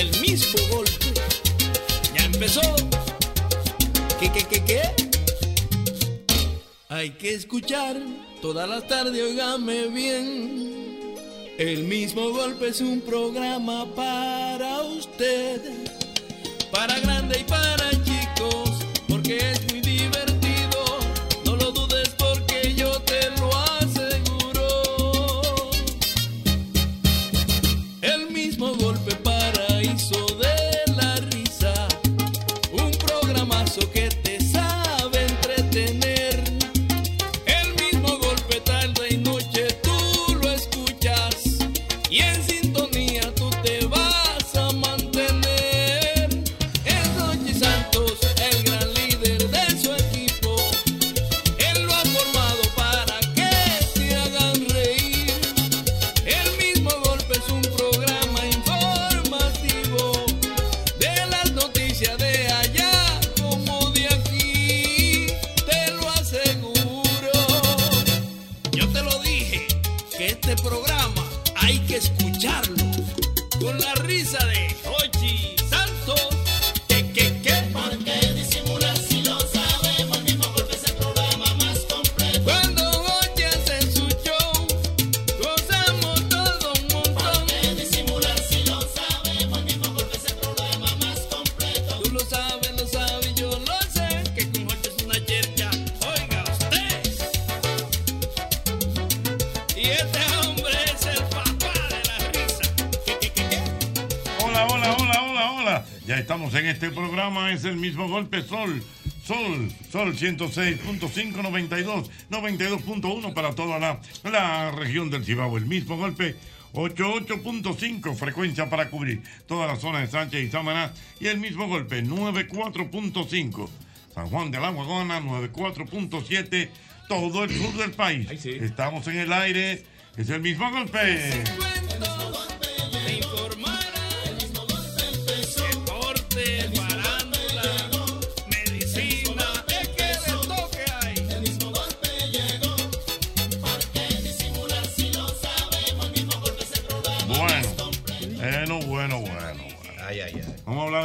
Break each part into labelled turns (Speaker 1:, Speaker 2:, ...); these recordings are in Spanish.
Speaker 1: el mismo golpe. Ya empezó. ¿Qué, qué, qué, qué? Hay que escuchar toda la tarde, óigame bien. El mismo golpe es un programa para usted. Para grande y para chicos, porque es
Speaker 2: Sol, Sol 106.5, 92, 92.1 para toda la, la región del Cibao. El mismo golpe 88.5, frecuencia para cubrir toda la zona de Sánchez y Samaná. Y el mismo golpe 94.5, San Juan de la Guagona 94.7, todo el sur del país. Estamos en el aire, es el mismo golpe.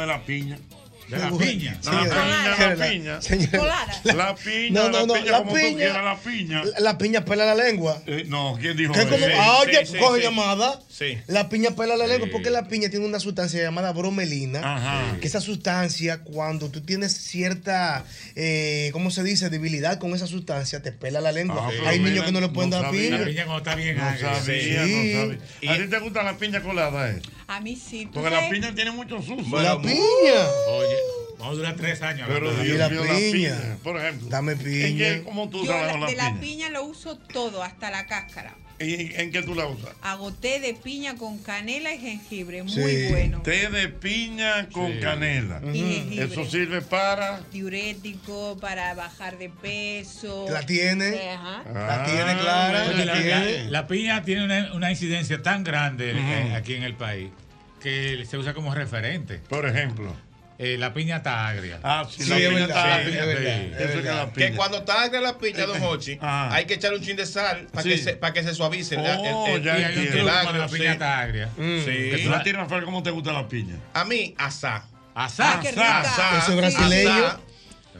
Speaker 1: De
Speaker 2: la piña.
Speaker 3: De la piña.
Speaker 2: La piña, la piña.
Speaker 4: señora.
Speaker 2: La piña,
Speaker 4: No, no,
Speaker 2: la
Speaker 4: no,
Speaker 2: piña
Speaker 4: la
Speaker 2: como tú
Speaker 4: piña-
Speaker 2: quieras, la piña.
Speaker 4: La, la piña pela la lengua.
Speaker 2: Eh, no, ¿quién dijo
Speaker 4: ¿Qué
Speaker 2: eso?
Speaker 4: como?
Speaker 2: Sí,
Speaker 4: ah, oye,
Speaker 2: sí,
Speaker 4: coge
Speaker 2: sí.
Speaker 4: llamada.
Speaker 3: Sí.
Speaker 4: La piña pela la lengua
Speaker 3: Sí.
Speaker 4: porque la piña tiene una sustancia llamada bromelina.
Speaker 2: Ajá.
Speaker 4: Que esa sustancia, cuando tú tienes cierta, eh, ¿cómo se dice? Debilidad con esa sustancia, te pela la lengua.
Speaker 2: Ah,
Speaker 4: Hay niños que no le pueden
Speaker 2: no
Speaker 4: dar
Speaker 2: sabía.
Speaker 4: piña.
Speaker 2: La
Speaker 5: piña cuando está bien
Speaker 2: No sabía,
Speaker 4: Sí.
Speaker 2: no sabía. ¿A ti te gusta la piña colada? Eh?
Speaker 6: A mí sí. ¿tú
Speaker 2: Porque la piña tiene muchos usos.
Speaker 4: la piña.
Speaker 5: Oye, vamos a durar tres años.
Speaker 2: Pero Dios
Speaker 4: la
Speaker 2: mío,
Speaker 4: piña.
Speaker 2: Por ejemplo.
Speaker 4: Dame
Speaker 2: ¿En
Speaker 4: piña.
Speaker 2: qué, ¿Cómo tú
Speaker 6: Yo
Speaker 2: sabes
Speaker 6: la-
Speaker 2: la
Speaker 6: de la
Speaker 2: piña?
Speaker 6: piña lo uso todo, hasta la cáscara.
Speaker 2: ¿Y en qué tú la usas?
Speaker 6: Hago té de piña con canela y jengibre, muy
Speaker 4: Sí.
Speaker 6: bueno.
Speaker 2: Té de piña con
Speaker 5: Sí.
Speaker 2: canela.
Speaker 6: Y jengibre.
Speaker 2: Eso sirve para.
Speaker 6: Diurético para bajar de peso.
Speaker 4: La tiene.
Speaker 6: Ajá.
Speaker 4: La tiene clara.
Speaker 2: Ah,
Speaker 5: Oye,
Speaker 4: la
Speaker 5: la,
Speaker 4: tiene.
Speaker 5: la- la piña tiene una, una incidencia tan grande eh, aquí en el país que se usa como referente.
Speaker 2: Por ejemplo.
Speaker 5: Eh, la piña está agria.
Speaker 2: Ah, sí,
Speaker 4: Sí,
Speaker 2: la piña está
Speaker 4: es
Speaker 2: agria. Sí,
Speaker 4: es
Speaker 2: eso es que
Speaker 4: verdad.
Speaker 2: la piña.
Speaker 3: Que cuando está agria la piña, don Hochi,
Speaker 2: Ajá.
Speaker 3: hay que echarle un chin de sal para
Speaker 2: Sí.
Speaker 3: que, se, para que se suavice el,
Speaker 2: Oh,
Speaker 3: el- el-
Speaker 2: ya
Speaker 5: y hay un
Speaker 3: el
Speaker 5: truco
Speaker 3: agrio,
Speaker 5: la piña
Speaker 3: sí.
Speaker 5: está agria.
Speaker 3: Sí.
Speaker 2: Que tú la tienes, Rafael, ¿cómo te gusta la piña?
Speaker 3: A mí, asá.
Speaker 5: Asá.
Speaker 2: Asá, asá.
Speaker 4: Eso es brasileño.
Speaker 3: Asá.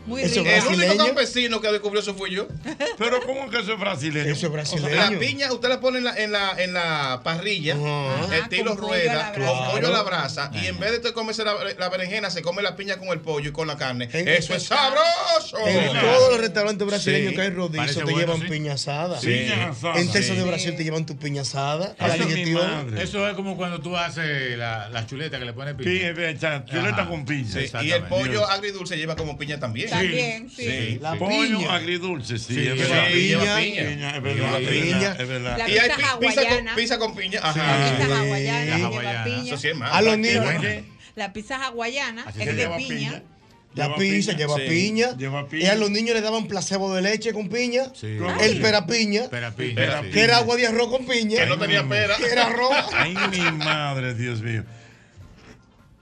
Speaker 6: Muy
Speaker 4: Eso
Speaker 6: rico.
Speaker 4: es
Speaker 3: El único campesino que descubrió eso fui yo.
Speaker 2: Pero ¿cómo que eso es brasileño?
Speaker 4: Eso es brasileño.
Speaker 3: La piña usted la pone en la, en la, en la parrilla,
Speaker 4: Ajá.
Speaker 3: estilo
Speaker 6: con pollo a la
Speaker 3: rueda, con pollo a la brasa, y en vez de usted comerse la, la berenjena, se come la piña con el pollo y con la carne.
Speaker 4: En-
Speaker 3: Eso es sabroso.
Speaker 4: En todos los restaurantes brasileños
Speaker 3: Sí.
Speaker 4: que hay
Speaker 5: Parece
Speaker 4: te
Speaker 5: bueno,
Speaker 4: llevan
Speaker 5: sí.
Speaker 4: piña asada.
Speaker 2: Piña asada.
Speaker 4: En Texas
Speaker 3: Sí.
Speaker 4: de Brasil te llevan tu piña asada. A la
Speaker 2: Esa es mi
Speaker 4: digestión.
Speaker 2: madre.
Speaker 5: Eso es como cuando tú haces la, la chuleta que le pones piña.
Speaker 2: Verdad, chuleta
Speaker 5: Ajá.
Speaker 2: con piña.
Speaker 3: Sí, y el pollo agridulce lleva como piña también.
Speaker 6: También, sí.
Speaker 3: Sí.
Speaker 4: La
Speaker 2: Pollo
Speaker 4: piña.
Speaker 2: agridulce, sí,
Speaker 5: Sí,
Speaker 2: es verdad.
Speaker 4: Piña.
Speaker 3: piña.
Speaker 2: Piña, es verdad,
Speaker 4: La piña.
Speaker 2: es verdad.
Speaker 6: La
Speaker 3: Y hay
Speaker 6: pizza
Speaker 3: pi- pizza con,
Speaker 6: hawaiana.
Speaker 3: pizza con piña.
Speaker 6: La
Speaker 3: Ajá.
Speaker 6: pizza
Speaker 4: Sí.
Speaker 6: hawaiana
Speaker 5: La
Speaker 6: lleva piña.
Speaker 3: Eso sí es malo.
Speaker 4: A los niños.
Speaker 6: La pizza hawaiana
Speaker 2: Así
Speaker 6: es de piña.
Speaker 2: piña.
Speaker 4: La
Speaker 2: Lleva
Speaker 4: pizza lleva
Speaker 3: sí.
Speaker 4: piña.
Speaker 2: Lleva piña.
Speaker 4: Y a los niños le daban placebo de leche con piña.
Speaker 5: Sí.
Speaker 4: El perapiña.
Speaker 5: Pera piña,
Speaker 2: Pera
Speaker 5: sí.
Speaker 4: Que era agua de arroz con piña.
Speaker 3: Que no tenía pera.
Speaker 4: Que era arroz.
Speaker 2: Ay, mi madre, Dios mío.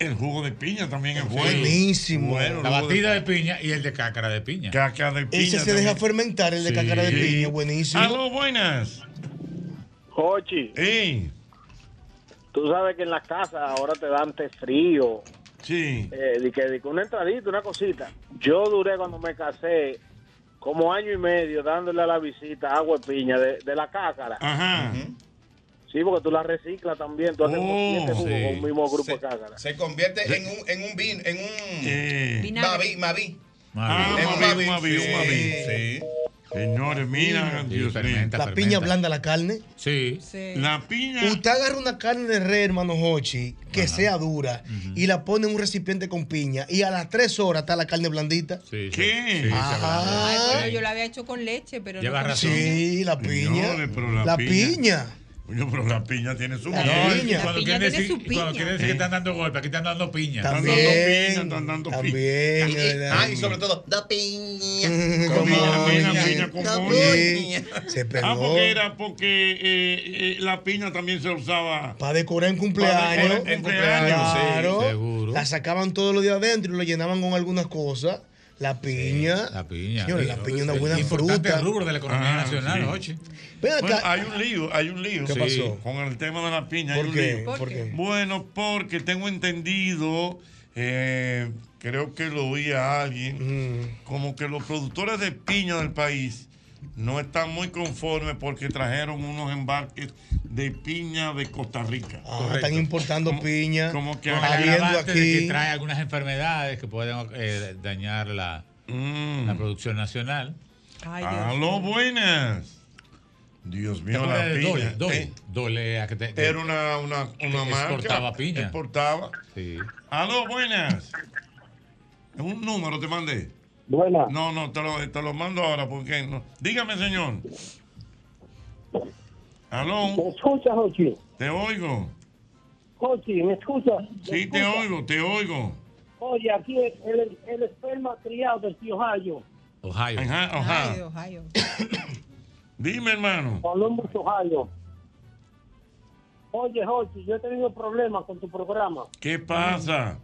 Speaker 2: El jugo de piña también es bueno.
Speaker 4: Buenísimo.
Speaker 2: Bueno,
Speaker 5: La batida de piña y el de cácara de piña.
Speaker 2: Caca de piña.
Speaker 4: Ese se deja fermentar, el de
Speaker 5: Sí.
Speaker 4: cácara de piña. Buenísimo.
Speaker 2: Aló, buenas.
Speaker 7: Jochi,
Speaker 2: Ey,
Speaker 7: tú sabes que en las casas ahora te dan té frío,
Speaker 2: sí.
Speaker 7: eh, de que, de que una entradita, una cosita. Yo duré cuando me casé como año y medio dándole a la visita agua de piña de, de la cácara.
Speaker 2: Ajá.
Speaker 7: Sí, porque tú la reciclas también, tú haces
Speaker 2: Oh,
Speaker 7: siete jugos
Speaker 5: sí.
Speaker 7: con un mismo grupo
Speaker 3: Se,
Speaker 7: de cácara.
Speaker 3: se convierte en un, en un vin, en un
Speaker 2: Eh,
Speaker 3: maví, maví.
Speaker 2: Ah,
Speaker 3: un
Speaker 2: Maví, un Maví, un
Speaker 3: Sí,
Speaker 2: Maví.
Speaker 3: sí.
Speaker 2: Señores, mira,
Speaker 5: Sí,
Speaker 2: Dios mío.
Speaker 5: fermenta,
Speaker 4: La
Speaker 5: fermenta.
Speaker 4: piña blanda la carne.
Speaker 5: Sí.
Speaker 6: Sí.
Speaker 2: La piña.
Speaker 4: Usted agarra una carne de res, hermano Hochi, que sea dura, y la pone en un recipiente con piña, y a las tres horas está la carne blandita.
Speaker 5: Sí.
Speaker 2: ¿Qué?
Speaker 5: Sí,
Speaker 4: Ajá.
Speaker 6: Ay, yo la había hecho con leche, pero
Speaker 5: Lleva
Speaker 6: no
Speaker 5: razón.
Speaker 4: Sí, la piña.
Speaker 2: Señores, pero la
Speaker 4: la
Speaker 2: piña.
Speaker 4: piña.
Speaker 2: Coño, pero la piña tiene su
Speaker 4: La
Speaker 2: valor.
Speaker 5: No,
Speaker 4: piña.
Speaker 5: cuando
Speaker 6: piña
Speaker 5: quieren
Speaker 6: tiene
Speaker 5: decir,
Speaker 6: su
Speaker 5: y cuando
Speaker 6: piña.
Speaker 5: quieren decir que están dando golpe, aquí están dando piña.
Speaker 2: dando
Speaker 4: También.
Speaker 2: piña, están dando piña.
Speaker 4: También.
Speaker 3: Ah, y sobre todo, da piña.
Speaker 4: Con
Speaker 2: Piña, piña, piña con.
Speaker 4: Sí, Se pegó.
Speaker 2: Ah, porque era porque eh, eh, la piña también se usaba.
Speaker 4: Para decorar en
Speaker 2: Para
Speaker 4: cumpleaños.
Speaker 2: decorar en cumpleaños,
Speaker 3: sí.
Speaker 4: Claro.
Speaker 5: Seguro.
Speaker 4: La sacaban todos los días adentro y lo llenaban con algunas cosas. La piña.
Speaker 5: La piña.
Speaker 4: Señores, la piña es una buena fruta.
Speaker 5: rubro de la economía
Speaker 2: Ah,
Speaker 5: nacional,
Speaker 2: sí.
Speaker 4: Ven acá.
Speaker 2: Bueno, hay un lío, hay un lío.
Speaker 4: ¿Qué pasó?
Speaker 2: Con el tema de la piña. hay
Speaker 4: ¿Por
Speaker 2: un
Speaker 4: qué?
Speaker 2: lío.
Speaker 6: ¿Por
Speaker 4: ¿Por
Speaker 6: qué?
Speaker 4: qué?
Speaker 2: Bueno, porque tengo entendido, eh, creo que lo oí a alguien,
Speaker 4: Mm.
Speaker 2: como que los productores de piña del país no están muy conformes porque trajeron unos embarques de piña de Costa Rica.
Speaker 4: Ah, están importando
Speaker 2: Como-
Speaker 4: piña.
Speaker 2: como que
Speaker 5: agravante de
Speaker 4: aquí.
Speaker 5: que trae algunas enfermedades que pueden eh, dañar la,
Speaker 2: Mm.
Speaker 5: la producción nacional.
Speaker 6: Ay, Dios
Speaker 2: Aló, buenas. Dios
Speaker 5: ¿Te
Speaker 2: mío, la piña.
Speaker 5: Dole? Dole.
Speaker 2: Eh,
Speaker 5: Dole, a que te- que-
Speaker 2: Era una, una, una
Speaker 5: que
Speaker 2: marca.
Speaker 5: exportaba piña.
Speaker 2: Exportaba.
Speaker 5: Sí.
Speaker 2: Aló, buenas. Un número te mandé.
Speaker 7: Buena.
Speaker 2: No, no, te lo, te lo mando ahora porque no. Dígame, señor. Aló,
Speaker 7: escuchas, Jochi?
Speaker 2: te oigo.
Speaker 7: Jochi, ¿me escuchas?
Speaker 2: Sí, te oigo, te oigo.
Speaker 7: Oye, aquí el, el esperma criado del tío
Speaker 5: Ohio.
Speaker 2: Ajá,
Speaker 6: Ay, de Ohio.
Speaker 2: Dime, hermano.
Speaker 7: Columbus, Ohio. Oye, Jochi, yo he tenido problemas con tu programa.
Speaker 2: ¿Qué pasa?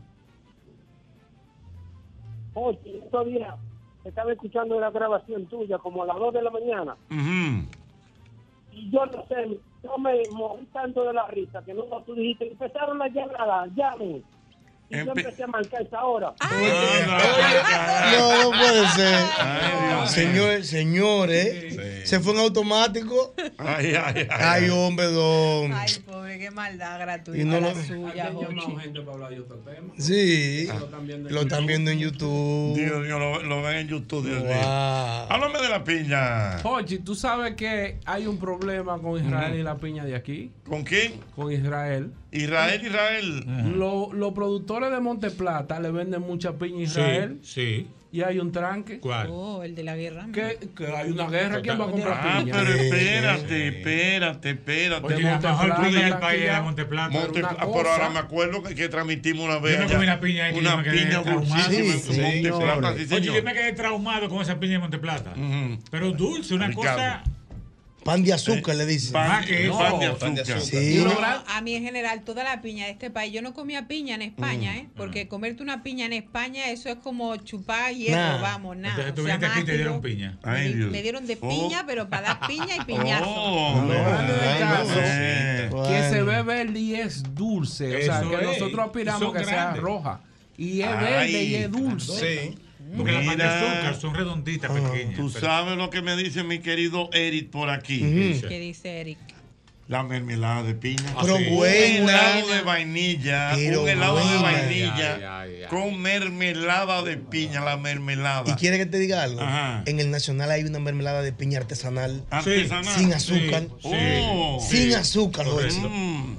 Speaker 7: Estaba escuchando una grabación tuya como a las 2 de la mañana y yo no sé, yo me morí tanto de la risa que no tú dijiste, empezaron las llamadas, llamen. Y yo
Speaker 2: Empe-
Speaker 7: empecé a marcar esa hora.
Speaker 4: No, no puede ser. Señores, señores. Se fue en automático.
Speaker 2: Ay, ay, ay.
Speaker 4: Ay, hombre, don.
Speaker 6: Ay, pobre, qué maldad gratuita
Speaker 4: Y no
Speaker 6: la suya, Jochi.
Speaker 4: Sí. Lo están viendo en YouTube.
Speaker 2: Dios mío, lo, lo ven en YouTube, Dios mío.
Speaker 4: Wow.
Speaker 2: Háblame de la piña.
Speaker 8: Oye, ¿tú sabes que hay un problema con Israel y la piña de aquí?
Speaker 2: ¿Con quién?
Speaker 8: Con Israel.
Speaker 2: Israel, Israel.
Speaker 8: Lo- los productores de Monteplata le venden mucha piña a
Speaker 5: Sí,
Speaker 8: Israel
Speaker 5: sí.
Speaker 8: y hay un tranque.
Speaker 5: ¿Cuál?
Speaker 6: Oh, el de la guerra.
Speaker 8: Que, que hay una guerra. ¿Quién va a comprar
Speaker 2: Ah,
Speaker 8: piña?
Speaker 2: pero espérate, espérate, espérate.
Speaker 5: Oye, la mejor
Speaker 8: Monteplata,
Speaker 5: piña del país era Monteplata.
Speaker 2: Monte-
Speaker 8: una
Speaker 2: ah, pero
Speaker 8: cosa-
Speaker 2: ahora me acuerdo que, que transmitimos una vez.
Speaker 5: Yo me
Speaker 2: allá
Speaker 5: comí una piña ahí que
Speaker 2: Una
Speaker 5: quedé
Speaker 2: piña
Speaker 5: traumado.
Speaker 2: dulcísima
Speaker 4: Sí,
Speaker 2: en Monteplata, sí,
Speaker 5: Oye, yo me quedé traumado con esa piña de Monteplata. Pero dulce, una cosa.
Speaker 4: Pan de azúcar, le dicen.
Speaker 2: Pan, eh,
Speaker 5: no,
Speaker 2: pan de
Speaker 3: pan de
Speaker 2: azúcar.
Speaker 4: Sí.
Speaker 6: No, a mí en general, toda la piña de este país, yo no comía piña en España,
Speaker 2: Mm.
Speaker 6: ¿eh? Porque comerte una piña en España, eso es como chupar hierro,
Speaker 4: Nah.
Speaker 6: vamos, nada.
Speaker 5: Entonces tú viniste aquí y te dieron piña.
Speaker 2: Ay,
Speaker 6: me, di-
Speaker 2: Dios.
Speaker 6: me dieron de
Speaker 2: Oh.
Speaker 6: piña, pero para dar piña y piñazo.
Speaker 2: Oh, ay,
Speaker 8: caso,
Speaker 2: mamacita.
Speaker 8: que se ve verde y es dulce. O sea, que
Speaker 5: es.
Speaker 8: nosotros aspiramos
Speaker 5: Son
Speaker 8: que sea roja. Y es
Speaker 2: Ay,
Speaker 8: verde y es dulce.
Speaker 3: Sí.
Speaker 5: Porque las de azúcar son redonditas, pequeñas.
Speaker 2: Tú
Speaker 5: pero-
Speaker 2: sabes lo que me dice mi querido Eric por aquí.
Speaker 6: ¿Qué dice Eric?
Speaker 2: La mermelada de piña.
Speaker 4: Pero
Speaker 2: Un
Speaker 4: buena.
Speaker 2: helado de vainilla.
Speaker 4: Pero
Speaker 2: un helado de vainilla
Speaker 5: Ay, ay, ay.
Speaker 2: con mermelada de piña, la mermelada.
Speaker 4: ¿Y quiere que te diga algo?
Speaker 2: Ajá.
Speaker 4: En el Nacional hay una mermelada de piña artesanal.
Speaker 2: Artesanal.
Speaker 4: Sin azúcar.
Speaker 2: Oh.
Speaker 4: Sin azúcar. Jorge.
Speaker 2: Mm.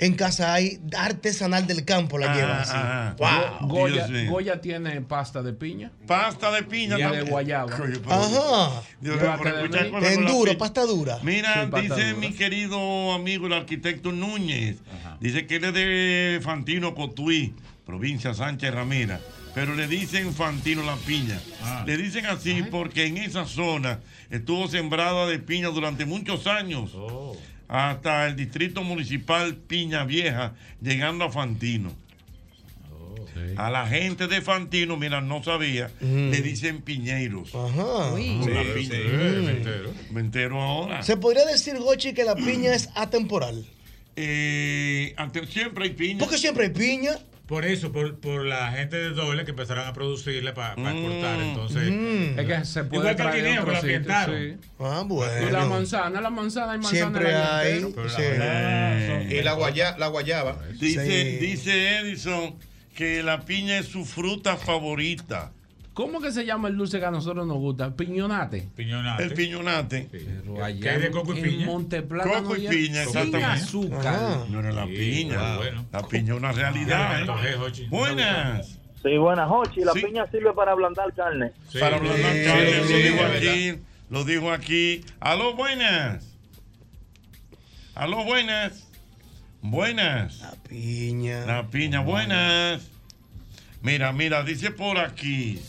Speaker 4: En casa hay artesanal del campo, la
Speaker 2: Ah,
Speaker 4: lleva así.
Speaker 2: ah,
Speaker 4: Wow.
Speaker 8: Goya,
Speaker 2: mío.
Speaker 8: Goya tiene pasta de piña.
Speaker 2: Pasta de piña
Speaker 8: Y de guayaba.
Speaker 2: Coño, pero-
Speaker 4: Ajá.
Speaker 2: Dios
Speaker 4: En duro, pasta dura.
Speaker 2: Mira,
Speaker 8: Sí, pasta
Speaker 2: dice
Speaker 8: dura.
Speaker 2: mi querido amigo el arquitecto Núñez, dice que él es de Fantino Cotuí, provincia Sánchez Ramírez, pero le dicen Fantino la piña.
Speaker 5: Ah.
Speaker 2: Le dicen así porque en esa zona estuvo sembrada de piña durante muchos años,
Speaker 5: Oh.
Speaker 2: Hasta el distrito municipal Piña Vieja, llegando a Fantino. A la gente de Fantino, mira, no sabía, le dicen piñeiros.
Speaker 4: Ajá.
Speaker 2: Piña.
Speaker 5: Eh, me entero.
Speaker 2: Me entero ahora.
Speaker 4: Se podría decir, Gochi, que la piña es atemporal.
Speaker 2: Eh, ante- siempre hay piña.
Speaker 4: Porque siempre hay piña.
Speaker 5: Por eso, por, por la gente de doble que empezaron a producirla para exportar. Entonces,
Speaker 4: Mm.
Speaker 8: Es que se puede
Speaker 5: Igual que el guineo, que la
Speaker 8: sí.
Speaker 4: Ah,
Speaker 8: Y la
Speaker 4: bueno.
Speaker 8: manzana, la manzana, hay manzana
Speaker 4: Siempre hay.
Speaker 8: entero.
Speaker 5: la
Speaker 4: sí.
Speaker 5: verdad,
Speaker 3: Y la, guaya, la guayaba.
Speaker 2: Dice,
Speaker 4: Sí.
Speaker 2: dice Edison que la piña es su fruta favorita.
Speaker 8: ¿Cómo que se llama el dulce que a nosotros nos gusta? Piñonate.
Speaker 5: piñonate.
Speaker 2: El piñonate.
Speaker 8: Pero
Speaker 5: ¿Qué
Speaker 8: allá
Speaker 5: hay de coco y
Speaker 8: en
Speaker 5: piña?
Speaker 8: Monteplátano
Speaker 2: Coco y piña,
Speaker 8: sin
Speaker 2: exactamente.
Speaker 8: azúcar.
Speaker 4: Ah.
Speaker 2: No era la
Speaker 5: Sí,
Speaker 2: piña.
Speaker 5: ah, bueno.
Speaker 2: La piña es una realidad.
Speaker 5: me
Speaker 2: ¿eh? Buenas.
Speaker 7: Sí, buenas, Jochi. La
Speaker 2: Sí.
Speaker 7: piña sirve para ablandar carne.
Speaker 5: Sí.
Speaker 2: Para ablandar
Speaker 4: Sí,
Speaker 2: carne,
Speaker 4: sí,
Speaker 2: lo dijo
Speaker 3: es
Speaker 2: aquí. Lo dijo aquí. Aló, buenas. Aló, buenas. Buenas.
Speaker 4: La piña.
Speaker 2: La piña, buenas. Mira, mira, dice por aquí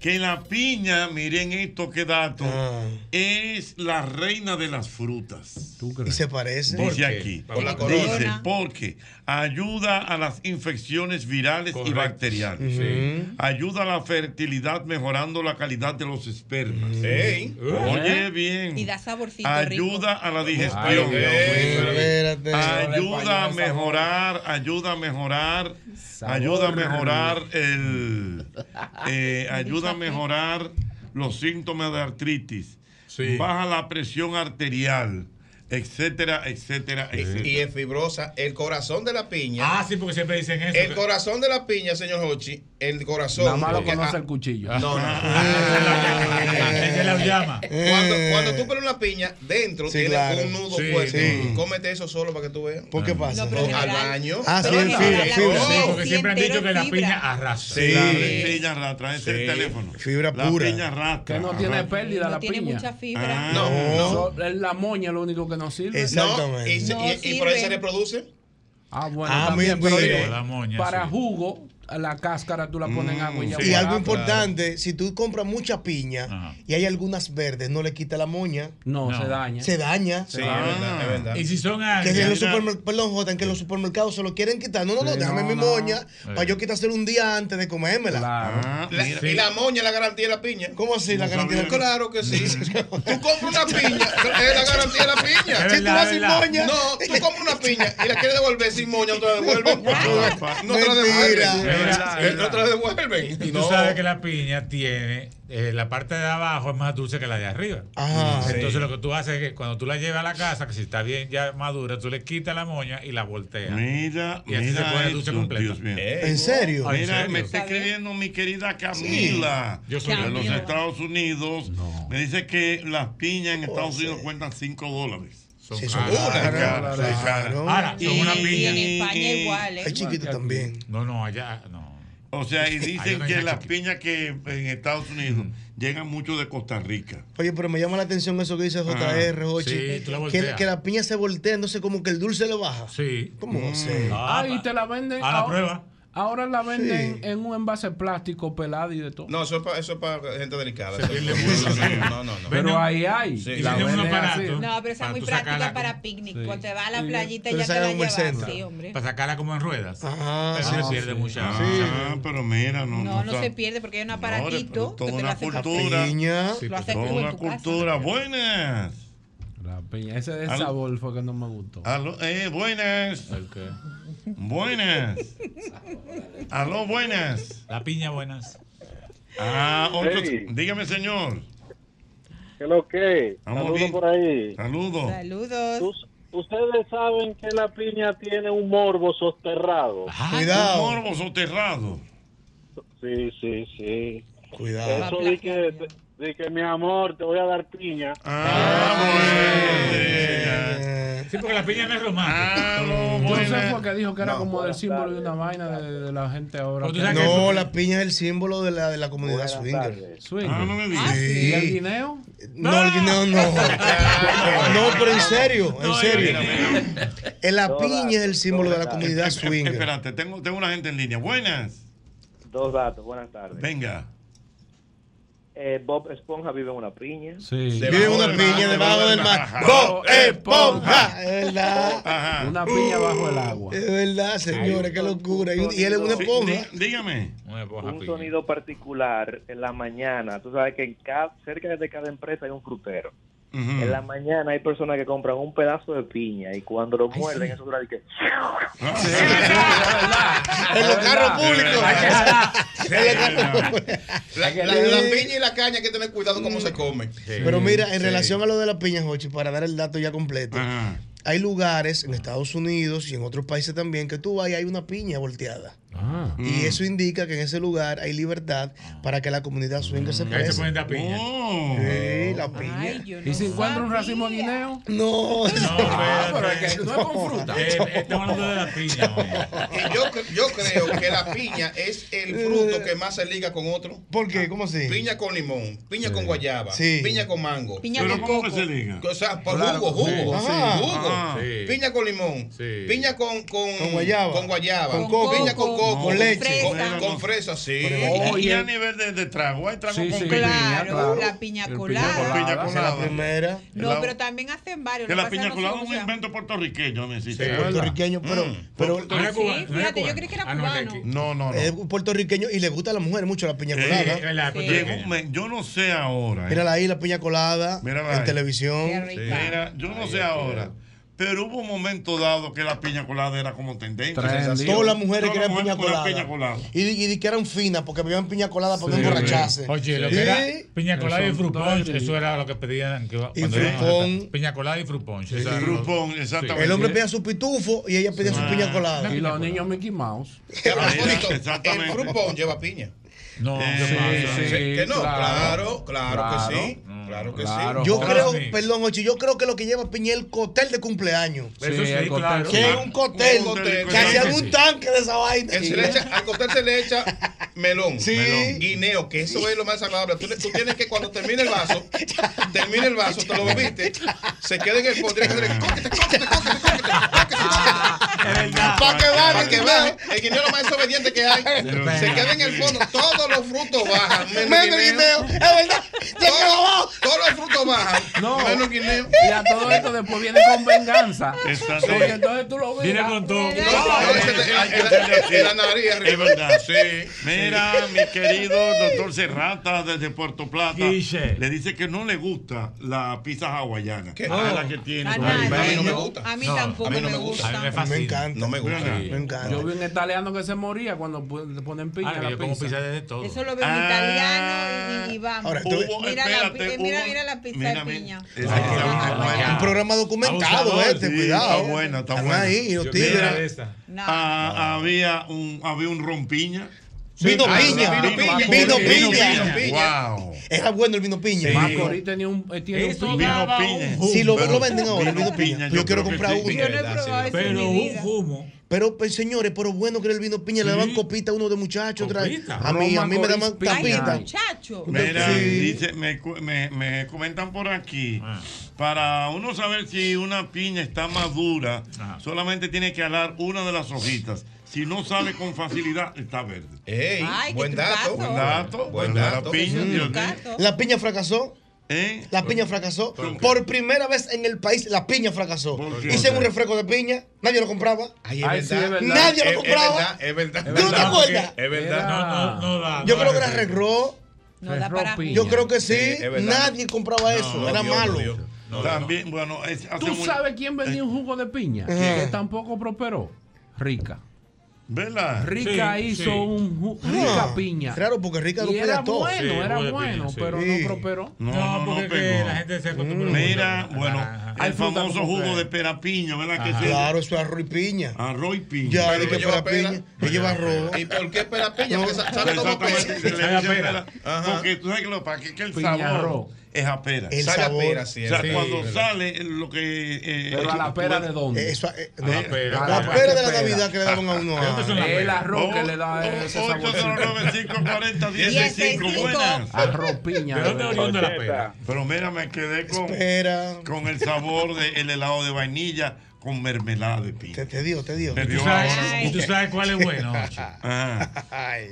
Speaker 2: que la piña, miren esto que dato,
Speaker 4: Ah.
Speaker 2: es la reina de las frutas.
Speaker 8: ¿Tú
Speaker 4: Y
Speaker 8: crees?
Speaker 4: se parece.
Speaker 5: ¿Por
Speaker 2: Dice
Speaker 5: qué?
Speaker 2: aquí.
Speaker 5: Por
Speaker 3: la
Speaker 2: Dice, porque ayuda a las infecciones virales y bacterianas.
Speaker 5: Sí.
Speaker 2: Ayuda a la fertilidad mejorando la calidad de los espermas.
Speaker 3: Ey.
Speaker 2: Oye bien.
Speaker 6: Y da saborcito
Speaker 2: Ayuda a la
Speaker 8: Ay,
Speaker 2: digestión.
Speaker 8: Dios
Speaker 2: ayuda a mejorar, ayuda a mejorar,
Speaker 8: Sabor.
Speaker 2: ayuda a mejorar el, eh, ayuda a mejorar los síntomas de artritis,
Speaker 5: Sí.
Speaker 2: baja la presión arterial, etcétera, etcétera, etcétera.
Speaker 3: Y es fibrosa. El corazón de la piña.
Speaker 5: Ah, sí, porque siempre dicen eso.
Speaker 3: El corazón de la piña, señor Hochi, el corazón.
Speaker 8: Nada más lo conoce
Speaker 3: ah,
Speaker 8: el cuchillo.
Speaker 3: No, no.
Speaker 5: De la llama.
Speaker 3: Cuando, cuando tú pones una piña, dentro
Speaker 4: Sí,
Speaker 3: tiene
Speaker 4: claro.
Speaker 3: un nudo
Speaker 5: Sí,
Speaker 3: fuerte.
Speaker 4: sí.
Speaker 3: Cómete eso solo para que tú veas.
Speaker 4: ¿Por qué pasa?
Speaker 6: No,
Speaker 3: al baño.
Speaker 4: Ah, sí, fibra, fibra.
Speaker 6: la
Speaker 5: Sí, porque siempre han dicho que la
Speaker 6: fibra.
Speaker 5: piña arrasa.
Speaker 4: Sí.
Speaker 2: La piña arrastra, es el
Speaker 3: Sí.
Speaker 2: teléfono.
Speaker 4: Fibra
Speaker 2: la
Speaker 4: pura.
Speaker 2: piña arrastra.
Speaker 8: Que no tiene
Speaker 2: arrastra.
Speaker 8: pérdida
Speaker 6: No
Speaker 8: la
Speaker 6: tiene
Speaker 8: piña.
Speaker 6: mucha fibra.
Speaker 2: Ah,
Speaker 3: No, no.
Speaker 8: Es la moña lo único que nos sirve.
Speaker 4: Exacto.
Speaker 3: No, y, se-
Speaker 6: No
Speaker 3: y- y por ahí se reproduce.
Speaker 8: Ah, bueno,
Speaker 4: Ah,
Speaker 8: también,
Speaker 4: mira,
Speaker 8: pero
Speaker 4: mira.
Speaker 8: oye,
Speaker 5: La moña,
Speaker 8: para
Speaker 5: sí.
Speaker 8: jugo, la cáscara tú la pones en agua y ya
Speaker 4: Y
Speaker 8: guarda.
Speaker 4: algo importante, si tú compras mucha piña
Speaker 5: Ajá.
Speaker 4: y hay algunas verdes, no le quita la moña,
Speaker 8: No,
Speaker 5: No.
Speaker 8: se daña.
Speaker 4: se daña.
Speaker 3: Sí,
Speaker 2: Ah.
Speaker 3: es verdad, es verdad.
Speaker 5: Y si son
Speaker 4: Que en
Speaker 5: algas.
Speaker 4: los supermercados, perdón, Jota, en que los supermercados se lo quieren quitar. No, no, no,
Speaker 8: Sí,
Speaker 4: déjame
Speaker 8: no,
Speaker 4: mi
Speaker 8: no.
Speaker 4: moña para yo quitárselo un día antes de comérmela.
Speaker 8: Claro.
Speaker 2: Ah,
Speaker 3: La- y la moña es la garantía de la piña.
Speaker 4: ¿Cómo así? La garantía
Speaker 2: sabía.
Speaker 4: del
Speaker 3: Claro que sí. tú compras una piña, es la garantía de la piña.
Speaker 4: Si tú vas sin moña.
Speaker 3: No, tú compras una piña y la quieres devolver sin moña, no te la devuelven. No te la devuelven. No la devuelven.
Speaker 5: Y tú
Speaker 3: No.
Speaker 5: sabes que la piña tiene, eh, la parte de abajo es más dulce que la de arriba.
Speaker 4: Ajá.
Speaker 5: Entonces lo que tú haces es que cuando tú la llevas a la casa, que si está bien ya madura, tú le quitas la moña y la volteas.
Speaker 2: Mira,
Speaker 5: Y así se pone dulce
Speaker 2: esto,
Speaker 5: completa.
Speaker 2: Dios mío.
Speaker 4: ¿En serio?
Speaker 5: Ay, ¿en
Speaker 2: Mira,
Speaker 5: serio?
Speaker 2: me está
Speaker 6: ¿Está bien?
Speaker 2: escribiendo mi querida Camila
Speaker 5: Yo soy
Speaker 2: de los. Estados Unidos. Me dice que las piñas en Estados Unidos cuentan 5 dólares.
Speaker 5: Son
Speaker 4: Sí, son
Speaker 5: caras.
Speaker 2: Son caras, son caras.
Speaker 5: Ahora, son
Speaker 2: Y-
Speaker 5: una
Speaker 6: Y
Speaker 5: piña.
Speaker 6: en España igual, ¿eh?
Speaker 4: Hay chiquito también.
Speaker 5: No, no, allá, no.
Speaker 2: O sea, y dicen que las piñas que en Estados Unidos llegan mucho de Costa Rica.
Speaker 4: Oye, pero me llama la atención eso que dice JR, Hochi.
Speaker 5: Sí, tú la
Speaker 4: que, la piña se voltea, entonces como que el dulce le baja.
Speaker 5: Sí.
Speaker 4: ¿Cómo va a ser?
Speaker 5: Ah,
Speaker 8: Ah, y te la venden.
Speaker 5: A la
Speaker 8: ahora,
Speaker 5: prueba.
Speaker 8: Ahora la venden
Speaker 4: Sí.
Speaker 8: en un envase plástico pelado y de todo.
Speaker 3: No, eso es para, eso es para gente delicada. No,
Speaker 5: sí.
Speaker 3: no, no, no, no.
Speaker 8: pero ahí hay.
Speaker 3: Sí.
Speaker 8: La
Speaker 5: un aparato.
Speaker 6: No, pero esa
Speaker 5: Para
Speaker 6: es muy práctica
Speaker 5: sacarla
Speaker 6: para picnic.
Speaker 8: Sí.
Speaker 6: Cuando te vas a la
Speaker 8: Sí.
Speaker 6: playita ya
Speaker 4: te
Speaker 6: la llevas. Sí, hombre.
Speaker 5: Para sacarla como en ruedas.
Speaker 4: Ah,
Speaker 5: Pero
Speaker 4: sí.
Speaker 5: se pierde mucha.
Speaker 2: Ah, pero mira, no.
Speaker 6: No, no se pierde porque hay un aparatito
Speaker 2: toda
Speaker 6: que te lo
Speaker 2: una cultura.
Speaker 5: Pues,
Speaker 2: Toda una cultura. Buenas.
Speaker 8: La piña. Ese de sabor fue que no me gustó.
Speaker 2: Eh, buenas.
Speaker 8: El que-
Speaker 2: Buenas. Aló, buenas.
Speaker 5: La piña buenas.
Speaker 2: Ah, ocho-
Speaker 7: Hey.
Speaker 2: dígame, señor.
Speaker 7: ¿Qué es lo que?
Speaker 2: Vamos
Speaker 7: Saludos
Speaker 2: bien.
Speaker 7: por ahí.
Speaker 2: Saludos.
Speaker 6: Saludos.
Speaker 7: Us- Ustedes saben que la piña tiene un morbo soterrado.
Speaker 2: Un
Speaker 4: Cuidado.
Speaker 2: morbo soterrado.
Speaker 7: Sí, sí, sí.
Speaker 4: Cuidado.
Speaker 7: Eso de que, de que mi amor, te voy a dar piña.
Speaker 2: Ah, bueno.
Speaker 4: Eh,
Speaker 5: Sí, porque la piña no es romántica.
Speaker 2: Ah,
Speaker 8: que dijo que era
Speaker 3: No,
Speaker 8: como el símbolo de una vaina de, de la gente ahora.
Speaker 4: No,
Speaker 5: eso-
Speaker 4: la piña es el símbolo de la, de la comunidad swinger.
Speaker 7: tardes.
Speaker 8: Swing.
Speaker 2: Ah, no me digas.
Speaker 6: Ah,
Speaker 8: ¿Y el
Speaker 4: Sí.
Speaker 8: guineo?
Speaker 4: No, el guineo no. No, pero en serio, en
Speaker 5: No,
Speaker 4: serio. En la piña es el símbolo de la comunidad
Speaker 2: Eh,
Speaker 4: swinger.
Speaker 2: Espérate, tengo, tengo una gente en línea. Buenas.
Speaker 7: Dos datos, buenas tardes.
Speaker 2: Venga.
Speaker 7: Eh, Bob Esponja vive en una piña.
Speaker 8: Sí.
Speaker 4: Vive en una piña debajo del mar.
Speaker 2: Ajá.
Speaker 4: ¡Bob Esponja! Es verdad.
Speaker 2: Ajá.
Speaker 8: Una piña bajo el agua.
Speaker 4: Es verdad, señores, qué locura. Y, y él es una esponja.
Speaker 2: dí- dígame.
Speaker 5: Una esponja
Speaker 7: Un
Speaker 5: piña.
Speaker 7: sonido particular en la mañana. Tú sabes que en cada, cerca de cada empresa hay un frutero. En la mañana hay personas que compran un pedazo de piña y cuando lo muerden, eso dura de que.
Speaker 4: En los carros públicos.
Speaker 8: Hay que jalar.
Speaker 4: En los carros públicos.
Speaker 3: La, piña y la caña hay que tener cuidado cómo se come.
Speaker 4: Pero mira, en
Speaker 3: Sí.
Speaker 4: relación a lo de la piña, Jochi, para dar el dato ya completo,
Speaker 2: Ajá.
Speaker 4: hay lugares en Estados Unidos y en otros países también que tú vas y hay una piña volteada.
Speaker 8: Ah.
Speaker 4: Y eso indica que en ese lugar hay libertad para que la comunidad swinger se
Speaker 5: Ahí se pueden dar piña.
Speaker 2: Oh.
Speaker 4: Sí, la piña.
Speaker 6: Ay, no
Speaker 8: ¿Y si encuentra un racimo de guineo?
Speaker 4: No,
Speaker 8: Ah, pero es que no es con fruta.
Speaker 5: Eh, estamos hablando de la piña.
Speaker 3: yo, yo creo que la piña es el fruto que más se liga con otro.
Speaker 4: ¿Por qué? ¿Cómo así?
Speaker 3: Piña con limón, piña con guayaba,
Speaker 4: Sí.
Speaker 3: piña con mango.
Speaker 6: Piña
Speaker 2: Pero
Speaker 6: con
Speaker 2: ¿cómo que
Speaker 6: coco.
Speaker 2: se diga?
Speaker 3: O sea, por
Speaker 8: Claro,
Speaker 3: jugo, jugo,
Speaker 4: sí.
Speaker 3: sí,
Speaker 4: Ajá.
Speaker 3: jugo.
Speaker 2: Ajá.
Speaker 5: Sí.
Speaker 3: Piña con limón,
Speaker 5: Sí.
Speaker 3: piña con, con,
Speaker 4: Con guayaba.
Speaker 3: con guayaba,
Speaker 4: Con coco.
Speaker 3: piña con coco,
Speaker 4: Con leche.
Speaker 3: con,
Speaker 6: Fresa.
Speaker 3: con fresa, sí.
Speaker 2: Y- y a nivel de, de trago, hay trago
Speaker 8: Sí,
Speaker 2: con
Speaker 8: sí.
Speaker 2: piña.
Speaker 6: Claro,
Speaker 8: claro.
Speaker 6: la piña colada.
Speaker 2: Piña
Speaker 4: la primera.
Speaker 6: No,
Speaker 2: La-
Speaker 6: pero también hacen varios.
Speaker 2: Que la piña colada es un invento puertorriqueño, necesito.
Speaker 8: Sí.
Speaker 4: Puertorriqueño, pero,
Speaker 2: Mm.
Speaker 4: pero
Speaker 5: era
Speaker 6: Sí,
Speaker 5: era
Speaker 6: fíjate, yo creí que era
Speaker 5: Ah,
Speaker 6: cubano.
Speaker 2: No, no, no.
Speaker 4: es puertorriqueño y le gusta a la mujer mucho la piña
Speaker 2: Eh,
Speaker 4: colada.
Speaker 2: Me- yo no sé ahora. eh.
Speaker 4: Mírala ahí, la piña colada
Speaker 2: Mírala
Speaker 4: en televisión.
Speaker 2: Mira, yo no sé ahora. Pero hubo un momento dado que la piña colada era como tendencia.
Speaker 4: Todas las mujeres querían piña colada.
Speaker 2: piña colada.
Speaker 4: Y, y di que eran finas porque bebían piña colada para no
Speaker 5: Sí,
Speaker 4: emborracharse.
Speaker 5: Oye, lo que
Speaker 4: Sí.
Speaker 5: era piña colada y
Speaker 8: todo,
Speaker 5: eso era lo que pedían. Que,
Speaker 4: Y
Speaker 5: cantar. Piña colada y era lo-
Speaker 2: Grupón, exactamente.
Speaker 4: El hombre pedía su pitufo y ella pedía su
Speaker 2: Ah.
Speaker 4: piña colada.
Speaker 8: Y los niños Mickey Mouse.
Speaker 2: Exactamente.
Speaker 3: el frupón lleva piña.
Speaker 5: No,
Speaker 2: Eh,
Speaker 5: ¿qué pasa?
Speaker 8: sí,
Speaker 3: que no,
Speaker 8: claro.
Speaker 3: claro, que sí. Claro que
Speaker 8: Claro.
Speaker 3: sí.
Speaker 4: Yo creo,
Speaker 5: sí.
Speaker 4: perdón, Ochi, yo creo que lo que lleva piña es el cóctel de cumpleaños.
Speaker 5: Eso
Speaker 8: Sí,
Speaker 5: sí,
Speaker 8: el
Speaker 5: claro.
Speaker 4: Que es un cóctel. Que hacían
Speaker 5: Sí,
Speaker 4: un
Speaker 5: sí.
Speaker 4: tanque de esa vaina.
Speaker 3: Se le echa- al cóctel se le echa melón,
Speaker 4: Sí.
Speaker 3: melón, guineo, que eso es lo más desagradable. Tú, tienes que cuando termine el vaso, termine el vaso, te lo bebiste, se queda en el fondo,
Speaker 4: Para que baje,
Speaker 3: para que. El guineo es lo más desobediente que hay. Se queda en el fondo, todos los frutos bajan, menos el
Speaker 4: guineo. Es verdad. Que.
Speaker 3: Todos, todos los frutos bajan,
Speaker 8: No.
Speaker 3: menos guineo.
Speaker 8: Y a todo esto después viene con venganza.
Speaker 2: Exacto.
Speaker 8: Porque entonces tú lo ves.
Speaker 5: Viene con todo.
Speaker 2: Que
Speaker 3: la- nariz
Speaker 2: Es verdad.
Speaker 3: Sí.
Speaker 2: Mira, mi querido doctor Serrata desde Puerto Plata le dice que no le gusta la pizza hawaiana.
Speaker 3: ¿Qué?
Speaker 2: Ah, la que tiene.
Speaker 6: A
Speaker 3: mí no me gusta.
Speaker 6: A mí tampoco
Speaker 3: a mí no
Speaker 6: me
Speaker 3: gusta.
Speaker 5: A mí. Me fascina.
Speaker 4: Encanta.
Speaker 3: No me gusta.
Speaker 2: Sí.
Speaker 4: Me encanta.
Speaker 8: Yo vi un italiano que se moría cuando le ponen piña
Speaker 5: Ah,
Speaker 8: a la
Speaker 5: yo como
Speaker 8: pizza.
Speaker 5: desde todo.
Speaker 6: Eso lo veo en
Speaker 2: Ah.
Speaker 6: italiano y, y vamos.
Speaker 4: Ahora, tú-
Speaker 2: Hubo-
Speaker 6: mira, la,
Speaker 2: espérate,
Speaker 6: mira,
Speaker 2: hubo-
Speaker 6: mira la pizza
Speaker 2: mira,
Speaker 6: de piña.
Speaker 5: Ah, ah, ah,
Speaker 4: Un programa documentado
Speaker 5: Abusador,
Speaker 4: este,
Speaker 2: sí,
Speaker 4: cuidado.
Speaker 2: está buena, está
Speaker 4: Están
Speaker 2: buena.
Speaker 4: ahí, los
Speaker 5: Yo
Speaker 4: tigres.
Speaker 5: de.
Speaker 2: Ah, había un había un rompiña.
Speaker 4: Vino
Speaker 3: Ah,
Speaker 4: piña.
Speaker 3: vino piña.
Speaker 4: Vino
Speaker 5: Vino
Speaker 4: piña.
Speaker 3: piña.
Speaker 2: Wow.
Speaker 4: Era bueno el vino piña.
Speaker 2: Sí.
Speaker 8: Macorís tenía un, eh, tiene un
Speaker 5: daba
Speaker 2: Vino piña.
Speaker 4: Si lo, venden ahora, el
Speaker 2: vino
Speaker 4: piña.
Speaker 2: piña,
Speaker 4: Yo,
Speaker 2: yo
Speaker 4: quiero comprar
Speaker 2: sí.
Speaker 4: uno.
Speaker 5: Pero un humo.
Speaker 4: Pero, pues, señores, pero bueno que era el vino piña. Le daban copita a uno de muchachos. A mí, a mí me daban tapita.
Speaker 2: Mira,
Speaker 4: Sí.
Speaker 2: dice, me, me, me comentan por aquí,
Speaker 5: Ah.
Speaker 2: para uno saber si una piña está madura,
Speaker 5: Ajá.
Speaker 2: solamente tiene que alar una de las hojitas. Si no sale con facilidad, está verde.
Speaker 3: Ey,
Speaker 6: Ay,
Speaker 3: buen dato.
Speaker 2: Buen dato,
Speaker 3: Buen dato.
Speaker 2: la piña.
Speaker 4: La fracasó.
Speaker 2: ¿Eh?
Speaker 4: La piña fracasó. Por primera vez en el país, la piña fracasó. Hice un refresco de piña, nadie lo compraba.
Speaker 3: Ay,
Speaker 8: Ay,
Speaker 3: es
Speaker 8: sí, es
Speaker 3: verdad.
Speaker 4: Nadie lo compraba.
Speaker 3: Es verdad, es
Speaker 4: ¿Tú no te acuerdas?
Speaker 3: Es verdad.
Speaker 5: No, no, no da.
Speaker 4: Yo
Speaker 5: no
Speaker 4: creo que era
Speaker 5: refresco.
Speaker 4: regro.
Speaker 6: No da para
Speaker 8: piña.
Speaker 4: Yo creo que sí. Nadie compraba eso.
Speaker 3: No,
Speaker 4: era
Speaker 3: Dios,
Speaker 4: malo.
Speaker 3: Dios.
Speaker 5: No,
Speaker 2: También, bueno, es, hace
Speaker 8: ¿Tú
Speaker 2: muy-
Speaker 8: sabes quién vendía un jugo de piña? Que tampoco prosperó. Rica.
Speaker 2: ¿Verdad?
Speaker 8: Rica
Speaker 5: Sí,
Speaker 8: hizo
Speaker 5: sí.
Speaker 8: un ju- rica
Speaker 4: Ah,
Speaker 8: piña.
Speaker 4: Claro, porque Rica lo
Speaker 8: era
Speaker 4: todo.
Speaker 8: bueno,
Speaker 5: Sí,
Speaker 8: era bueno,
Speaker 5: piña, sí.
Speaker 8: pero
Speaker 4: Sí.
Speaker 8: no prosperó.
Speaker 2: No,
Speaker 5: No,
Speaker 2: no, no
Speaker 5: porque
Speaker 2: pegó.
Speaker 5: que la gente se acostumbra
Speaker 2: Mira,
Speaker 5: mucho a la
Speaker 2: bueno, el famoso jugo de pera piña, ¿verdad? Que
Speaker 5: Ajá.
Speaker 2: se-
Speaker 4: Claro, eso es arroz y piña.
Speaker 2: Arroz y piña.
Speaker 4: Ya,
Speaker 3: Pero
Speaker 4: de que
Speaker 3: pera.
Speaker 4: piña. Que lleva arroz.
Speaker 3: ¿Y por qué pera piña? Porque sa- sabe
Speaker 2: Exactamente,
Speaker 3: pera.
Speaker 2: Porque tú sabes que, lo, para que, el sabor. Es a pera.
Speaker 4: El Sabe a sabor. pera, sí,
Speaker 2: o sea,
Speaker 4: sí,
Speaker 2: cuando
Speaker 4: verdad.
Speaker 2: sale lo que. eh,
Speaker 8: Pero a la pera de dónde?
Speaker 4: Eso, eh, no,
Speaker 2: A la
Speaker 4: la
Speaker 2: pera.
Speaker 4: pera,
Speaker 2: ¿A
Speaker 4: de la? Navidad que le daban a uno.
Speaker 2: ¿De dónde son las
Speaker 4: ah.
Speaker 8: El arroz que le da ese
Speaker 2: oh,
Speaker 8: sabor.
Speaker 2: 809-540-165. Buenas.
Speaker 8: Arroz piña.
Speaker 2: ¿De dónde
Speaker 8: de
Speaker 2: oriunda
Speaker 8: verdad.
Speaker 2: la pera? Pero mira, me quedé con,
Speaker 4: Espera.
Speaker 2: con el sabor del helado de vainilla con mermelada de piña.
Speaker 4: Te, te dio, te dio.
Speaker 5: ¿Y tú sabes,
Speaker 2: ahora.
Speaker 5: y tú sabes cuál es bueno?
Speaker 2: Ajá.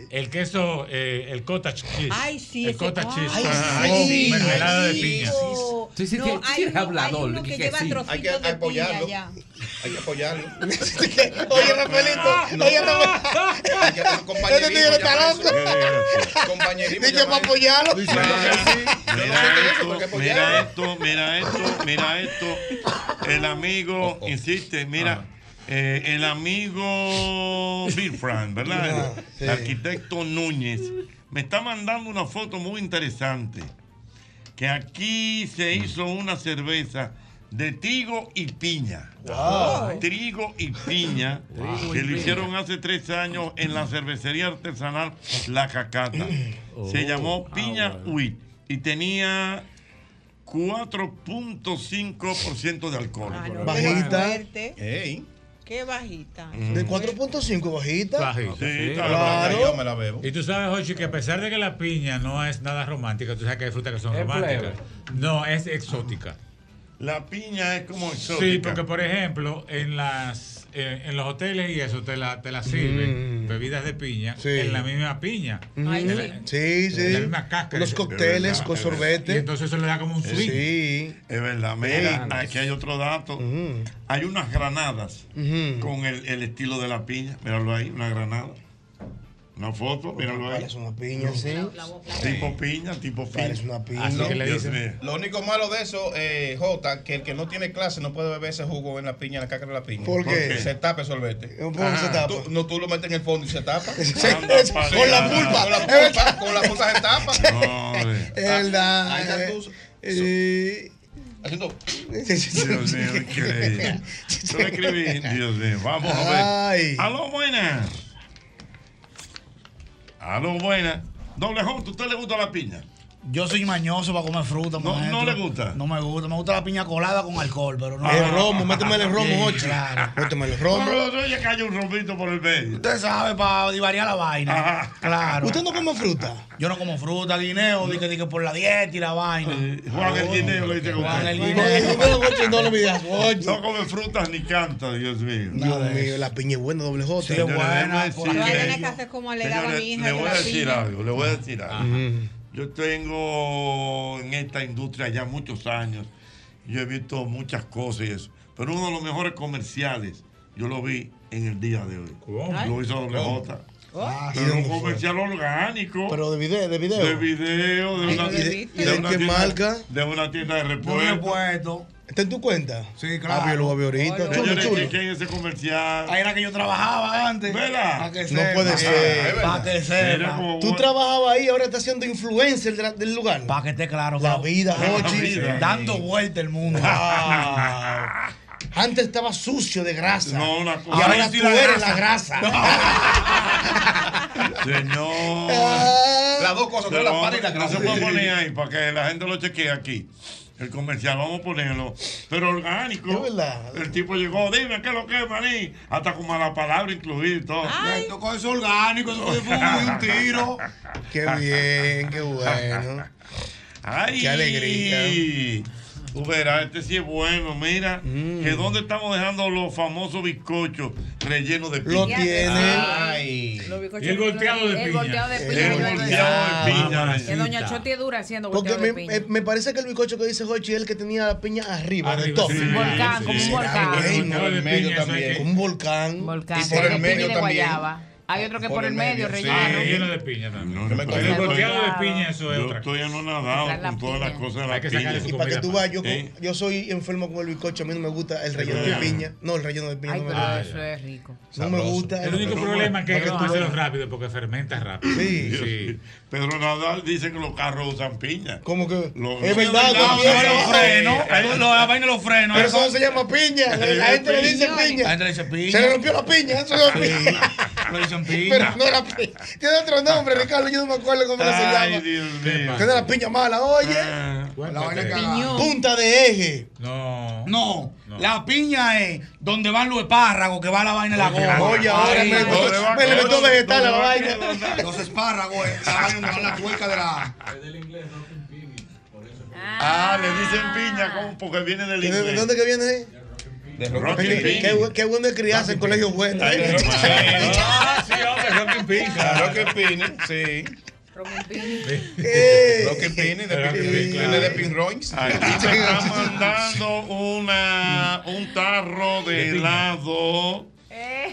Speaker 5: El queso, eh, el cottage cheese.
Speaker 6: Ay, sí,
Speaker 5: El cottage cheese.
Speaker 6: ay, sí.
Speaker 5: Mermelada de piña.
Speaker 8: Sí, sí,
Speaker 6: No,
Speaker 8: que-
Speaker 6: hay hay
Speaker 8: hablador,
Speaker 6: uno que
Speaker 8: que
Speaker 6: lleva
Speaker 8: sí.
Speaker 6: trocitos
Speaker 3: Hay que
Speaker 6: de piña
Speaker 3: apoyarlo.
Speaker 6: ya.
Speaker 3: Hay que apoyarlo.
Speaker 4: Oye, Rafaelito.
Speaker 3: No.
Speaker 4: Oye,
Speaker 3: Hay que hacer
Speaker 4: Este está loco.
Speaker 3: Compañerismo.
Speaker 4: Para
Speaker 3: eso.
Speaker 4: apoyarlo.
Speaker 2: Mira esto, mira esto, mira esto, mira esto. El amigo insiste, mira. eh, el amigo Bill Frank, ¿verdad?
Speaker 4: Ah.
Speaker 2: El arquitecto Núñez me está mandando una foto muy interesante. Que aquí se hizo una cerveza de trigo y piña.
Speaker 4: Wow.
Speaker 2: Trigo y piña, que lo hicieron hace tres años en la cervecería artesanal La Cacata. Se llamó Piña Wheat y tenía 4.5% de alcohol.
Speaker 6: Ah, no,
Speaker 4: Bajita.
Speaker 3: Ey.
Speaker 6: Qué bajita.
Speaker 4: De 4.5 bajita.
Speaker 5: Bajito.
Speaker 2: Sí,
Speaker 4: Claro.
Speaker 3: Yo me la bebo.
Speaker 5: Y tú sabes, Ochi, que a pesar de que la piña no es nada romántica, tú sabes que hay frutas que son
Speaker 8: Es
Speaker 5: románticas.
Speaker 8: plebe.
Speaker 5: No, es exótica.
Speaker 2: La piña es como exótica.
Speaker 5: Sí, porque por ejemplo, en las eh, en los hoteles y eso te la, te la sirven
Speaker 4: Mm.
Speaker 5: bebidas de piña
Speaker 4: Sí.
Speaker 5: en la misma piña.
Speaker 6: Ay,
Speaker 5: En
Speaker 6: sí.
Speaker 5: la-
Speaker 4: Sí, sí.
Speaker 5: en la misma cáscara.
Speaker 4: Los cócteles con
Speaker 2: verdad.
Speaker 5: Y
Speaker 4: sorbete.
Speaker 5: entonces eso le da como un swing.
Speaker 4: Sí.
Speaker 2: Es verdad. Mira, aquí hay otro dato.
Speaker 4: Ujú.
Speaker 2: Hay unas granadas con el, el estilo de la piña. Míralo ahí, una granada. Una foto, míralo ahí.
Speaker 4: Parece una piña, sí.
Speaker 2: Tipo piña, tipo piña.
Speaker 4: Parece una piña.
Speaker 5: Así que le
Speaker 2: Dios
Speaker 5: dicen.
Speaker 2: mío.
Speaker 3: Lo único malo de eso, eh, Jota, que el que no tiene clase no puede beber ese jugo en la piña, en la cáscara de la piña.
Speaker 4: ¿Por qué?
Speaker 3: Se tapa el sorbete.
Speaker 4: ¿Cómo se tapa?
Speaker 3: Tú, no, tú lo metes en el fondo y se tapa.
Speaker 4: Con la pulpa.
Speaker 3: Con la pulpa, con la pulpa se tapa.
Speaker 2: No, hombre.
Speaker 4: Es verdad.
Speaker 3: Ahí está
Speaker 4: eh,
Speaker 3: tú.
Speaker 4: eh,
Speaker 3: Haciendo.
Speaker 2: Dios mío, increíble. Yo le escribí, Dios mío. Vamos a ver. Aló, buenas. Aló, buenas. Doble J, ¿usted le gusta la piña?
Speaker 9: Yo soy mañoso para comer fruta.
Speaker 2: No-
Speaker 9: maestro.
Speaker 2: no le gusta.
Speaker 9: No me gusta. Me gusta la piña colada con alcohol, pero no.
Speaker 4: El romo, méteme el romo,
Speaker 9: Sí,
Speaker 4: Ochi.
Speaker 9: claro.
Speaker 4: Méteme el romo.
Speaker 2: No, no, ya que haya un rompito por el medio.
Speaker 9: Usted sabe, para divariar la vaina.
Speaker 2: Ajá.
Speaker 9: Claro.
Speaker 4: ¿Usted no come fruta?
Speaker 9: Yo no como fruta, guineo, di que, di que por la dieta y la vaina.
Speaker 2: Eh, Juan el Guineo le dice como
Speaker 9: Juan el. Guineo.
Speaker 4: No,
Speaker 2: come frutas ni canta, Dios mío.
Speaker 4: Dios mío, la piña es buena, doble J.
Speaker 9: Sí, es buena,
Speaker 6: que hacer como le daba a
Speaker 2: Señores,
Speaker 6: mi hija
Speaker 2: le voy a decir algo, le voy a decir algo. Yo tengo en esta industria ya muchos años. Yo he visto muchas cosas y eso. Pero uno de los mejores comerciales, yo lo vi en el día de hoy.
Speaker 5: ¿Cómo?
Speaker 2: Lo hizo Doble J.
Speaker 4: Ah, ¿y
Speaker 2: Pero un
Speaker 4: fue?
Speaker 2: comercial orgánico.
Speaker 4: Pero de video, de video.
Speaker 2: de video, de una, de,
Speaker 6: visto.
Speaker 4: ¿Y de
Speaker 2: una tienda,
Speaker 4: marca?
Speaker 2: de una tienda de repuesto.
Speaker 4: ¿Está en tu cuenta?
Speaker 9: Sí,
Speaker 4: Ah,
Speaker 9: claro.
Speaker 4: pero yo lo voy a ver ahorita. Chulo, chulo.
Speaker 2: ¿qué- ¿quién es ese comercial?
Speaker 9: Ahí era que yo trabajaba antes.
Speaker 2: ¿Verdad?
Speaker 9: Pa' que
Speaker 4: No puede ser.
Speaker 9: Para que sepa.
Speaker 4: Tú trabajabas ahí, ahora estás siendo influencer del lugar.
Speaker 9: Para que esté claro.
Speaker 4: La vida, Ochi.
Speaker 9: Dando vuelta el mundo.
Speaker 4: Ah. Antes estaba sucio de grasa.
Speaker 2: No, una
Speaker 4: y
Speaker 2: cosa.
Speaker 4: ahora
Speaker 9: sí
Speaker 4: tú
Speaker 9: la
Speaker 4: eres
Speaker 9: grasa.
Speaker 4: la grasa.
Speaker 2: Señor.
Speaker 4: Ah.
Speaker 3: Las dos cosas, no
Speaker 2: Pero
Speaker 3: la para y la
Speaker 2: no
Speaker 3: grasa.
Speaker 2: se puede poner ahí para que la gente lo chequee aquí. El comercial, vamos a ponerlo. Pero orgánico.
Speaker 4: Es verdad.
Speaker 2: El tipo llegó, dime qué es lo que es, maní. Hasta como a la palabra incluida y todo.
Speaker 9: Esto con eso orgánico, eso fue fue un tiro.
Speaker 4: Qué bien, qué bueno.
Speaker 2: ¡Ay!
Speaker 4: Qué alegría.
Speaker 2: Tú verás, este sí es bueno. Mira,
Speaker 4: Mm.
Speaker 2: que dónde estamos dejando los famosos bizcochos rellenos de
Speaker 4: Lo
Speaker 2: piña.
Speaker 4: tiene.
Speaker 3: Ay.
Speaker 6: Los bizcochos
Speaker 5: Y el volteado de
Speaker 10: El
Speaker 5: piña.
Speaker 10: de
Speaker 4: El
Speaker 10: piña.
Speaker 2: Volteado de piña.
Speaker 10: Que Doña Choti es dura haciendo
Speaker 4: Porque
Speaker 10: volteado
Speaker 4: me,
Speaker 10: de piña.
Speaker 4: eh, me parece que el bizcocho que dice Jochi es el que tenía la piña arriba,
Speaker 5: Arriba,
Speaker 4: top.
Speaker 5: sí.
Speaker 10: Volcán, como un
Speaker 2: sí.
Speaker 10: volcán.
Speaker 5: El
Speaker 3: medio también.
Speaker 5: que-
Speaker 4: Como un volcán.
Speaker 10: Volcán.
Speaker 3: Y por el
Speaker 10: de
Speaker 3: medio también.
Speaker 10: Hay otro que por, el medio,
Speaker 2: sí.
Speaker 10: relleno.
Speaker 5: Ah, relleno de piña también.
Speaker 2: No, no,
Speaker 5: El volteado de piña, eso es
Speaker 2: Yo
Speaker 5: otra.
Speaker 2: estoy anonadado
Speaker 10: la
Speaker 2: con todas las cosas de
Speaker 5: Hay
Speaker 2: la
Speaker 5: que
Speaker 2: piña.
Speaker 4: Y para que tú veas, yo,
Speaker 2: ¿Eh?
Speaker 4: yo soy enfermo con el bizcocho. A mí no me gusta el relleno de piña. No, el relleno de piña
Speaker 10: Ay,
Speaker 4: no me gusta.
Speaker 10: eso es rico.
Speaker 4: No me gusta.
Speaker 5: El único
Speaker 2: Pero
Speaker 5: problema es que hay que
Speaker 4: veas.
Speaker 5: rápido porque fermenta rápido.
Speaker 4: Sí.
Speaker 5: sí.
Speaker 2: Pedro Nadal dice que los carros usan piña.
Speaker 4: Como que es
Speaker 2: Sí,
Speaker 4: verdad,
Speaker 2: sí, sí,
Speaker 9: Los
Speaker 2: sí.
Speaker 9: frenos, la vaina los frenos.
Speaker 4: Pero
Speaker 9: eso-
Speaker 4: se llama piña. La gente le dice
Speaker 9: La
Speaker 4: piña.
Speaker 9: gente le dice piña.
Speaker 4: Se le rompió la piña. Eso es piña.
Speaker 5: Piña.
Speaker 4: Pero no la piña. Tiene otro nombre, Ricardo. Yo no me acuerdo cómo se
Speaker 2: Ay,
Speaker 4: llama.
Speaker 2: Dios mío.
Speaker 4: Tiene la piña mala, oye.
Speaker 2: Ah.
Speaker 9: La vaina que
Speaker 6: Piñón.
Speaker 4: Punta de eje.
Speaker 5: No.
Speaker 9: No, la piña es donde van los espárragos, que va la vaina en la goma.
Speaker 4: Oye, ahora me, me le
Speaker 2: ¿Dónde-
Speaker 4: vegetal a la vaina.
Speaker 9: Los espárragos, eh, la vaina donde van la tuerca de la.
Speaker 2: Ah, le dicen piña ¿cómo? porque viene del
Speaker 4: ¿De de
Speaker 2: inglés.
Speaker 4: dónde que viene?
Speaker 3: De
Speaker 2: Rocky
Speaker 4: Qué,
Speaker 2: Pin.
Speaker 4: qué, qué bueno es criarse en colegio bueno.
Speaker 2: Ay,
Speaker 4: ¿eh?
Speaker 5: Ah, sí, hombre, Rocky Pin.
Speaker 3: Claro que Pini, sí.
Speaker 4: Eh,
Speaker 3: Rocky Pini, de
Speaker 5: Rocky
Speaker 3: Pin-
Speaker 5: Pin,
Speaker 3: viene
Speaker 5: claro.
Speaker 3: de Pin Royce.
Speaker 2: Aquí me están mandando una, un tarro de helado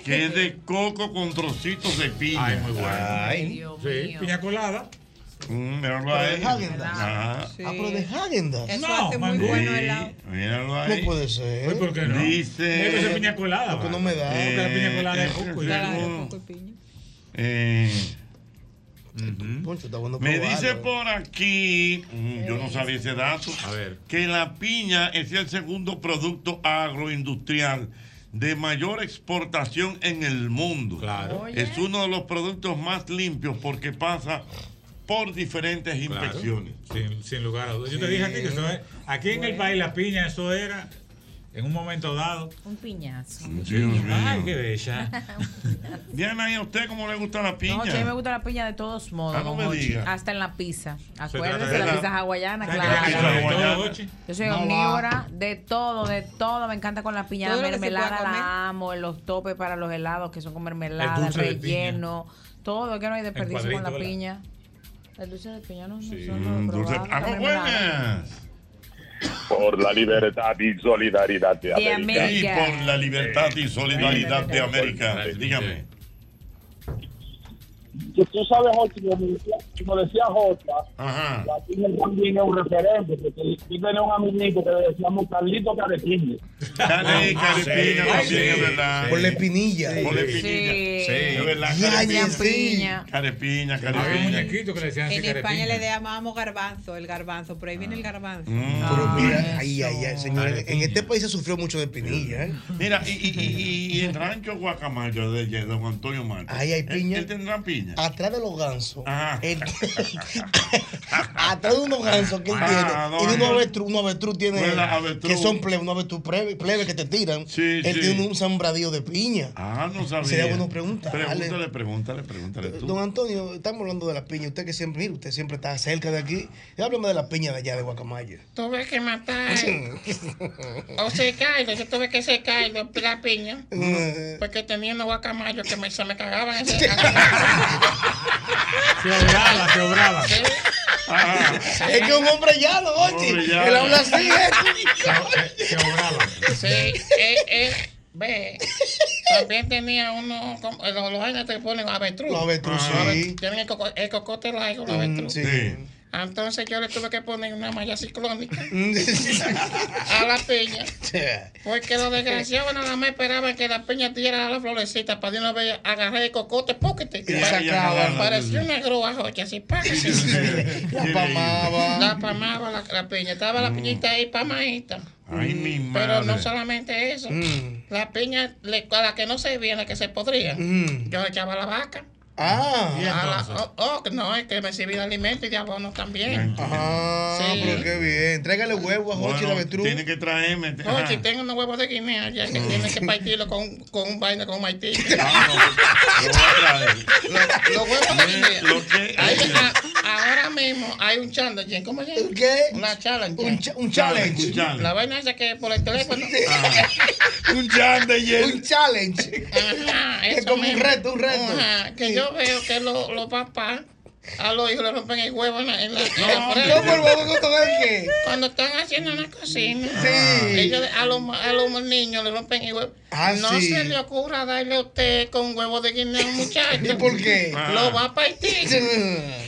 Speaker 2: que es de coco con trocitos de piña.
Speaker 5: Ay, muy bueno.
Speaker 3: Ay,
Speaker 10: Dios
Speaker 5: Sí,
Speaker 10: mío.
Speaker 5: piña colada.
Speaker 2: Mm, míralo ahí. Ah,
Speaker 6: Sí.
Speaker 4: Ah, pero de Häagen-Dazs.
Speaker 6: Eso
Speaker 5: No,
Speaker 6: hace muy bueno helado.
Speaker 2: míralo ahí.
Speaker 4: No puede
Speaker 5: Pues,
Speaker 4: ser.
Speaker 5: ¿Por qué no?
Speaker 2: Dice-
Speaker 5: Tiene que ser piña colada.
Speaker 4: Porque
Speaker 5: va.
Speaker 4: no me da.
Speaker 5: Porque la piña colada es coco. ya.
Speaker 6: Claro,
Speaker 2: no.
Speaker 6: coco y piña.
Speaker 2: Eh,
Speaker 4: Poncho, está bueno
Speaker 2: me dice por aquí, mm, yo no sabía ese dato,
Speaker 5: A ver.
Speaker 2: que la piña es el segundo producto agroindustrial de mayor exportación en el mundo.
Speaker 5: Claro.
Speaker 2: Es uno de los productos más limpios porque pasa por diferentes
Speaker 5: Claro.
Speaker 2: inspecciones.
Speaker 5: Sin, sin lugar a dudas. Yo te dije a ti que eso es, aquí en el país la piña, eso era en un momento dado.
Speaker 10: Un piñazo.
Speaker 2: Dios mío.
Speaker 5: Ay, qué bella.
Speaker 2: Diana, ¿y a usted cómo le gusta la piña?
Speaker 10: No, a mí me gusta la piña de todos modos.
Speaker 2: Ah, no me diga.
Speaker 10: Hasta en la pizza.
Speaker 5: de
Speaker 10: la
Speaker 2: la-
Speaker 10: pizza hawaiana,
Speaker 5: ¿Sabes qué es la pizza
Speaker 10: claro. Yo soy
Speaker 9: No va.
Speaker 10: omnívora de todo, de todo. Me encanta con la piña.
Speaker 6: Todo
Speaker 10: La mermelada la amo. Los topes para los helados que son con mermelada,
Speaker 5: El
Speaker 10: relleno. Todo, que no hay desperdicio con la piña. El dulce de piña no,
Speaker 5: Sí.
Speaker 2: ¡Ah, no,
Speaker 10: mermelada.
Speaker 2: buenas!
Speaker 11: por la libertad y solidaridad de,
Speaker 10: De
Speaker 11: América.
Speaker 2: Y
Speaker 10: América.
Speaker 2: por la libertad y solidaridad de América. Dígame.
Speaker 11: Tú, tú sabes, Jorge, como decía, como decía Jota,
Speaker 2: Ajá.
Speaker 11: la piña también es un referente, porque yo tenía un amiguito que le decíamos Carlito Carepiña.
Speaker 2: Cane, carepiña
Speaker 5: Ay,
Speaker 2: también,
Speaker 5: sí.
Speaker 2: es verdad.
Speaker 4: Por la espinilla.
Speaker 2: Por la
Speaker 10: Sí.
Speaker 2: espinilla.
Speaker 10: Sí.
Speaker 2: Es verdad.
Speaker 4: Ya,
Speaker 2: Carepiña.
Speaker 4: ya, sí.
Speaker 10: piña.
Speaker 2: Carepiña,
Speaker 5: Había un
Speaker 2: carepiña.
Speaker 5: muñequito que le decían
Speaker 6: En España le llamamos garbanzo, el garbanzo. Por ahí viene el garbanzo.
Speaker 2: Mm.
Speaker 4: Pero
Speaker 10: Ah,
Speaker 4: mira, ay, ay, ay,
Speaker 10: eso.
Speaker 4: señores. En este país se sufrió mucho de pinilla, ¿eh?
Speaker 2: Mira, y, y, y, y el rancho Guacamayo de de don Antonio Marcos.
Speaker 4: Ahí hay
Speaker 2: ¿Él-
Speaker 4: piña.
Speaker 2: ¿Él tendrá piña?
Speaker 4: Atrás de los gansos. El- atrás de unos gansos que él
Speaker 2: Ah,
Speaker 4: tiene. y de unos
Speaker 2: no.
Speaker 4: avestruz, unos avestruz tiene.
Speaker 2: Pues.
Speaker 4: Que son plebe, unos avestruz plebe, plebe que te tiran.
Speaker 2: Sí,
Speaker 4: él
Speaker 2: sí.
Speaker 4: tiene un sembradío de piña.
Speaker 2: Ah, no sabía.
Speaker 4: Sería bueno preguntarle.
Speaker 2: Pregúntale, pregúntale, pregúntale tú.
Speaker 4: Don Antonio, estamos hablando de la piña. Usted que siempre, mire, usted siempre está cerca de aquí. Háblame de la piña de allá de Guacamaya.
Speaker 12: Tuve que matar. o secarlo, yo tuve que secarlo, la piña. Porque tenía unos guacamayos que me, se me cagaban. Ese,
Speaker 5: Se obraba, se obraba.
Speaker 2: Ah,
Speaker 4: es que un hombre llano, oye.
Speaker 2: Hombre llano.
Speaker 4: Él habla así, ¿eh?
Speaker 5: Se, se obraba.
Speaker 12: Sí, eh, eh, ve. También tenía uno, como- los, los años te ponen avestruz.
Speaker 4: Los avestruz,
Speaker 12: Los
Speaker 4: sí.
Speaker 12: Tienen el, coco, el cocote largo, los
Speaker 4: Mm,
Speaker 12: avestruz.
Speaker 4: sí.
Speaker 12: Entonces yo le tuve que poner una malla ciclónica a la piña. Porque los desgraciados nada más esperaban que la piña tirara la florecita para de una vez agarrar el cocote, póquete. Parecía una grúa, joya, así, págase.
Speaker 4: La pamaba.
Speaker 12: La pamaba la, la piña. Estaba la piñita ahí pamadita.
Speaker 2: Ay, mi madre.
Speaker 12: Pero no solamente eso.
Speaker 4: Mm.
Speaker 12: La piña, le- a la que no se veía, la que se podría,
Speaker 4: Mm.
Speaker 12: yo le echaba la vaca.
Speaker 4: Ah.
Speaker 5: Y
Speaker 12: A la-
Speaker 5: entonces.
Speaker 12: oh, oh, no, es que me sirvía de alimento y de abono también.
Speaker 4: Ah,
Speaker 12: Sí.
Speaker 4: pero qué bien. Tráigale huevo a Jochi
Speaker 2: Bueno,
Speaker 4: la avestruz.
Speaker 2: tiene que traerme. Ajá.
Speaker 12: tengo unos huevos de Guinea ya que tiene que partirlo con, con un vaina, con un.
Speaker 2: Ah, no, lo voy a traer.
Speaker 12: Los, los huevos de Guinea.
Speaker 2: Lo que-
Speaker 12: Hay- a- ahora mismo hay un challenge, ¿cómo se llama?
Speaker 4: ¿Qué?
Speaker 12: Una challenge.
Speaker 4: Un, cha- un challenge.
Speaker 2: Un challenge.
Speaker 12: La vaina esa que por el teléfono.
Speaker 2: Un chandelier.
Speaker 4: Un challenge.
Speaker 12: Ajá,
Speaker 4: Es como un reto, un reto.
Speaker 12: Ajá, que yo veo que los papás a los hijos le rompen el huevo en la. Cuando están haciendo una cocina,
Speaker 4: Sí.
Speaker 12: ellos a los, a los niños le rompen el huevo.
Speaker 4: Ah,
Speaker 12: no
Speaker 4: sí.
Speaker 12: se le ocurra darle a usted con huevo de guinea a un muchacho.
Speaker 4: ¿Y por qué?
Speaker 2: Ah.
Speaker 12: Lo va a partir.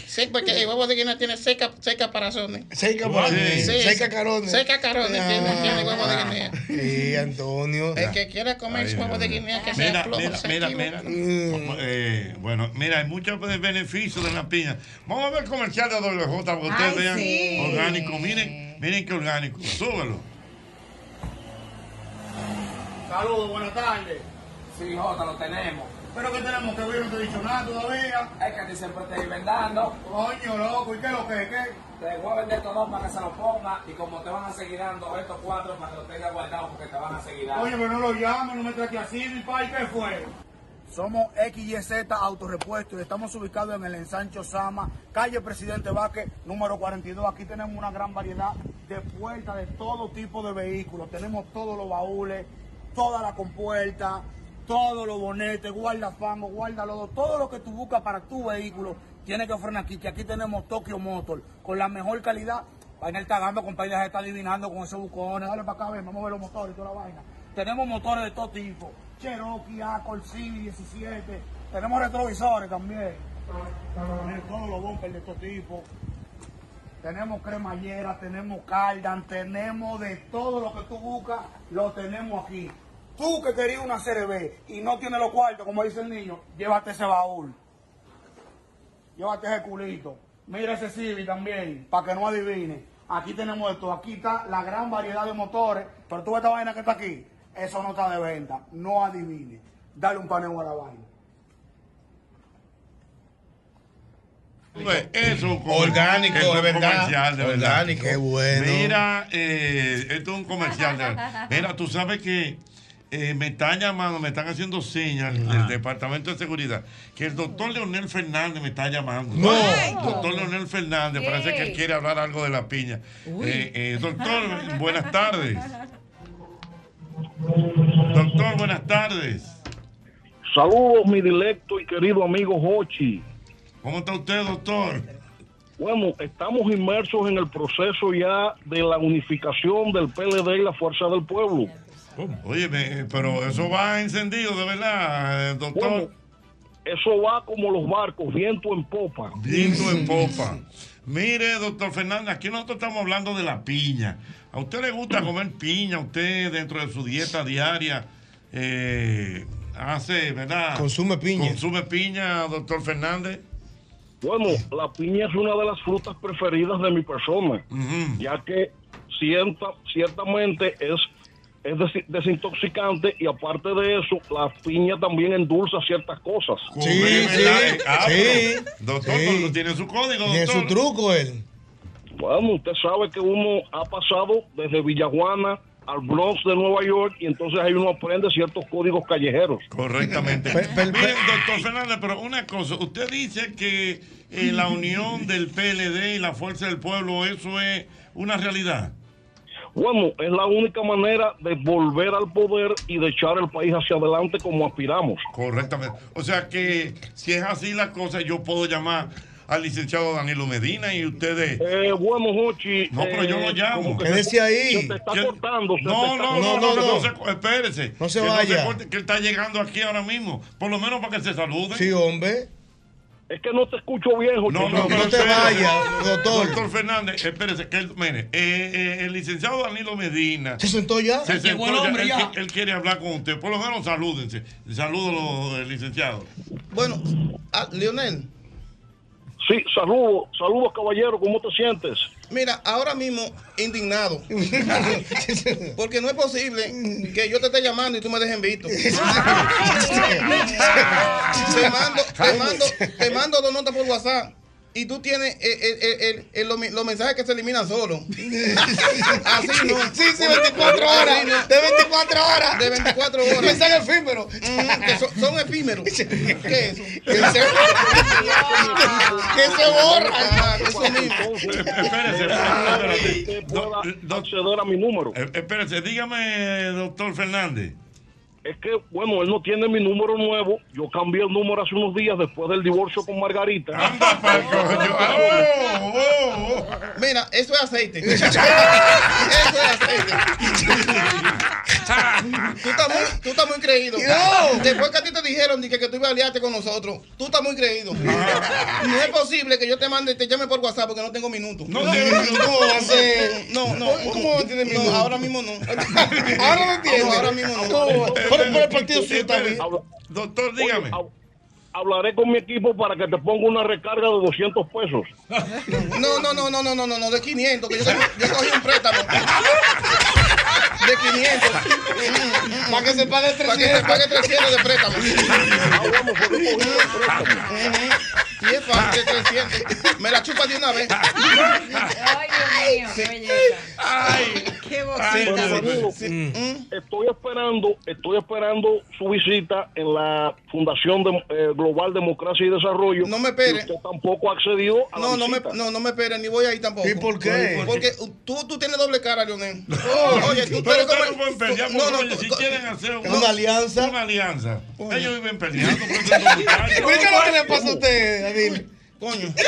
Speaker 12: Sí, porque el huevo de guinea tiene seca, seca parazones.
Speaker 4: Seca para
Speaker 2: Sí.
Speaker 12: Sí,
Speaker 4: Seca carones.
Speaker 12: Seca carones tiene, tiene huevo de guinea.
Speaker 4: Sí, Antonio.
Speaker 12: El que quiera comer
Speaker 2: Ay,
Speaker 12: huevo de guinea que sea
Speaker 2: Mira,
Speaker 12: plomo,
Speaker 2: mira,
Speaker 12: se
Speaker 2: mira, mira.
Speaker 4: Mm.
Speaker 2: Eh, bueno, mira, hay muchos beneficios de la piña. Vamos a ver el comercial de WJ para que ustedes
Speaker 6: Ay,
Speaker 2: vean.
Speaker 6: sí.
Speaker 2: Orgánico, miren, miren qué orgánico. Súbelo.
Speaker 9: Saludos, buenas tardes.
Speaker 13: Sí, Jota, lo tenemos.
Speaker 9: Pero que tenemos que ver, no te he dicho nada todavía.
Speaker 13: Es que a ti siempre te iban dando.
Speaker 9: Coño, loco, ¿y qué es lo que es? ¿Qué?
Speaker 13: Te voy a vender estos dos para que se lo ponga y como te van a seguir dando estos cuatro para que lo tengas guardado porque te van a seguir dando.
Speaker 9: Oye, pero no lo llames, no me trate así, mi pai, ¿qué fue? Somos XYZ Autorepuesto y estamos ubicados en el ensancho Sama, calle Presidente Vázquez, número 42. Aquí tenemos una gran variedad de puertas de todo tipo de vehículos. Tenemos todos los baúles, toda la compuerta, todos los bonetes, guardafangos, guardalodo, todo lo que tú buscas para tu vehículo tiene que ofrecer aquí, que aquí tenemos Tokyo Motor con la mejor calidad. Vaina está gamba, compañía, se está adivinando con esos bucones. Dale para acá, ven, vamos a ver los motores y toda la vaina. Tenemos motores de todo tipo. Cherokee, Accord, Civic 17. Tenemos retrovisores también. Miren, Todos los bumpers de todo tipo. Tenemos cremallera, tenemos cardan, tenemos de todo lo que tú buscas, lo tenemos aquí. Tú que querías una CRB y no tienes los cuartos, como dice el niño, llévate ese baúl. Llévate ese culito. Mira ese Civic también, para que no adivine. Aquí tenemos esto. Aquí está la gran variedad de motores. Pero tú ves esta vaina que está aquí. Eso no está de venta. No adivine. Dale un paneo a la vaina.
Speaker 2: Eso es un comer-
Speaker 3: Orgánico,
Speaker 2: es un
Speaker 3: verdad.
Speaker 2: comercial, de verdad.
Speaker 3: Orgánico. Qué bueno.
Speaker 2: Mira, eh, esto es un comercial. de verdad. Mira, tú sabes que eh, me están llamando, me están haciendo señas del Departamento de Seguridad, que el doctor Leonel Fernández me está llamando.
Speaker 3: No.
Speaker 2: Ay, doctor Leonel Fernández,
Speaker 3: ¿Qué?
Speaker 2: parece que él quiere hablar algo de la piña. Eh, eh, doctor, buenas tardes. Doctor, buenas tardes.
Speaker 14: Saludos, mi directo y querido amigo Hochi.
Speaker 2: ¿Cómo está usted, doctor?
Speaker 14: Bueno, estamos inmersos en el proceso ya de la unificación del PLD y la Fuerza del Pueblo.
Speaker 2: Oye, me- pero eso va encendido, de verdad, eh, doctor.
Speaker 14: Bueno, eso va como los barcos, viento en popa.
Speaker 2: Viento en popa. Mire, doctor Fernández, aquí nosotros estamos hablando de la piña. ¿A usted le gusta comer piña? ¿Usted dentro de su dieta diaria eh, hace, verdad?
Speaker 3: Consume piña.
Speaker 2: ¿Consume piña, doctor Fernández?
Speaker 14: Bueno, la piña es una de las frutas preferidas de mi persona, ya que sienta, ciertamente es, es desi- desintoxicante y aparte de eso, la piña también endulza ciertas cosas.
Speaker 2: Sí, sí, ah,
Speaker 14: sí.
Speaker 2: pero, Doctor, pero tiene su código,
Speaker 14: Tiene
Speaker 2: doctor.
Speaker 14: su
Speaker 3: truco él.
Speaker 14: Bueno, usted sabe que uno ha pasado desde Villajuana al Bronx de Nueva York y entonces ahí uno aprende ciertos códigos callejeros.
Speaker 2: Correctamente. Mire, doctor Fernández, pero una cosa, usted dice que eh, la unión del PLD y la Fuerza del Pueblo, eso es una realidad.
Speaker 14: Bueno, es la única manera de volver al poder y de echar el país hacia adelante como aspiramos.
Speaker 2: Correctamente. O sea que si es así la cosa, yo puedo llamar al licenciado Danilo Medina y ustedes.
Speaker 14: Eh, bueno, Jochi.
Speaker 2: No, pero yo lo
Speaker 14: eh,
Speaker 2: llamo.
Speaker 14: como que se- Se te está cortando.
Speaker 2: No, no, no, no, no, se- espérese.
Speaker 3: No se
Speaker 2: Que
Speaker 3: vaya.
Speaker 2: corte, que él está llegando aquí ahora mismo. Por lo menos para que se saluden.
Speaker 3: Sí, hombre.
Speaker 14: Es que no te escucho bien, Jochi.
Speaker 2: No, no,
Speaker 14: No
Speaker 2: pero
Speaker 14: te vayas, doctor.
Speaker 2: Doctor Fernández, espérese, que él, mire, eh, eh, el licenciado Danilo Medina.
Speaker 3: ¿Se sentó ya?
Speaker 2: Se sentó
Speaker 3: el hombre ya.
Speaker 2: él quiere hablar con usted. Por lo menos salúdense. Saludos, eh, licenciado.
Speaker 3: Bueno, ah, Leonel.
Speaker 14: Sí, saludos, saludos, caballero. ¿Cómo te sientes?
Speaker 3: Mira, ahora mismo indignado. Porque no es posible que yo te esté llamando y tú me dejes en visto. te mando, te mando, te mando dos notas por WhatsApp. Y tú tienes eh, el- el- los, mensajes que se eliminan solos. Así no.
Speaker 4: Sí, sí, 24 horas.
Speaker 3: No.
Speaker 4: De 24 horas.
Speaker 3: De 24 horas.
Speaker 4: Mensaje efímero.
Speaker 3: Mm, que son, son efímeros. ¿Qué es eso?
Speaker 4: Que se, que se borran.
Speaker 3: Ah, eso mismo.
Speaker 2: Espérese, espérese.
Speaker 14: pueda acceder a mi número.
Speaker 2: Eh, Espérese, dígame, doctor Fernández.
Speaker 14: Es que, bueno, él no tiene mi número nuevo. Yo cambié el número hace unos días después del divorcio con Margarita.
Speaker 3: Mira, eso es aceite. eso es aceite. tú, estás muy, tú estás muy creído.
Speaker 4: No.
Speaker 3: Después que a ti te dijeron di que, que tú ibas a aliarte con nosotros, tú estás muy creído. no es posible que yo te mande, te llame por WhatsApp porque no tengo minutos.
Speaker 4: No tiene minutos. ¿Cómo va a ser?
Speaker 3: No, no.
Speaker 4: ¿Cómo no minutos?
Speaker 3: No, ahora mismo no.
Speaker 4: Ahora no entiendo.
Speaker 3: No, ahora mismo no.
Speaker 4: ¿Cómo? Por, por el partido suyo está bien.
Speaker 2: Doctor,
Speaker 14: dígame. hablaré con mi equipo para que te ponga una recarga de 200 pesos.
Speaker 3: No, no, no, no, no, no, no, no, de 500, que yo, cogí- yo cogí un préstamo. de 500.
Speaker 4: Para que se pague
Speaker 3: Para que se pague 300 de préstamo. Y es fácil, 300. Me la chupa de una vez.
Speaker 6: Ay, Dios mío, qué belleza.
Speaker 2: Ay,
Speaker 6: qué bocita.
Speaker 14: Danilo, Estoy esperando, estoy esperando su visita en la Fundación de- eh, Global Democracia y Desarrollo.
Speaker 3: No me espere.
Speaker 14: Usted tampoco ha accedido a la
Speaker 3: No, no me, no, no me esperen, ni voy ahí tampoco.
Speaker 4: ¿Y por qué?
Speaker 3: Porque tú, tú tienes doble cara, Leonel. Oye, tú, tú
Speaker 2: Pero ustedes no pueden pelear,
Speaker 3: No, no,
Speaker 2: si quieren hacer
Speaker 4: Una alianza.
Speaker 2: Una alianza. Ellos viven peleando. por eso son muchachos.
Speaker 4: ¿Qué es lo que le pasa a usted, Danilo?
Speaker 3: Coño.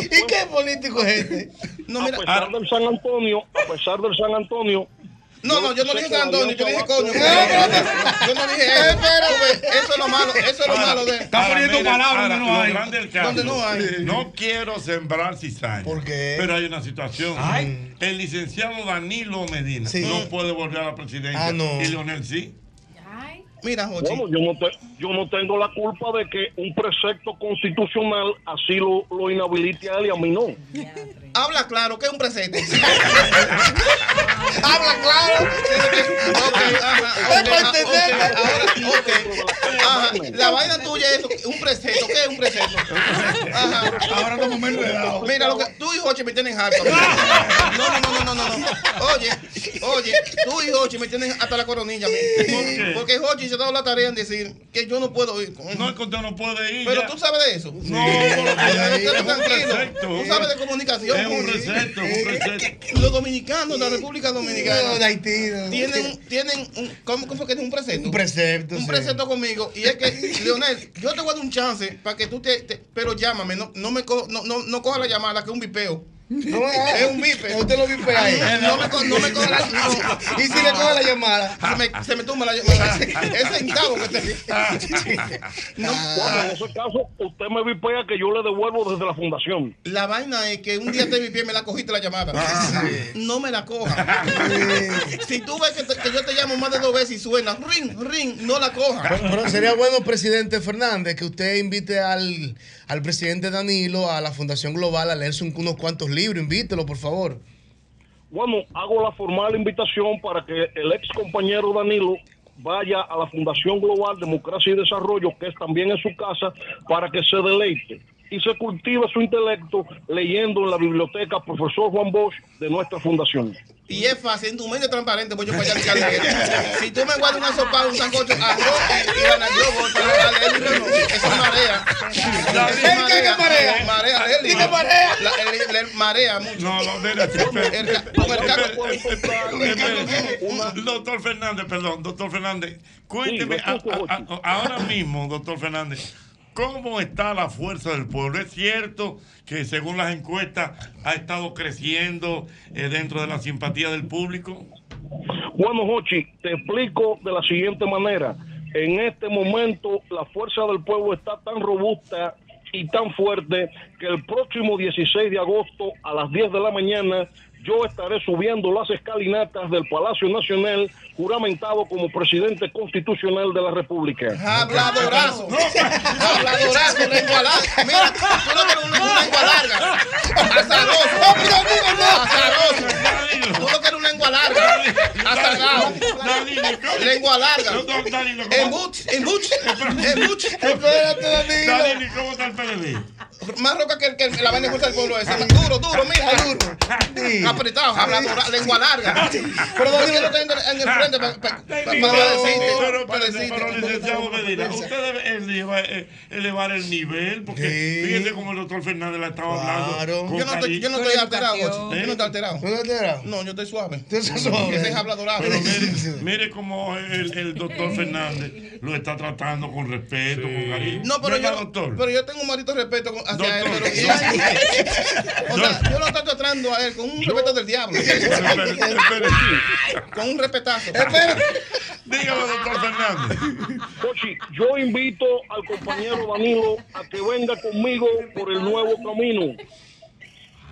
Speaker 4: ¿Y qué político es este?
Speaker 3: No,
Speaker 14: a
Speaker 3: mira.
Speaker 14: pesar del San Antonio, a pesar del San Antonio.
Speaker 3: No, no, yo no dije San Antonio, yo dije coño.
Speaker 14: va-
Speaker 3: Yo no dije eso. Eso es lo malo, eso es lo malo de. No hay.
Speaker 2: grande del caso,
Speaker 3: Donde no hay.
Speaker 2: no quiero sembrar cizaña.
Speaker 4: ¿Por qué?
Speaker 2: Pero hay una situación. El licenciado Danilo Medina no puede volver a la presidencia.
Speaker 4: Ah, no.
Speaker 2: Y Leonel sí.
Speaker 3: Mira, Jochi.
Speaker 14: Bueno, yo no, te- yo no tengo la culpa de que un precepto constitucional así lo, lo inhabilite a él y a mí no.
Speaker 3: Habla claro, que es un presente. Habla claro. Ok, ajá, ok, ah, ahora. Ajá, La vaina tuya es un precepto. ¿Qué es un precepto? Ajá.
Speaker 4: Ahora estamos muy enredados.
Speaker 3: Mira, lo que tú y Jochi me tienen harto. No, no, no, no, no, no. Oye, oye, tú y Jochi me tienen hasta la coronilla. a mí.
Speaker 2: qué?
Speaker 3: Porque Jochi se ha dado la tarea en decir que yo no puedo ir con él.
Speaker 2: No, es que usted no puede ir.
Speaker 3: Pero
Speaker 2: ya.
Speaker 3: tú sabes de eso.
Speaker 2: No, pero es un
Speaker 3: tranquilo. Tú sabes de comunicación.
Speaker 2: Es un precepto, un precepto.
Speaker 3: Los dominicanos la República Dominicana
Speaker 4: No, de Haití, no.
Speaker 3: tienen, tienen un, ¿cómo cómo fue que es un precepto?
Speaker 4: Un precepto.
Speaker 3: un
Speaker 4: sí.
Speaker 3: precepto conmigo y es que Leonel yo te voy a dar un chance para que tú te, te- pero llámame no, no me co- no, no, no coja la llamada que es un vipeo
Speaker 4: No,
Speaker 3: es un vipe
Speaker 4: Usted lo vipea ahí.
Speaker 3: no me, no me coja la no.
Speaker 4: Y si le coge la llamada.
Speaker 3: se me, se me tumba la llamada ese centavo que te no,
Speaker 14: Bueno, en ese caso, usted me vipea que yo le devuelvo desde la fundación.
Speaker 3: la vaina es que un día te vipié me la cogiste la llamada no me la coja si tú ves que, te- que yo te llamo más de dos veces y suena ring ring no la coja
Speaker 4: Pero, pero sería bueno, presidente Fernández, que usted invite al, al presidente Danilo a la Fundación Global a leerse un- unos cuantos libros. Invítelo, por favor.
Speaker 14: Bueno, hago la formal invitación para que el ex compañero Danilo vaya a la Fundación Global Democracia y Desarrollo, que es también en su casa, para que se deleite y se cultive su intelecto leyendo en la biblioteca Profesor Juan Bosch de nuestra fundación.
Speaker 3: Y es fácil, en tu medio transparente, pues yo para allá a leer. Si tú me guardas una sopa, un sancocho, arroz y, y gana yo, voy a leer el libro, no. Eso es marea.
Speaker 4: ¿El qué que marea?
Speaker 3: Marea, leer el
Speaker 4: ¿Y
Speaker 3: libro.
Speaker 4: qué marea?
Speaker 3: El- marea mucho.
Speaker 2: No, no, espera. Doctor Fernández, perdón, doctor Fernández, cuénteme ahora mismo, doctor Fernández, ¿cómo está la fuerza del pueblo? ¿Es cierto que según las encuestas ha estado creciendo eh, dentro de la simpatía del público?
Speaker 14: Bueno, Jochi, te explico de la siguiente manera. En este momento, la fuerza del pueblo está tan robusta y tan fuerte que el próximo 16 de agosto a las 10 de la mañana yo estaré subiendo las escalinatas del Palacio Nacional juramentado como presidente constitucional de la República.
Speaker 3: Habladorazo. Habladorazo, lengua larga. Mira, tú no tienes una lengua larga. Azaroso. Azaroso. Tú no quieres una lengua larga. Azarado. Lengua larga. Embuch, embuch, embuch.
Speaker 4: Espérate, Danilo.
Speaker 2: Danilo, ¿cómo está el PLD?
Speaker 3: Más roca que, que la vaina del pueblo ese. Duro, duro, mira, duro. Apretado, habladora, lengua larga. Pero no está en el- en el frente para decirte.
Speaker 2: pero, licenciado Medina, usted debe elevar, eh, elevar el nivel, porque fíjese como el doctor Fernández la estaba hablando.
Speaker 3: Yo no estoy,
Speaker 2: cariño.
Speaker 3: yo no alterado.
Speaker 2: ¿Eh?
Speaker 3: Yo no estoy alterado.
Speaker 4: ¿No alterado?
Speaker 3: Yo estoy suave.
Speaker 2: Pero mire, mire cómo el, el doctor Fernández lo está tratando con respeto, con cariño.
Speaker 3: No, pero
Speaker 2: ¿Verdad,
Speaker 3: yo,
Speaker 2: doctor?
Speaker 3: pero yo tengo un maldito respeto hacia él. Pero, o sea, yo lo estoy tratando a él con un respeto del diablo. Con un respetazo.
Speaker 2: Dígame, doctor Fernández.
Speaker 14: Jochi, yo invito al compañero Danilo a que venga conmigo por el nuevo camino.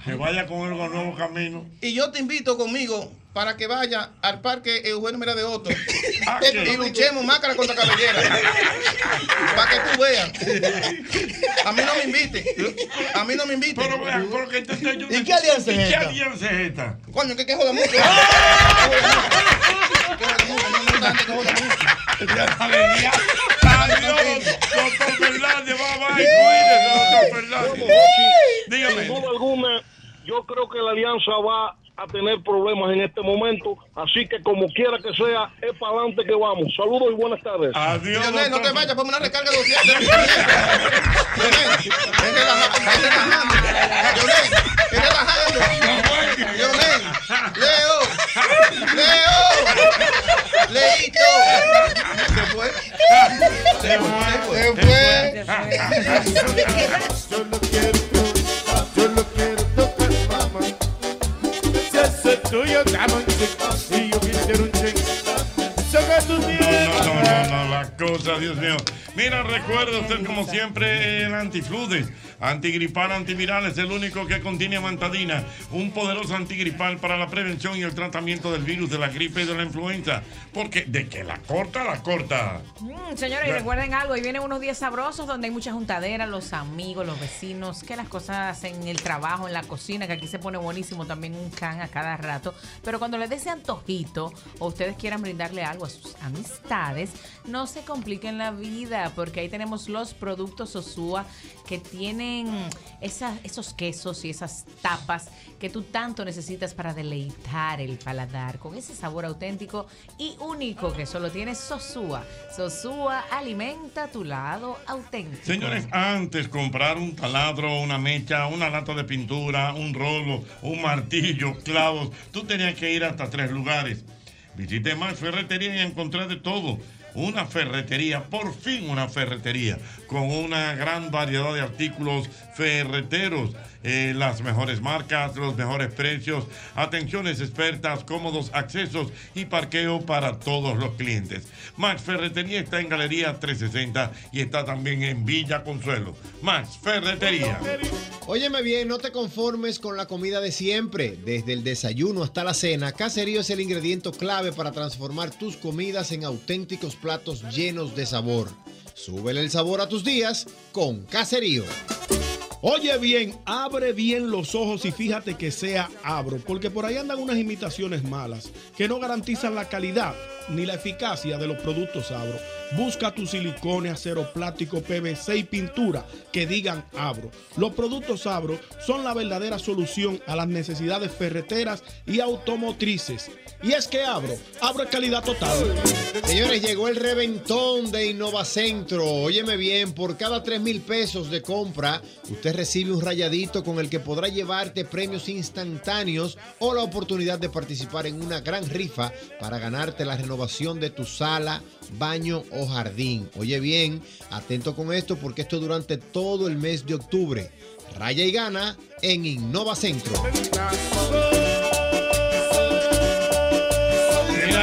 Speaker 2: Que vaya con él con el nuevo camino.
Speaker 3: Y yo te invito conmigo para que vaya al parque Eugenio Mera de Otto
Speaker 2: Ah,
Speaker 3: y luchemos máscara contra cabellera. para que tú veas. A mí no me invite. A mí no me invite.
Speaker 2: Pero vean, porque entonces yo
Speaker 3: ¿Y qué alianza es
Speaker 2: ¿Y qué
Speaker 3: esta?
Speaker 2: alianza es esta?
Speaker 3: Coño, que que joda mucho.
Speaker 2: Adiós, doctor Fernández, bye, cuídese, doctor Fernández. Dígame.
Speaker 14: Sin duda alguna, yo creo que la alianza va a tener problemas en este momento, así que como quiera que sea, es para adelante que vamos. Saludos y buenas tardes.
Speaker 2: Adiós.
Speaker 3: Leonel, no te vayas, ponme una recarga de 200. Leonel, ven relajando, ven relajando. Leonel, ven relajando. Leonel, Leo, Leo, Leito. Se fue. Se fue. Se
Speaker 1: Yo lo quiero, yo lo quiero tocar, mamá. Si eso es tuyo, dame un check. Y yo quisiera un check. Saca tu
Speaker 2: No, no, no, no, la cosa, Dios mío. Mira, recuerda usted como siempre el antifludes, antigripal, antiviral, es el único que contiene amantadina, un poderoso antigripal para la prevención y el tratamiento del virus, de la gripe y de la influenza. Porque de que la corta, la corta.
Speaker 10: Mm, señores, y recuerden algo, y vienen unos días sabrosos donde hay mucha juntadera, los amigos, los vecinos, que las cosas en el trabajo, en la cocina, que aquí se pone buenísimo también un can a cada rato. Pero cuando les dé ese antojito o ustedes quieran brindarle algo a sus amistades, no se compliquen la vida, porque ahí tenemos los productos Sosúa que tienen esa- esos quesos y esas tapas que tú tanto necesitas para deleitar el paladar con ese sabor auténtico y único que solo tiene Sosúa. Sosúa alimenta tu lado auténtico.
Speaker 2: Señores, antes comprar un taladro, una mecha, una lata de pintura, un rolo, un martillo, clavos, tú tenías que ir hasta tres lugares. Visité más ferretería y encontré de todo. Una ferretería, por fin una ferretería, con una gran variedad de artículos ferreteros, eh, las mejores marcas, los mejores precios, atenciones expertas, cómodos accesos y parqueo para todos los clientes. Max Ferretería está en Galería 360 y está también en Villa Consuelo. Max Ferretería.
Speaker 15: Óyeme bien, no te conformes con la comida de siempre. Desde el desayuno hasta la cena, Caserío es el ingrediente clave para transformar tus comidas en auténticos platos llenos de sabor. Súbele el sabor a tus días con Caserío.
Speaker 16: Oye bien, abre bien los ojos y fíjate que sea abro, porque por ahí andan unas imitaciones malas que no garantizan la calidad ni la eficacia de los productos abro. Busca tu silicone, acero plástico, PVC y pintura que digan abro. Los productos abro son la verdadera solución a las necesidades ferreteras y automotrices. Y es que abro, abro calidad total.
Speaker 15: Señores, llegó el reventón de Innovacentro. Óyeme bien, por cada 3 mil pesos de compra, usted recibe un rayadito con el que podrá llevarte premios instantáneos o la oportunidad de participar en una gran rifa para ganarte la renovación de tu sala, baño o jardín. Oye bien, atento con esto porque esto durante todo el mes de octubre. Raya y gana en Innovacentro.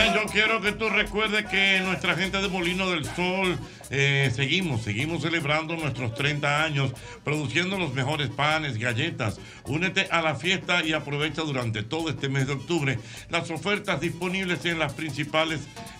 Speaker 2: Yo quiero que tú recuerdes que nuestra gente de Molino del Sol eh, seguimos, seguimos celebrando nuestros 30 años, produciendo los mejores panes, galletas. Únete a la fiesta y aprovecha durante todo este mes de octubre las ofertas disponibles en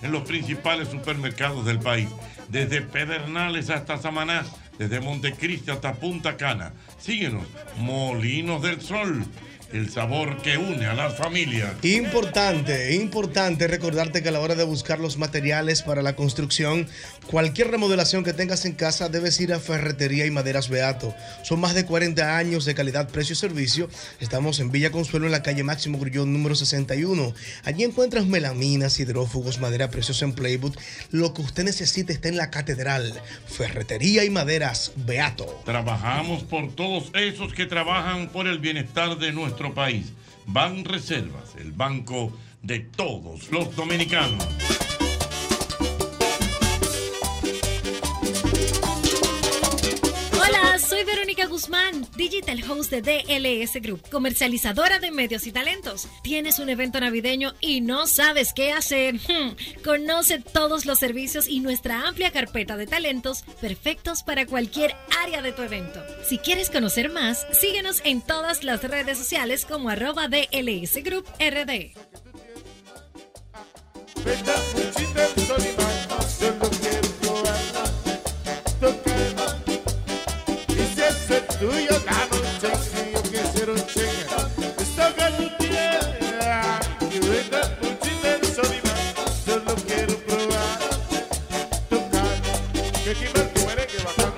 Speaker 2: en los principales supermercados del país, desde Pedernales hasta Samaná, desde Montecristi hasta Punta Cana. Síguenos, Molinos del Sol, el sabor que une a las familias.
Speaker 4: Importante, importante recordarte que a la hora de buscar los materiales para la construcción, cualquier remodelación que tengas en casa debes ir a Ferretería y Maderas Beato. Son más de 40 años de calidad, precio y servicio. Estamos en Villa Consuelo, en la calle Máximo Grullón número 61. Allí encuentras melaminas, hidrófugos, madera preciosa en Playwood. Lo que usted necesite está en la catedral. Ferretería y Maderas Beato.
Speaker 2: Trabajamos por todos esos que trabajan por el bienestar de nuestro país. Ban Reservas, el banco de todos los dominicanos.
Speaker 17: Soy Verónica Guzmán, Digital Host de DLS Group, comercializadora de medios y talentos. Tienes un evento navideño y no sabes qué hacer. Hmm, Conoce todos los servicios y nuestra amplia carpeta de talentos perfectos para cualquier área de tu evento. Si quieres conocer más, síguenos en todas las redes sociales como arroba DLS Group RD.
Speaker 18: Tuyo, dame un cheque, yo quisiera un cheque. Esto que tú tienes, y vete a Puchita el Solimán, solo quiero probar. Tocar. Que Kimber, tu merengue bacán.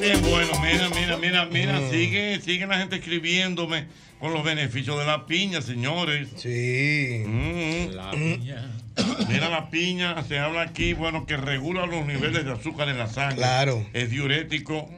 Speaker 2: Qué bueno, mira, mira, mira, mira, sigue, sigue la gente escribiéndome con los beneficios de la piña, señores.
Speaker 4: Sí.
Speaker 2: La piña. Mira la piña, se habla aquí, bueno, que regula los niveles de azúcar en la sangre.
Speaker 4: Claro.
Speaker 2: Es diurético.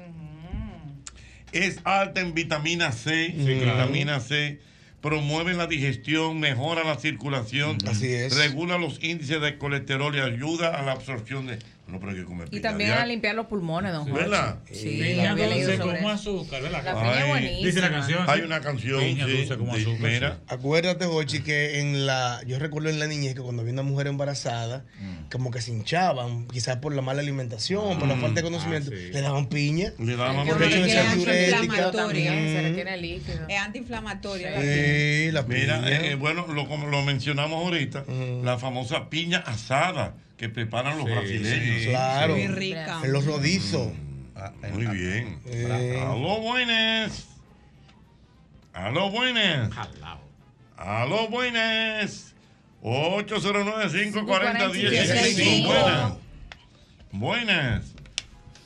Speaker 2: Es alta en vitamina C.
Speaker 4: Sí, claro.
Speaker 2: Vitamina C. Promueve la digestión, mejora la circulación.
Speaker 4: Así es.
Speaker 2: Regula los índices de colesterol y ayuda a la absorción de. No, pero hay que comer
Speaker 10: Y
Speaker 2: piña
Speaker 10: también
Speaker 2: diario.
Speaker 10: a limpiar los pulmones, don Jorge.
Speaker 2: ¿Verdad?
Speaker 10: Sí,
Speaker 5: Piña dulce
Speaker 10: eso.
Speaker 5: azúcar, ¿verdad?
Speaker 10: La piña es buenísima.
Speaker 5: Dice la canción.
Speaker 2: Hay una canción.
Speaker 5: Piña
Speaker 2: sí,
Speaker 5: dulce como
Speaker 2: sí,
Speaker 5: azúcar,
Speaker 2: Mira.
Speaker 4: Acuérdate, Jochi, que en la. Yo recuerdo en la niñez que cuando había una mujer embarazada, como que se hinchaban, quizás por la mala alimentación, por la
Speaker 2: Mm.
Speaker 4: falta de conocimiento, le daban piña.
Speaker 2: Le daban
Speaker 4: Porque eso
Speaker 6: es antiinflamatoria.
Speaker 4: Mm.
Speaker 10: Se retiene el líquido.
Speaker 6: Es antiinflamatoria la
Speaker 4: Sí, la
Speaker 2: Mira,
Speaker 4: piña.
Speaker 2: eh, bueno, lo, como lo mencionamos ahorita, la famosa piña asada que preparan los brasileños.
Speaker 4: Claro.
Speaker 6: Muy rica.
Speaker 4: En los rodizos.
Speaker 2: Muy bien.
Speaker 4: Eh.
Speaker 2: Aló, buenas. Aló, buenas. Aló, buenas. 809-540-1065. Buenas. Buenas.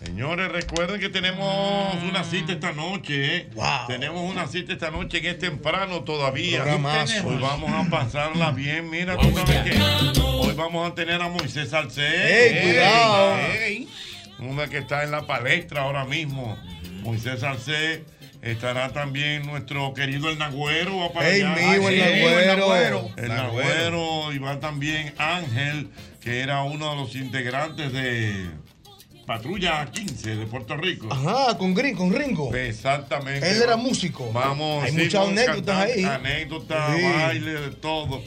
Speaker 2: Señores, recuerden que tenemos una cita esta noche. ¿eh? Tenemos una cita esta noche que es temprano todavía. Hoy vamos a pasarla bien. Mira, tú sabes que hoy vamos a tener a Moisés Salcedo.
Speaker 4: Ey, cuidado.
Speaker 2: Una que está en la palestra ahora mismo. Moisés Salcedo. Estará también nuestro querido El Nagüero. va para
Speaker 4: Ey,
Speaker 2: allá.
Speaker 4: mío, el Nagüero.
Speaker 2: El Nagüero. Y va también Ángel, que era uno de los integrantes de Patrulla 15 de Puerto Rico.
Speaker 4: Ajá, con Green, con Ringo.
Speaker 2: Exactamente.
Speaker 4: Él era músico.
Speaker 2: Vamos,
Speaker 4: Hay
Speaker 2: sí,
Speaker 4: muchas anécdotas
Speaker 2: cantar
Speaker 4: ahí.
Speaker 2: Anécdotas,
Speaker 4: Sí.
Speaker 2: baile, de todo.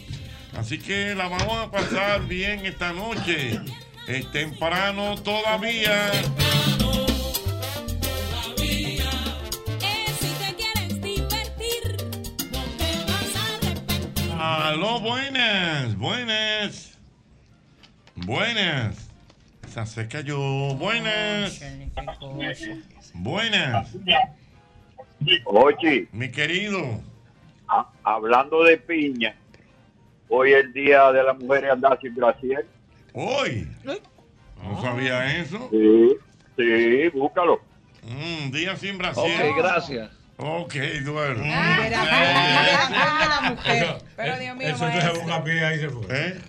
Speaker 2: Así que la vamos a pasar bien esta noche. Es temprano todavía.
Speaker 19: Si te quieres divertir, no te vas a arrepentir.
Speaker 2: Aló, buenas, buenas. Buenas. Esa se cayó. Buenas. Buenas.
Speaker 11: Oye,
Speaker 2: Mi querido.
Speaker 11: a- hablando de piña, hoy es el día de las mujeres andar sin brasier.
Speaker 2: Hoy. No sabía eso.
Speaker 11: Sí, sí, búscalo.
Speaker 2: Mm, día sin Brasil.
Speaker 11: Ok, gracias.
Speaker 2: Ok, duermo.
Speaker 6: la mujer.
Speaker 10: Pero Dios mío,
Speaker 5: Eso entonces se busca pie ahí se fue.
Speaker 2: ¿Eh?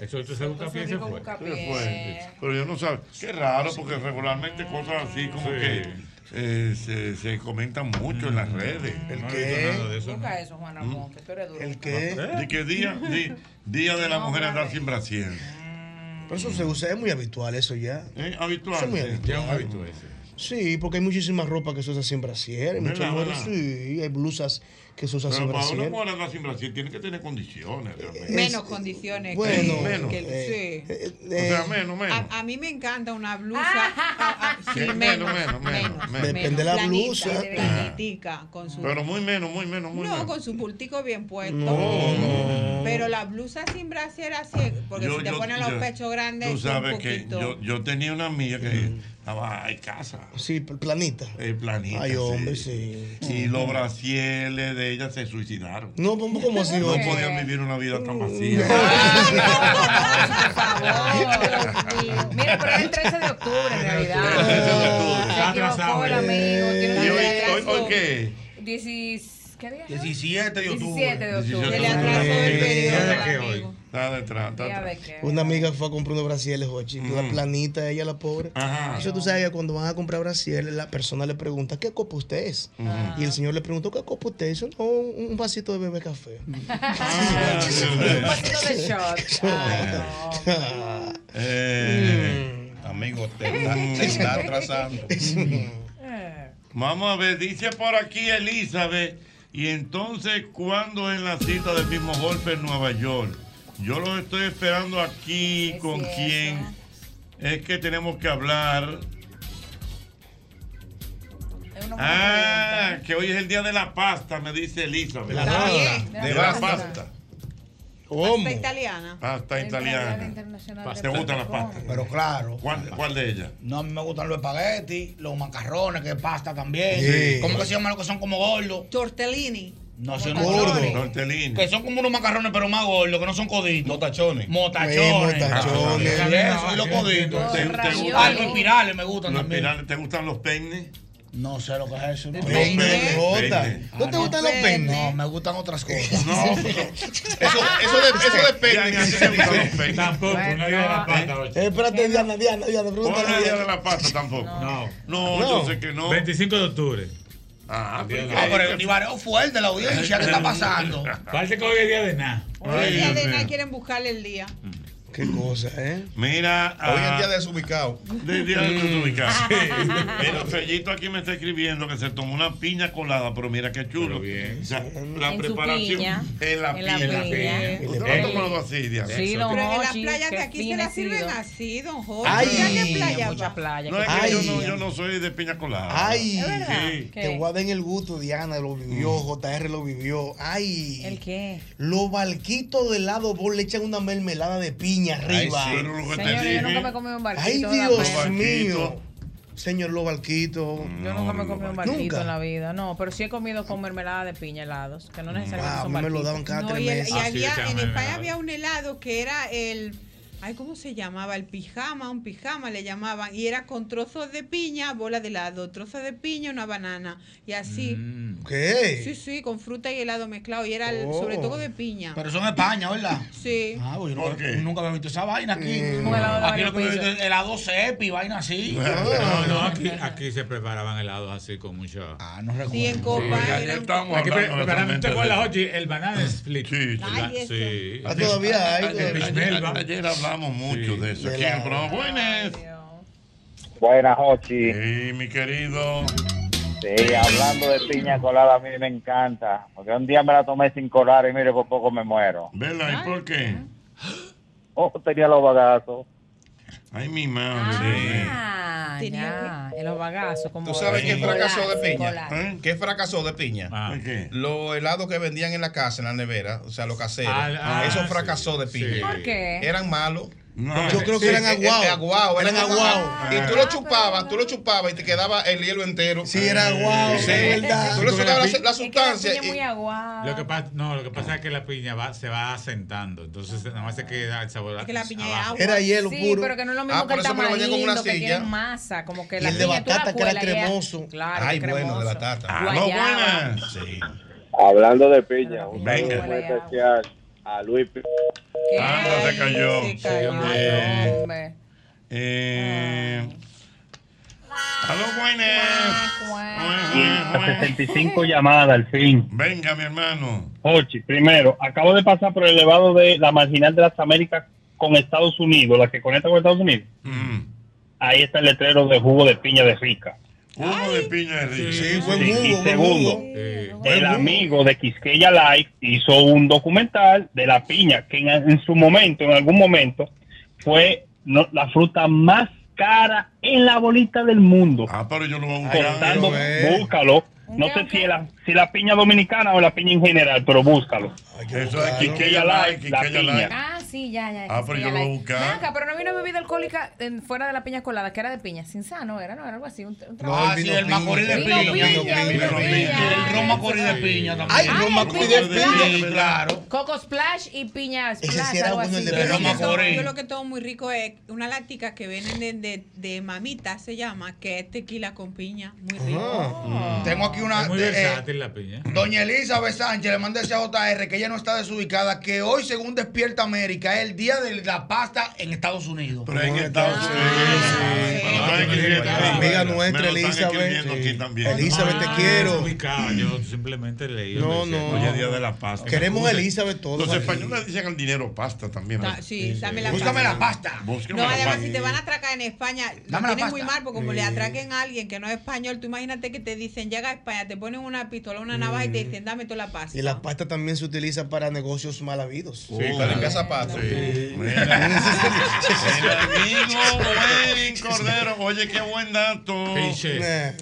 Speaker 5: Eso entonces se busca pie y se fue.
Speaker 2: ¿Qué fue? Pero yo no sé. Qué raro, porque regularmente cosas así como
Speaker 5: Sí.
Speaker 2: que eh, se, se comentan mucho en las redes.
Speaker 4: ¿El
Speaker 5: No
Speaker 4: qué?
Speaker 5: eso.
Speaker 10: Busca eso, Juana Monte. Tú eres duro.
Speaker 4: ¿El qué?
Speaker 2: De que día, di- día de la mujer andar sin Brasil.
Speaker 4: Pero eso se usa, es muy habitual eso ya.
Speaker 2: ¿Eh? Habitual.
Speaker 4: Eso es muy
Speaker 2: sí.
Speaker 4: habitual.
Speaker 5: Ya un hábito ese.
Speaker 4: Sí, porque hay muchísima ropa que se usa sin brasier. Hay muchas
Speaker 2: ¿Verdad,
Speaker 4: mujeres, sí, hay blusas que se sin
Speaker 2: Pero para andar sin Brasil tiene que tener condiciones. realmente.
Speaker 6: Menos condiciones.
Speaker 4: Bueno,
Speaker 6: que-
Speaker 2: menos.
Speaker 6: que-
Speaker 4: eh,
Speaker 6: sí.
Speaker 4: eh,
Speaker 2: o sea, menos, menos.
Speaker 6: A, a mí me encanta una blusa. ah, ah, sí,
Speaker 2: Sí,
Speaker 6: menos,
Speaker 2: menos, menos, menos, menos.
Speaker 4: Depende de la
Speaker 6: planita,
Speaker 4: blusa.
Speaker 6: planitica, con su,
Speaker 2: Pero muy menos, muy menos, muy
Speaker 6: no,
Speaker 2: menos.
Speaker 6: con su bultico bien puesto.
Speaker 4: No, no.
Speaker 6: Pero la blusa sin brasier así, porque
Speaker 2: Yo-
Speaker 6: si te
Speaker 2: yo-
Speaker 6: ponen los
Speaker 2: yo-
Speaker 6: pechos grandes,
Speaker 2: Tú
Speaker 6: es
Speaker 2: sabes
Speaker 6: un
Speaker 2: que
Speaker 6: poquito.
Speaker 2: yo, yo tenía una amiga que estaba en casa.
Speaker 4: Sí, planita.
Speaker 2: El planita.
Speaker 4: Ay,
Speaker 2: sí.
Speaker 4: hombre, sí.
Speaker 2: Y los brasieles de ella se suicidaron.
Speaker 4: No, ¿cómo cómo así?
Speaker 2: No podían vivir una vida tan vacía.
Speaker 10: Mira, pero es el 13 de octubre en realidad.
Speaker 2: El 13 de octubre.
Speaker 10: Se equivocó
Speaker 5: atrasado,
Speaker 10: el
Speaker 5: eh.
Speaker 10: amigo. Tiene
Speaker 2: ¿Y hoy, hoy, qué?
Speaker 10: Diecis- ¿Qué día? es hoy?
Speaker 3: 17 de octubre.
Speaker 10: 17 de
Speaker 2: 17
Speaker 10: octubre.
Speaker 6: Se le atrasó el periodo
Speaker 2: Está detrás, está
Speaker 10: Día
Speaker 2: atrás.
Speaker 10: de qué.
Speaker 4: Una amiga fue a comprar unos brasieles, Jochi. La planita, ella la pobre.
Speaker 2: Ajá.
Speaker 4: Entonces tú sabes que cuando van a comprar brasieles, la persona le pregunta, ¿qué copa usted es? Y el señor le preguntó, ¿qué copa usted es? No, un, vasito de bebé café.
Speaker 2: Ah,
Speaker 10: Un vasito de shot. Ay, no.
Speaker 2: Eh,
Speaker 3: Amigo, te está, te está atrasando.
Speaker 10: Eh.
Speaker 2: Vamos a ver, dice por aquí Elizabeth. Y entonces, ¿cuándo es la cita del mismo golpe en Nueva York? Yo lo estoy esperando aquí
Speaker 10: Es
Speaker 2: con
Speaker 10: cierto.
Speaker 2: quién es que tenemos que hablar. Ah, que hoy es el día de la pasta, me dice Elizabeth.
Speaker 20: La Está pasta. bien.
Speaker 2: De la
Speaker 20: la
Speaker 2: pasta.
Speaker 6: Pasta italiana.
Speaker 2: Pasta italiana. ¿Te gustan las pastas?
Speaker 20: Pero claro.
Speaker 2: ¿Cuál, cuál de ellas?
Speaker 20: No, a mí me gustan los espaguetis, los macarrones, que es pasta también.
Speaker 2: Sí.
Speaker 20: ¿Cómo que se llaman los que son como gordos?
Speaker 6: Tortellini.
Speaker 20: No, son
Speaker 2: Gordo.
Speaker 20: gordos.
Speaker 2: Tortellini.
Speaker 20: Que son como unos macarrones, pero más gordos, que no son coditos.
Speaker 3: Motachones.
Speaker 20: Motachones.
Speaker 2: Motachones.
Speaker 20: Y eso, y los coditos.
Speaker 2: ¿Te- te gustan
Speaker 20: Ah, los
Speaker 2: los-
Speaker 20: espirales me gustan
Speaker 2: los
Speaker 20: también.
Speaker 2: ¿Te gustan los peines?
Speaker 20: No sé lo que es eso. ¿no?
Speaker 2: peines, Jota.
Speaker 20: ¿No
Speaker 2: te gustan los peines?
Speaker 20: No, me gustan otras cosas.
Speaker 2: No,
Speaker 20: eso, eso, de, eso depende.
Speaker 5: Tampoco, no diga la pata, ocho.
Speaker 4: Eh, espérate, Diana, Diana, Diana, pregúntale.
Speaker 2: ¿Cuál es el día
Speaker 4: Diana.
Speaker 2: de la pasta tampoco?
Speaker 5: No.
Speaker 2: No,
Speaker 4: No.
Speaker 2: yo sé que no.
Speaker 5: 25 de octubre.
Speaker 2: Ah,
Speaker 20: Ah, pero el divareo fuerte, la audiencia, ¿qué está pasando?
Speaker 5: Parece que hoy es día de nada.
Speaker 6: Hoy es día de nada, quieren buscarle el día.
Speaker 4: Qué cosa, ¿eh?
Speaker 2: Mira.
Speaker 3: Hoy es
Speaker 2: ah,
Speaker 3: día desubicado.
Speaker 2: De día de
Speaker 3: Mm.
Speaker 2: desubicado. Fellito aquí me está escribiendo que se tomó una piña colada, pero mira qué chulo. O sea, la
Speaker 10: En
Speaker 2: preparación
Speaker 10: piña.
Speaker 2: en la
Speaker 10: En la
Speaker 2: piña.
Speaker 10: piña.
Speaker 2: ¿Usted tomado así, Diana?
Speaker 10: Sí, don
Speaker 6: Pero en las playas de aquí se la sirven
Speaker 10: sido.
Speaker 6: así, don Jorge.
Speaker 4: Ay.
Speaker 6: ¿Ya qué playa
Speaker 10: Mucha
Speaker 6: va?
Speaker 10: playa.
Speaker 2: No, es que yo no, yo no soy de piña colada.
Speaker 4: Ay.
Speaker 2: Sí.
Speaker 4: Te voy a dar en el gusto, Diana lo vivió, JR lo vivió. Ay,
Speaker 10: ¿El qué?
Speaker 4: los barquitos de helado vos le echan una mermelada de piña arriba.
Speaker 2: sí. Que te
Speaker 10: Señor, yo nunca me comí un barquito.
Speaker 4: Ay, Dios mío. Señor, los barquitos.
Speaker 10: Yo nunca me comí un barquito
Speaker 4: Nunca.
Speaker 10: en la vida. No, pero sí he comido con mermelada de piña helados, que no necesariamente
Speaker 4: Ah, a
Speaker 10: son
Speaker 4: mí me lo
Speaker 10: barquitos.
Speaker 4: daban cada
Speaker 6: No,
Speaker 4: tres
Speaker 6: y, el-
Speaker 4: meses.
Speaker 6: y
Speaker 5: Ah, sí,
Speaker 6: había,
Speaker 5: echaban
Speaker 6: en España había un helado que era el. Ay, ¿cómo se llamaba? El pijama, un pijama le llamaban. Y era con trozos de piña, bola de helado, trozos de piña, una banana. Y así.
Speaker 5: Mm.
Speaker 4: ¿Qué?
Speaker 6: Sí, sí, con fruta y helado mezclado. Y era el-
Speaker 4: Oh.
Speaker 6: sobre todo de piña.
Speaker 20: Pero son España, ¿verdad?
Speaker 6: Sí.
Speaker 20: Ah, pues yo
Speaker 2: ¿Por
Speaker 20: nunca,
Speaker 2: qué?
Speaker 20: nunca había visto esa vaina aquí.
Speaker 4: Mm.
Speaker 10: Un helado de
Speaker 20: Aquí lo que he visto es helado cepi, vaina así.
Speaker 5: No, no, aquí, aquí se preparaban helados así con mucha.
Speaker 20: Ah, no recuerdo.
Speaker 6: Sí, en copa.
Speaker 2: Sí,
Speaker 6: eran-
Speaker 2: estábamos
Speaker 5: Aquí preparaban, ¿te acuerdas, Ochi? El banana split.
Speaker 2: Sí, sí.
Speaker 5: Sí.
Speaker 4: Ah, todavía hay.
Speaker 2: Ayer,
Speaker 4: todavía.
Speaker 2: ayer-
Speaker 5: Melba.
Speaker 2: Hablamos mucho
Speaker 5: Sí.
Speaker 2: de eso.
Speaker 4: De
Speaker 2: Aquí
Speaker 4: la-.
Speaker 2: Buenas.
Speaker 11: Buenas, Jochi.
Speaker 2: Sí, mi querido.
Speaker 11: Sí, hablando de piña colada, a mí me encanta. Porque un día me la tomé sin colar y mire, por poco me muero.
Speaker 2: ¿Verdad? ¿Y por qué?
Speaker 11: Oh, tenía los bagazos.
Speaker 2: Ay, mi madre.
Speaker 10: Ah, ya. En los bagazos. Como
Speaker 3: ¿Tú sabes qué
Speaker 2: Sí.
Speaker 3: fracasó de piña?
Speaker 2: ¿Eh?
Speaker 3: ¿Qué fracasó de piña?
Speaker 5: Ah.
Speaker 3: Los helados que vendían en la casa, en la nevera, o sea, los caseros,
Speaker 5: Ah, ah,
Speaker 3: eso
Speaker 5: sí.
Speaker 3: fracasó de piña.
Speaker 5: Sí.
Speaker 10: ¿Por qué?
Speaker 3: Eran malos.
Speaker 2: No,
Speaker 4: Yo creo que
Speaker 3: Sí,
Speaker 4: eran aguados.
Speaker 3: eh, aguados,
Speaker 4: Eran aguados.
Speaker 3: Y tú lo chupabas, tú lo chupabas y te quedaba el hielo entero.
Speaker 4: Sí, era aguado,
Speaker 3: Sí.
Speaker 4: es verdad.
Speaker 3: Tú le sacabas
Speaker 5: la
Speaker 3: la, la
Speaker 10: Es que la
Speaker 3: sustancia.
Speaker 10: muy
Speaker 3: y-
Speaker 10: aguada.
Speaker 5: Lo que pasa, no, lo que pasa es que la piña va, se va asentando, entonces nada más se queda el sabor.
Speaker 6: Es que la piña
Speaker 5: abajo.
Speaker 6: agua.
Speaker 4: Era hielo
Speaker 10: Sí,
Speaker 4: puro.
Speaker 10: pero que no es lo mismo
Speaker 3: Ah,
Speaker 10: que
Speaker 3: por
Speaker 10: el
Speaker 3: eso me lo vendían con una
Speaker 10: tamarindo, que
Speaker 3: silla.
Speaker 10: tiene masa, como que
Speaker 4: Y
Speaker 10: la
Speaker 4: el de
Speaker 10: piña tú la
Speaker 4: batata, que era
Speaker 10: y
Speaker 4: cremoso.
Speaker 10: Claro,
Speaker 3: Ay, bueno, de batata.
Speaker 2: Ah, no, buenas.
Speaker 3: Sí.
Speaker 11: Hablando de piña, un especial a Luis.
Speaker 2: Anda, se cayó.
Speaker 10: Se cayó,
Speaker 2: Eh,
Speaker 10: hombre.
Speaker 2: Eh, Aló, buenas.
Speaker 10: Cuá.
Speaker 2: Buenas, buenas.
Speaker 21: 65 llamadas al fin.
Speaker 2: Venga, mi hermano.
Speaker 21: Ochi, primero, acabo de pasar por el elevado de la marginal de las Américas con Estados Unidos, la que conecta con Estados Unidos.
Speaker 2: Mm.
Speaker 21: Ahí está el letrero de jugo de piña de rica.
Speaker 2: Humo de piña de rico.
Speaker 4: Sí, jugo,
Speaker 21: y segundo. El amigo de Quisqueya Live hizo un documental de la piña que en, en su momento, en algún momento, fue no- la fruta más cara en la bolita del mundo.
Speaker 2: Ah, pero yo lo voy a buscar.
Speaker 21: Contando,
Speaker 4: quiero ver.
Speaker 21: búscalo. No sé si la, si la piña dominicana o la piña en general, pero búscalo.
Speaker 2: Eso es. Quiqueya Live,
Speaker 21: La piña.
Speaker 10: Ah, sí, ya, ya.
Speaker 2: Ah, pero yo lo voy a buscar.
Speaker 10: Ven acá, pero no había una bebida alcohólica en- fuera de la piña colada, que era de piña. Sin sano era, no, era algo así. Un, un trago.
Speaker 20: Ah,
Speaker 4: el
Speaker 20: sí, el macorís de piña. El ron macorís de piña también.
Speaker 4: Ay, ron
Speaker 10: el
Speaker 4: macorís de piña.
Speaker 20: Claro.
Speaker 10: Coco Splash y piña
Speaker 4: Ese
Speaker 10: Splash,
Speaker 4: sí era
Speaker 10: algo así.
Speaker 6: Yo lo, que tomo,
Speaker 20: Macorís.
Speaker 6: yo lo que tomo muy rico es una láctica que vienen de, mamita, se llama, que es tequila con piña. Muy rico.
Speaker 4: Ah.
Speaker 20: Tengo aquí una.
Speaker 5: Muy
Speaker 20: eh,
Speaker 5: versátil la piña.
Speaker 20: Doña Elizabeth Sánchez le manda ese a JR que ella no está desubicada, que hoy, según Despierta América, es el día de la pasta en Estados Unidos.
Speaker 2: Pero en Estados
Speaker 6: Ah,
Speaker 2: Unidos.
Speaker 4: amiga nuestra, Elizabeth. Elizabeth, te
Speaker 5: Ah,
Speaker 4: quiero.
Speaker 5: Yo simplemente leí.
Speaker 4: No, no.
Speaker 2: Hoy es día de la pasta.
Speaker 4: Queremos Elizabeth todos.
Speaker 2: Los españoles dicen al dinero pasta también.
Speaker 6: Da- sí, dame la
Speaker 20: Búscame
Speaker 6: pasta.
Speaker 20: la pasta.
Speaker 2: Búscame
Speaker 6: No, además, si te van a atracar en España, lo tienen muy mal, porque como le atraquen a alguien que no es español, tú imagínate que te dicen, llega a España, te ponen una pistola, una navaja y te dicen, dame toda la pasta.
Speaker 4: Y la pasta también se utiliza para negocios mal habidos.
Speaker 3: Sí, para limpiar zapatos.
Speaker 2: Mira, el amigo Werin Cordero. Oye, qué buen dato.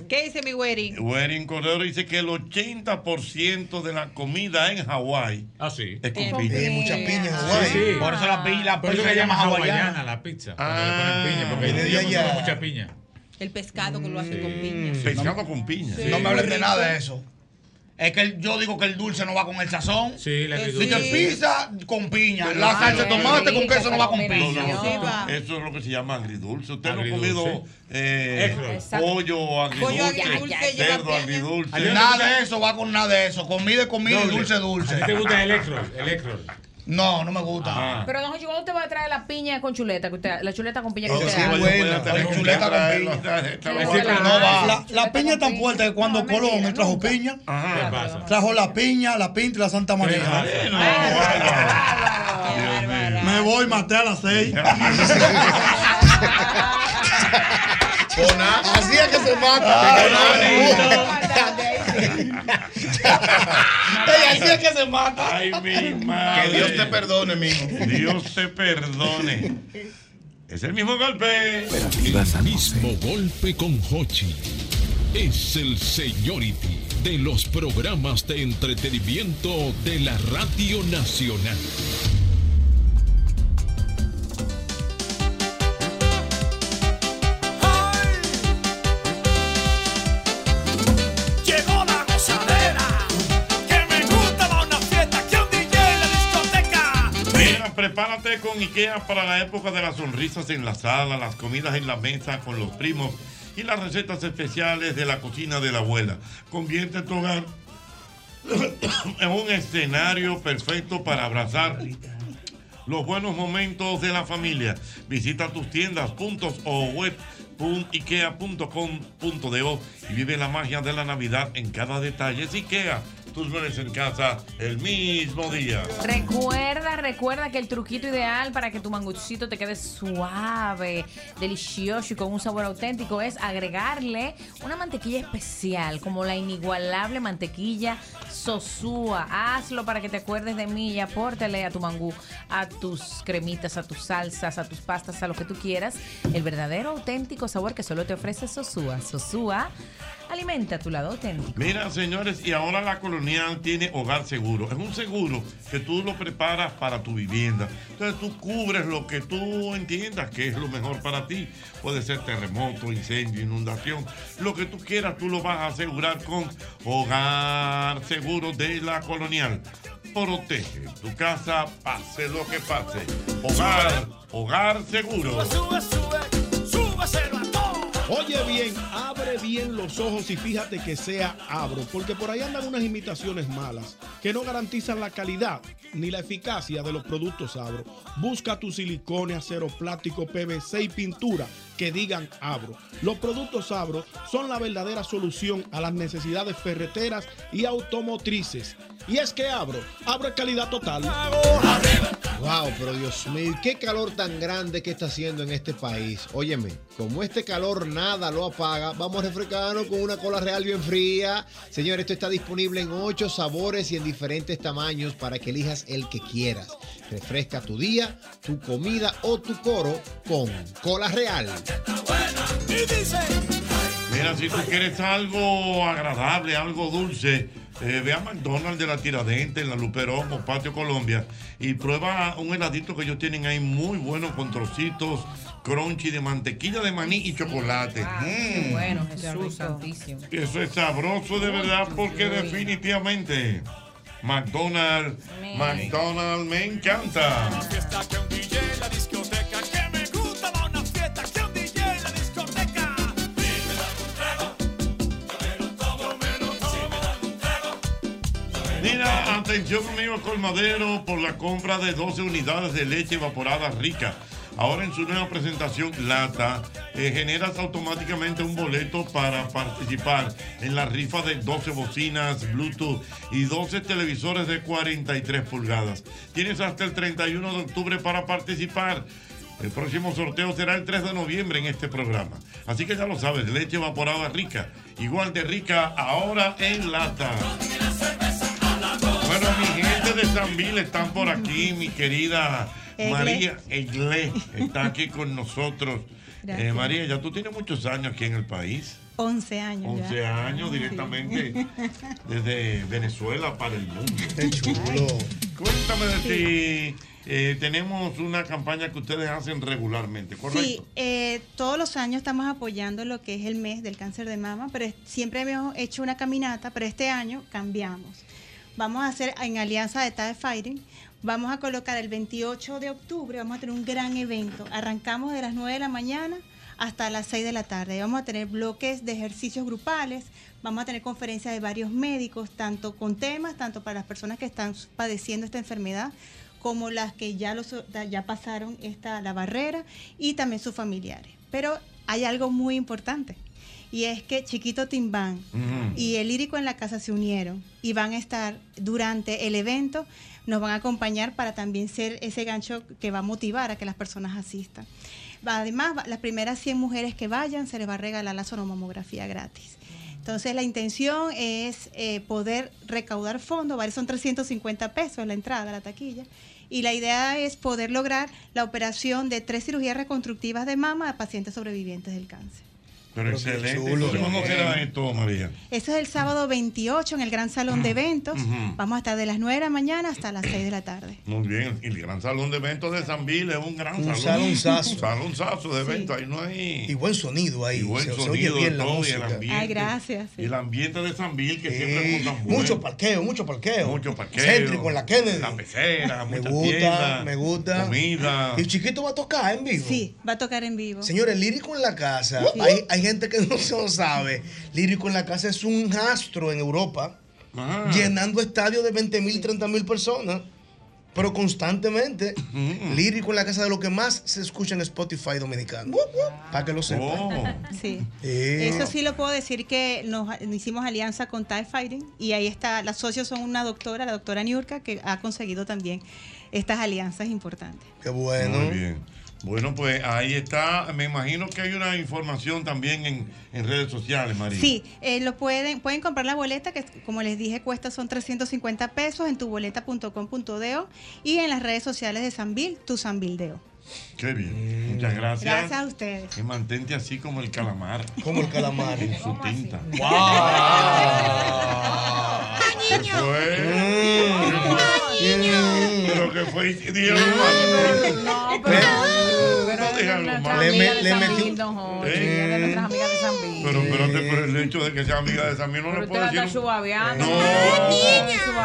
Speaker 6: ¿Qué dice mi wedding?
Speaker 2: Werin Cordero dice que el 80% de la comida en Hawái
Speaker 5: Ah, sí.
Speaker 2: es con piña.
Speaker 6: piña.
Speaker 4: mucha piña en Hawái.
Speaker 5: sí.
Speaker 22: Por eso la piña, la
Speaker 5: Por eso
Speaker 22: piña
Speaker 5: se llama hawaiana
Speaker 22: hawaiana.
Speaker 5: la pizza.
Speaker 2: Ah,
Speaker 5: Cuando le ponen piña, porque
Speaker 4: de
Speaker 5: ellos
Speaker 4: allá.
Speaker 5: mucha piña.
Speaker 6: El pescado que lo hace con piña.
Speaker 2: Pescado con piña.
Speaker 6: Sí.
Speaker 22: No me hablen de nada de eso. Es que el- yo digo que el dulce no va con el sazón.
Speaker 5: Sí, la
Speaker 6: Sí.
Speaker 22: Dice pizza con piña.
Speaker 2: Pero
Speaker 22: La
Speaker 2: sí.
Speaker 22: salsa de tomate con queso no va con
Speaker 2: No,
Speaker 22: piña.
Speaker 2: no, eso es lo que se llama agridulce. Usted no ha comido eh, pollo agridulce, cerdo agridulce.
Speaker 22: Nada de eso va con nada de eso. Comida comida y dulce dulce.
Speaker 5: ¿A ti te gusta el egg
Speaker 22: No, no me gusta.
Speaker 2: Ah.
Speaker 10: Pero don Jochi, ¿cuándo te va a traer la piña con chuleta? Que usted, la chuleta con piña que usted
Speaker 2: sí,
Speaker 10: haga?
Speaker 2: voy a
Speaker 4: buena.
Speaker 2: tener que
Speaker 22: Chuleta con
Speaker 2: traerlo.
Speaker 22: piña.
Speaker 10: La-
Speaker 22: La, piña es tan fuerte que cuando Colón él trajo
Speaker 10: nunca.
Speaker 22: piña,
Speaker 5: ¿Qué
Speaker 2: Ajá.
Speaker 5: pasa?
Speaker 22: trajo la piña, la pinta y la Santa María. Me voy, maté a las seis.
Speaker 4: Así es que se mata. Así es que se mata.
Speaker 2: Ay, mi madre.
Speaker 3: Que Dios te perdone, mijo.
Speaker 2: Dios te perdone. Es el mismo golpe.
Speaker 23: El mismo golpe con Hochi. Es el Seniority de los programas de entretenimiento de la Radio Nacional.
Speaker 2: Prepárate con IKEA para la época de las sonrisas en la sala, las comidas en la mesa con los primos y las recetas especiales de la cocina de la abuela. Convierte tu hogar en un escenario perfecto para abrazar los buenos momentos de la familia. Visita tus tiendas, puntos o web ikea.com.do y vive la magia de la Navidad en cada detalle. IKEA, tus muebles en casa el mismo día.
Speaker 10: Recuerda, recuerda que el truquito ideal para que tu manguchito te quede suave, delicioso y con un sabor auténtico es agregarle una mantequilla especial, como la inigualable mantequilla Sosúa. Hazlo para que te acuerdes de mí y apórtale a tu mangú, a tus cremitas, a tus salsas, a tus pastas, a lo que tú quieras, el verdadero auténtico sabor que solo te ofrece Sosúa. Sosúa alimenta tu lado auténtico.
Speaker 2: Mira, señores, y ahora la colonial tiene hogar seguro. Es un seguro que tú lo preparas para tu vivienda. Entonces tú cubres lo que tú entiendas que es lo mejor para ti. Puede ser terremoto, incendio, inundación. Lo que tú quieras, tú lo vas a asegurar con Hogar Seguro de la Colonial. Protege tu casa, pase lo que pase. Hogar, hogar seguro.
Speaker 1: Sube, sube, todo.
Speaker 16: Oye bien, abre bien los ojos y fíjate que sea abro, porque por ahí andan unas imitaciones malas que no garantizan la calidad ni la eficacia de los productos abro. Busca tu silicone, acero plástico, PVC y pintura que digan abro. Los productos abro son la verdadera solución a las necesidades ferreteras y automotrices. Y es que abro, abro calidad total.
Speaker 15: Wow, pero Dios mío, ¿y qué calor tan grande que está haciendo en este país? Óyeme, como este calor nada lo apaga, vamos a refrescarnos con una cola real bien fría. Señor, esto está disponible en ocho sabores y en diferentes tamaños para que elijas el que quieras. Refresca tu día, tu comida o tu coro con cola real.
Speaker 2: Mira, si tú quieres algo agradable, algo dulce, eh, ve a McDonald's de la Tiradente, en la Luperón o Patio Colombia y prueba un heladito que ellos tienen ahí muy bueno con trocitos crunchy de mantequilla de maní y chocolate.
Speaker 10: Qué
Speaker 2: Mm.
Speaker 10: bueno, Jesús santísimo.
Speaker 2: Eso es sabroso de verdad porque definitivamente McDonald's, McDonald's me encanta. Mira, atención amigo colmadero por la compra de 12 unidades de leche evaporada rica. Ahora en su nueva presentación lata, eh, generas automáticamente un boleto para participar en la rifa de 12 bocinas Bluetooth y 12 televisores de 43 pulgadas. Tienes hasta el 31 de octubre para participar. El próximo sorteo será el 3 de noviembre en este programa. Así que ya lo sabes, leche evaporada rica, igual de rica ahora en lata. Bueno, mi gente de San Bill están por aquí, mi querida
Speaker 24: Egle.
Speaker 2: María Egle está aquí con nosotros. Eh, María, ya tú tienes muchos años aquí en el país.
Speaker 24: 11 años.
Speaker 2: 11
Speaker 24: ya.
Speaker 2: años
Speaker 24: Sí.
Speaker 2: directamente desde Venezuela para el mundo.
Speaker 4: Qué chulo.
Speaker 2: Cuéntame de ti. Eh, tenemos una campaña que ustedes hacen regularmente, ¿correcto?
Speaker 24: Sí, eh, todos los años estamos apoyando lo que es el mes del cáncer de mama, pero siempre hemos hecho una caminata, pero este año cambiamos. Vamos a hacer en alianza de Tide Fighting, vamos a colocar el 28 de octubre, vamos a tener un gran evento. Arrancamos de las 9 de la mañana hasta las 6 de la tarde. Vamos a tener bloques de ejercicios grupales, vamos a tener conferencias de varios médicos, tanto con temas, tanto para las personas que están padeciendo esta enfermedad, como las que ya, los, ya pasaron esta, la barrera y también sus familiares. Pero hay algo muy importante y es que Chiquito Timbán y el lírico en la casa se unieron y van a estar durante el evento, nos van a acompañar para también ser ese gancho que va a motivar a que las personas asistan. Además, las primeras 100 mujeres que vayan se les va a regalar la sonomamografía gratis. Entonces la intención es eh, poder recaudar fondos, ¿vale? son 350 pesos la entrada a la taquilla, y la idea es poder lograr la operación de tres cirugías reconstructivas de mama a pacientes sobrevivientes del cáncer.
Speaker 2: Pero excelente.
Speaker 4: chulo.
Speaker 2: ¿Cómo será esto, María?
Speaker 24: Eso es el sábado 28 en el Gran Salón de Eventos. Vamos a estar de las 9 de la mañana hasta las 6 de la tarde.
Speaker 2: Muy bien, y el gran salón de eventos de San Bill es un gran
Speaker 4: Un
Speaker 2: salón.
Speaker 4: salonzazo.
Speaker 2: Salonzazo de eventos, ahí no hay.
Speaker 4: Y buen sonido ahí.
Speaker 2: Y buen
Speaker 4: se, se
Speaker 2: sonido
Speaker 4: oye bien la
Speaker 2: todo, y el ambiente.
Speaker 24: Ay, gracias.
Speaker 2: Y el ambiente de San Bill que siempre es tan bueno.
Speaker 4: mucho parqueo, mucho parqueo.
Speaker 2: Mucho parqueo.
Speaker 4: Céntrico en la Kennedy.
Speaker 2: La pecera,
Speaker 4: Me gusta,
Speaker 2: tiendas,
Speaker 4: me gusta.
Speaker 2: Comida.
Speaker 4: Y Chiquito va a tocar en vivo.
Speaker 24: Sí, va a tocar en vivo.
Speaker 4: Señores, Lírico en la casa.
Speaker 24: Sí.
Speaker 4: Hay, hay gente que no se lo sabe. Lírico en la casa es un astro en Europa,
Speaker 2: Ah.
Speaker 4: llenando estadios de 20 mil, 30 mil personas. Pero constantemente, lírico en la casa de lo que más se escucha en Spotify dominicano. Para que lo sepan.
Speaker 2: Oh.
Speaker 24: Sí.
Speaker 4: Eh.
Speaker 24: Eso sí lo puedo decir que nos hicimos alianza con Tide Fighting y ahí está, las socios son una doctora, la doctora Niurka, que ha conseguido también estas alianzas importantes.
Speaker 4: Qué bueno.
Speaker 2: Muy bien. Bueno, pues ahí está. Me imagino que hay una información también en, en redes sociales, María.
Speaker 24: Sí, eh, lo pueden, pueden comprar la boleta, que como les dije, cuesta son 350 pesos en tuboleta.com.do y en las redes sociales de Sanvil, tu Sanvildeo.
Speaker 2: Qué bien. Muchas gracias.
Speaker 24: Gracias a ustedes.
Speaker 2: Y mantente así como el calamar.
Speaker 4: Como el calamar.
Speaker 2: En su tinta.
Speaker 4: ¡Wow!
Speaker 2: ¿Qué fue? Pero que fue Dios.
Speaker 10: No,
Speaker 2: pero.
Speaker 10: pero
Speaker 2: No le metí- Eh. Pero espérate, pero el hecho de que sea amiga de Samir no
Speaker 10: Pero
Speaker 2: le puedo
Speaker 10: la está
Speaker 2: decir. No,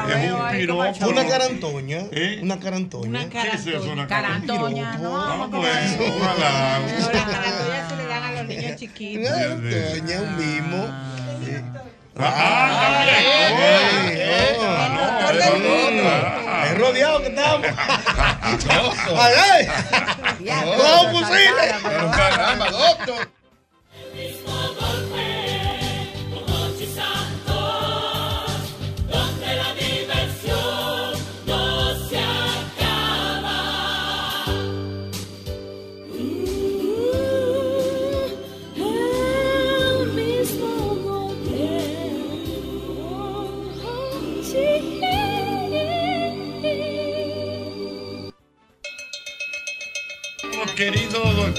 Speaker 2: es un piropo.
Speaker 10: como
Speaker 4: Una carantoña.
Speaker 2: ¿Eh?
Speaker 4: Una carantoña.
Speaker 10: Una
Speaker 2: ¿Qué es eso? Una
Speaker 10: Carantoña, no,
Speaker 2: Ah, bueno, ojalá.
Speaker 24: Las se le dan a los niños chiquitos.
Speaker 4: Una carantoña, un mimo.
Speaker 2: Ah,
Speaker 4: Es rodeado que estamos. ¡Ay,
Speaker 3: caramba, doctor.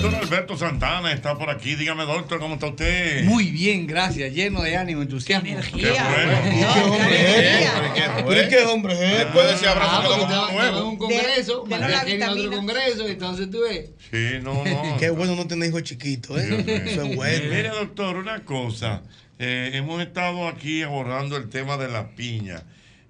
Speaker 2: Doctor Alberto Santana está por aquí. Dígame, doctor, ¿cómo está usted?
Speaker 25: Muy bien, gracias. Lleno de ánimo, entusiasmo.
Speaker 2: Qué bueno.
Speaker 4: ¿Qué hombre es? ¿Pero qué hombre es?
Speaker 3: Después de ese abrazo
Speaker 25: Ah, porque
Speaker 3: como nuevo.
Speaker 25: un congreso,
Speaker 24: De-
Speaker 25: María
Speaker 24: de la
Speaker 25: tiene otro congreso, entonces tú ves.
Speaker 2: Sí, no, no.
Speaker 4: Qué bueno no tener hijos chiquitos, ¿eh? Eso es bueno.
Speaker 2: Mire, doctor, una cosa. Eh, hemos estado aquí abordando el tema de la piña.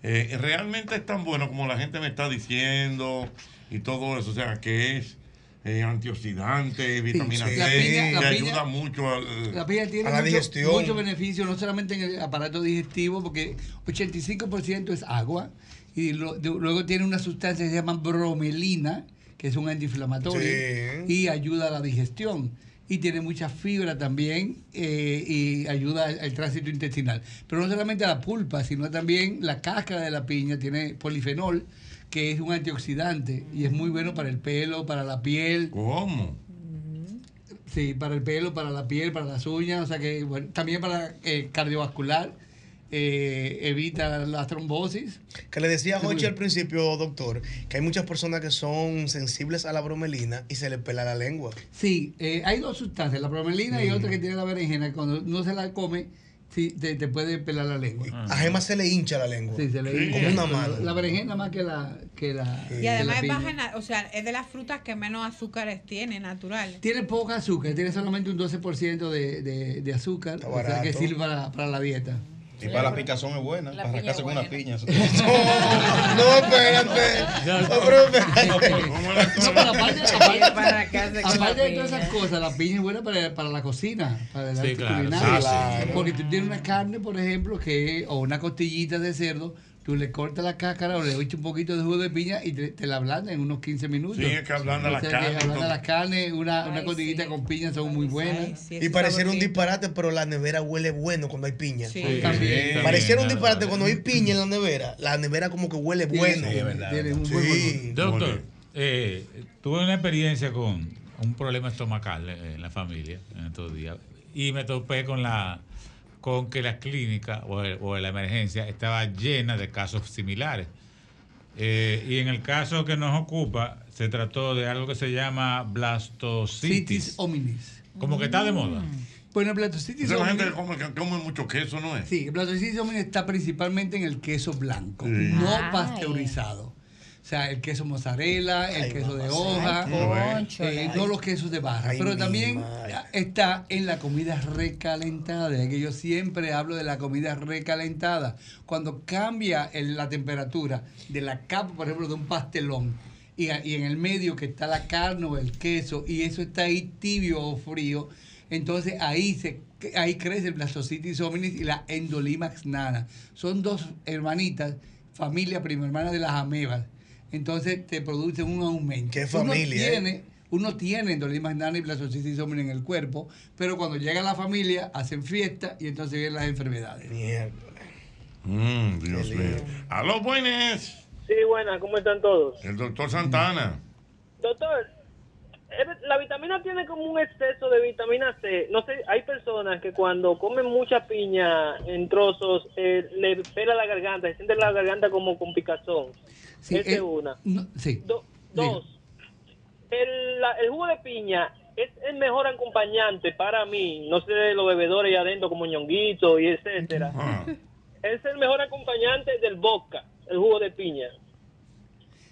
Speaker 2: Eh, ¿Realmente es tan bueno como la gente me está diciendo y todo eso? O sea, que es eh, antioxidante, vitamina
Speaker 25: sí.
Speaker 2: C,
Speaker 25: piña-
Speaker 2: que
Speaker 25: piña-
Speaker 2: ayuda mucho al...
Speaker 25: La piña tiene
Speaker 4: A la
Speaker 25: mucho,
Speaker 4: digestión.
Speaker 25: mucho beneficio, no solamente en el aparato digestivo, porque 85% es agua, y lo- de- luego tiene una sustancia que se llama bromelina, que es un antiinflamatorio,
Speaker 4: Sí.
Speaker 25: y ayuda a la digestión. Y tiene mucha fibra también eh, y ayuda al, al tránsito intestinal. Pero no solamente la pulpa, sino también la cáscara de la piña tiene polifenol, que es un antioxidante y es muy bueno para el pelo, para la piel.
Speaker 2: ¿Cómo?
Speaker 25: Sí, para el pelo, para la piel, para las uñas, o sea que bueno, también para eh, cardiovascular eh, evita la trombosis.
Speaker 4: Que le decía Jochi al principio, doctor, que hay muchas personas que son sensibles a la bromelina y se le pela la lengua.
Speaker 25: Sí, eh, hay dos sustancias, la bromelina y
Speaker 4: Mm.
Speaker 25: otra que tiene la berenjena. Cuando no se la come, sí, te, te puede pelar la lengua.
Speaker 4: A Gema se le hincha la lengua.
Speaker 25: Sí, se le
Speaker 4: Como
Speaker 25: hincha.
Speaker 4: una
Speaker 25: Pero
Speaker 4: mano.
Speaker 25: La berenjena más que la... Que la
Speaker 6: Y además es baja, en o sea, es de las frutas que menos azúcares tiene, naturales.
Speaker 25: Tiene poca azúcar, tiene solamente un 12% de, de, de azúcar, o sea que sirve para, para la dieta.
Speaker 3: Y para la picazón es buena, para arrancarse con una piña. eso-
Speaker 4: No, espérate. No, pero espérate.
Speaker 25: No, pero aparte,
Speaker 10: la
Speaker 25: de todas esas cosas, la piña es buena para, para la cocina, para la
Speaker 5: Sí, claro,
Speaker 25: culinaria.
Speaker 5: sí, claro.
Speaker 25: Porque tú tienes una carne, por ejemplo, que o una costillita de cerdo, tú le cortas la cáscara o le echas un poquito de jugo de piña y te, te la ablanda en unos 15 minutos.
Speaker 2: Sí, es que ablanda la
Speaker 25: O sea,
Speaker 2: carne,
Speaker 25: Que ablanda
Speaker 2: todo.
Speaker 25: la carne, una, una costillita con piña son muy buenas.
Speaker 4: Y pareciera un disparate, pero la nevera huele bueno cuando hay piña.
Speaker 25: Sí, Sí, también.
Speaker 4: Pareciera un disparate cuando hay piña en la nevera. La nevera como que huele bueno.
Speaker 25: Sí, es verdad. Tiene un buen
Speaker 4: Sí.
Speaker 5: Doctor, eh, tuve una experiencia con un problema estomacal en la familia en estos días y me topé con la con que la clínica o, el- o la emergencia estaba llena de casos similares. Eh, y en el caso que nos ocupa, se trató de algo que se llama blastocitis.
Speaker 25: Citis hominis.
Speaker 5: Como que está de moda.
Speaker 25: Bueno, blastocitis
Speaker 2: es la gente
Speaker 25: hominis.
Speaker 2: que come, que come mucho queso, ¿no es?
Speaker 25: Sí, el blastocitis hominis está principalmente en el queso blanco,
Speaker 2: Sí.
Speaker 25: no pasteurizado. O sea, el queso mozzarella, el
Speaker 4: Ay,
Speaker 25: queso de hoja, eh, no los quesos de barra.
Speaker 4: Ay,
Speaker 25: pero también
Speaker 4: madre.
Speaker 25: está en la comida recalentada. que yo siempre hablo de la comida recalentada. Cuando cambia el- la temperatura de la capa, por ejemplo, de un pastelón, y, y en el medio que está la carne o el queso, y eso está ahí tibio o frío, entonces ahí se ahí crece el blastocitis hominis y la endolimax nana. Son dos hermanitas, familia prima hermana de las amebas. Entonces te producen un aumento.
Speaker 4: Qué familia,
Speaker 25: Uno
Speaker 4: ¿eh?
Speaker 25: tiene, uno tiene endolimax nana y blastocitis hominis en el cuerpo, pero cuando llega la familia hacen fiesta y entonces vienen las enfermedades.
Speaker 2: Mm, Dios mío. Aló, buenas.
Speaker 26: Sí, buenas, ¿cómo están todos?
Speaker 2: El doctor Santana.
Speaker 26: Doctor, ¿es- la vitamina tiene como un exceso de vitamina C. No sé, hay personas que cuando comen mucha piña en trozos, eh, le pela la garganta, se siente la garganta como con picazón.
Speaker 25: Sí,
Speaker 26: Esa es
Speaker 25: eh,
Speaker 26: una.
Speaker 25: no, sí.
Speaker 26: Do- dos, el, la- el jugo de piña es el mejor acompañante para mí, no sé, los bebedores ahí adentro como ñonguito y etcétera.
Speaker 2: Ah.
Speaker 26: Es el mejor acompañante del vodka, el jugo de piña.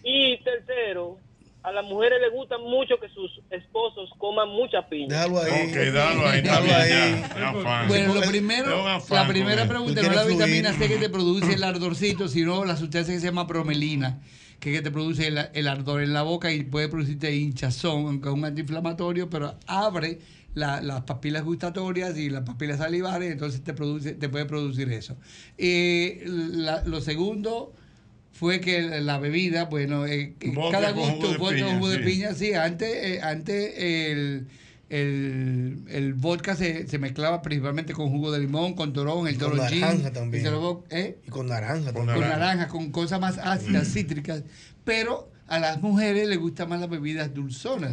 Speaker 26: Y tercero, a las mujeres les gusta mucho que sus esposos coman mucha piña.
Speaker 4: Déjalo ahí.
Speaker 2: Ok, dalo ahí,
Speaker 4: Déjalo ahí.
Speaker 2: ya.
Speaker 25: Bueno, lo primero, la primera pregunta no es la vitamina
Speaker 4: fluir.
Speaker 25: C que te produce el ardorcito, sino la sustancia que se llama bromelina, que, que te produce el, el ardor en la boca y puede producirte hinchazón, aunque es un antiinflamatorio, pero abre la- las papilas gustatorias y las papilas salivares, entonces te produce, te puede producir eso. Eh, la- lo segundo fue que la bebida, bueno, eh,
Speaker 2: Vodka
Speaker 25: cada
Speaker 2: con
Speaker 25: gusto,
Speaker 2: de
Speaker 25: vodka con jugo de piña, sí, antes, eh, antes el, el, el vodka se, se mezclaba principalmente con jugo de limón, con torón, el
Speaker 4: Con
Speaker 25: toronjín.
Speaker 4: naranja también.
Speaker 25: y se lo- ¿eh?
Speaker 4: Y con naranja
Speaker 2: Con
Speaker 4: también.
Speaker 25: Con naranja, con cosas más ácidas, cítricas. Pero a las mujeres les gustan más las bebidas dulzonas.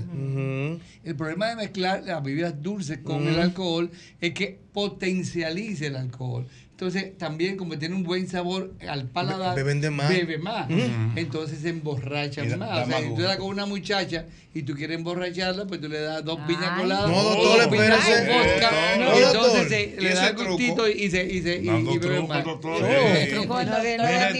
Speaker 25: El problema de mezclar las bebidas dulces con
Speaker 4: Mm.
Speaker 25: el alcohol es que potencializa el alcohol. Entonces, también como tiene un buen sabor al paladar,
Speaker 4: Be- beben de más.
Speaker 25: bebe más.
Speaker 4: Mm.
Speaker 25: Entonces se
Speaker 3: da-
Speaker 25: más.
Speaker 3: da
Speaker 25: o sea, si tú estás con una muchacha y tú quieres emborracharla, pues tú le das dos
Speaker 10: Ay.
Speaker 25: piñas coladas.
Speaker 4: No, doctor, espérese.
Speaker 25: y
Speaker 4: no,
Speaker 25: entonces se-
Speaker 3: ¿Y
Speaker 25: le da
Speaker 3: truco?
Speaker 25: gustito y se, y se y, bebe más.
Speaker 2: doctor.
Speaker 4: No.
Speaker 2: Eh,
Speaker 6: no, no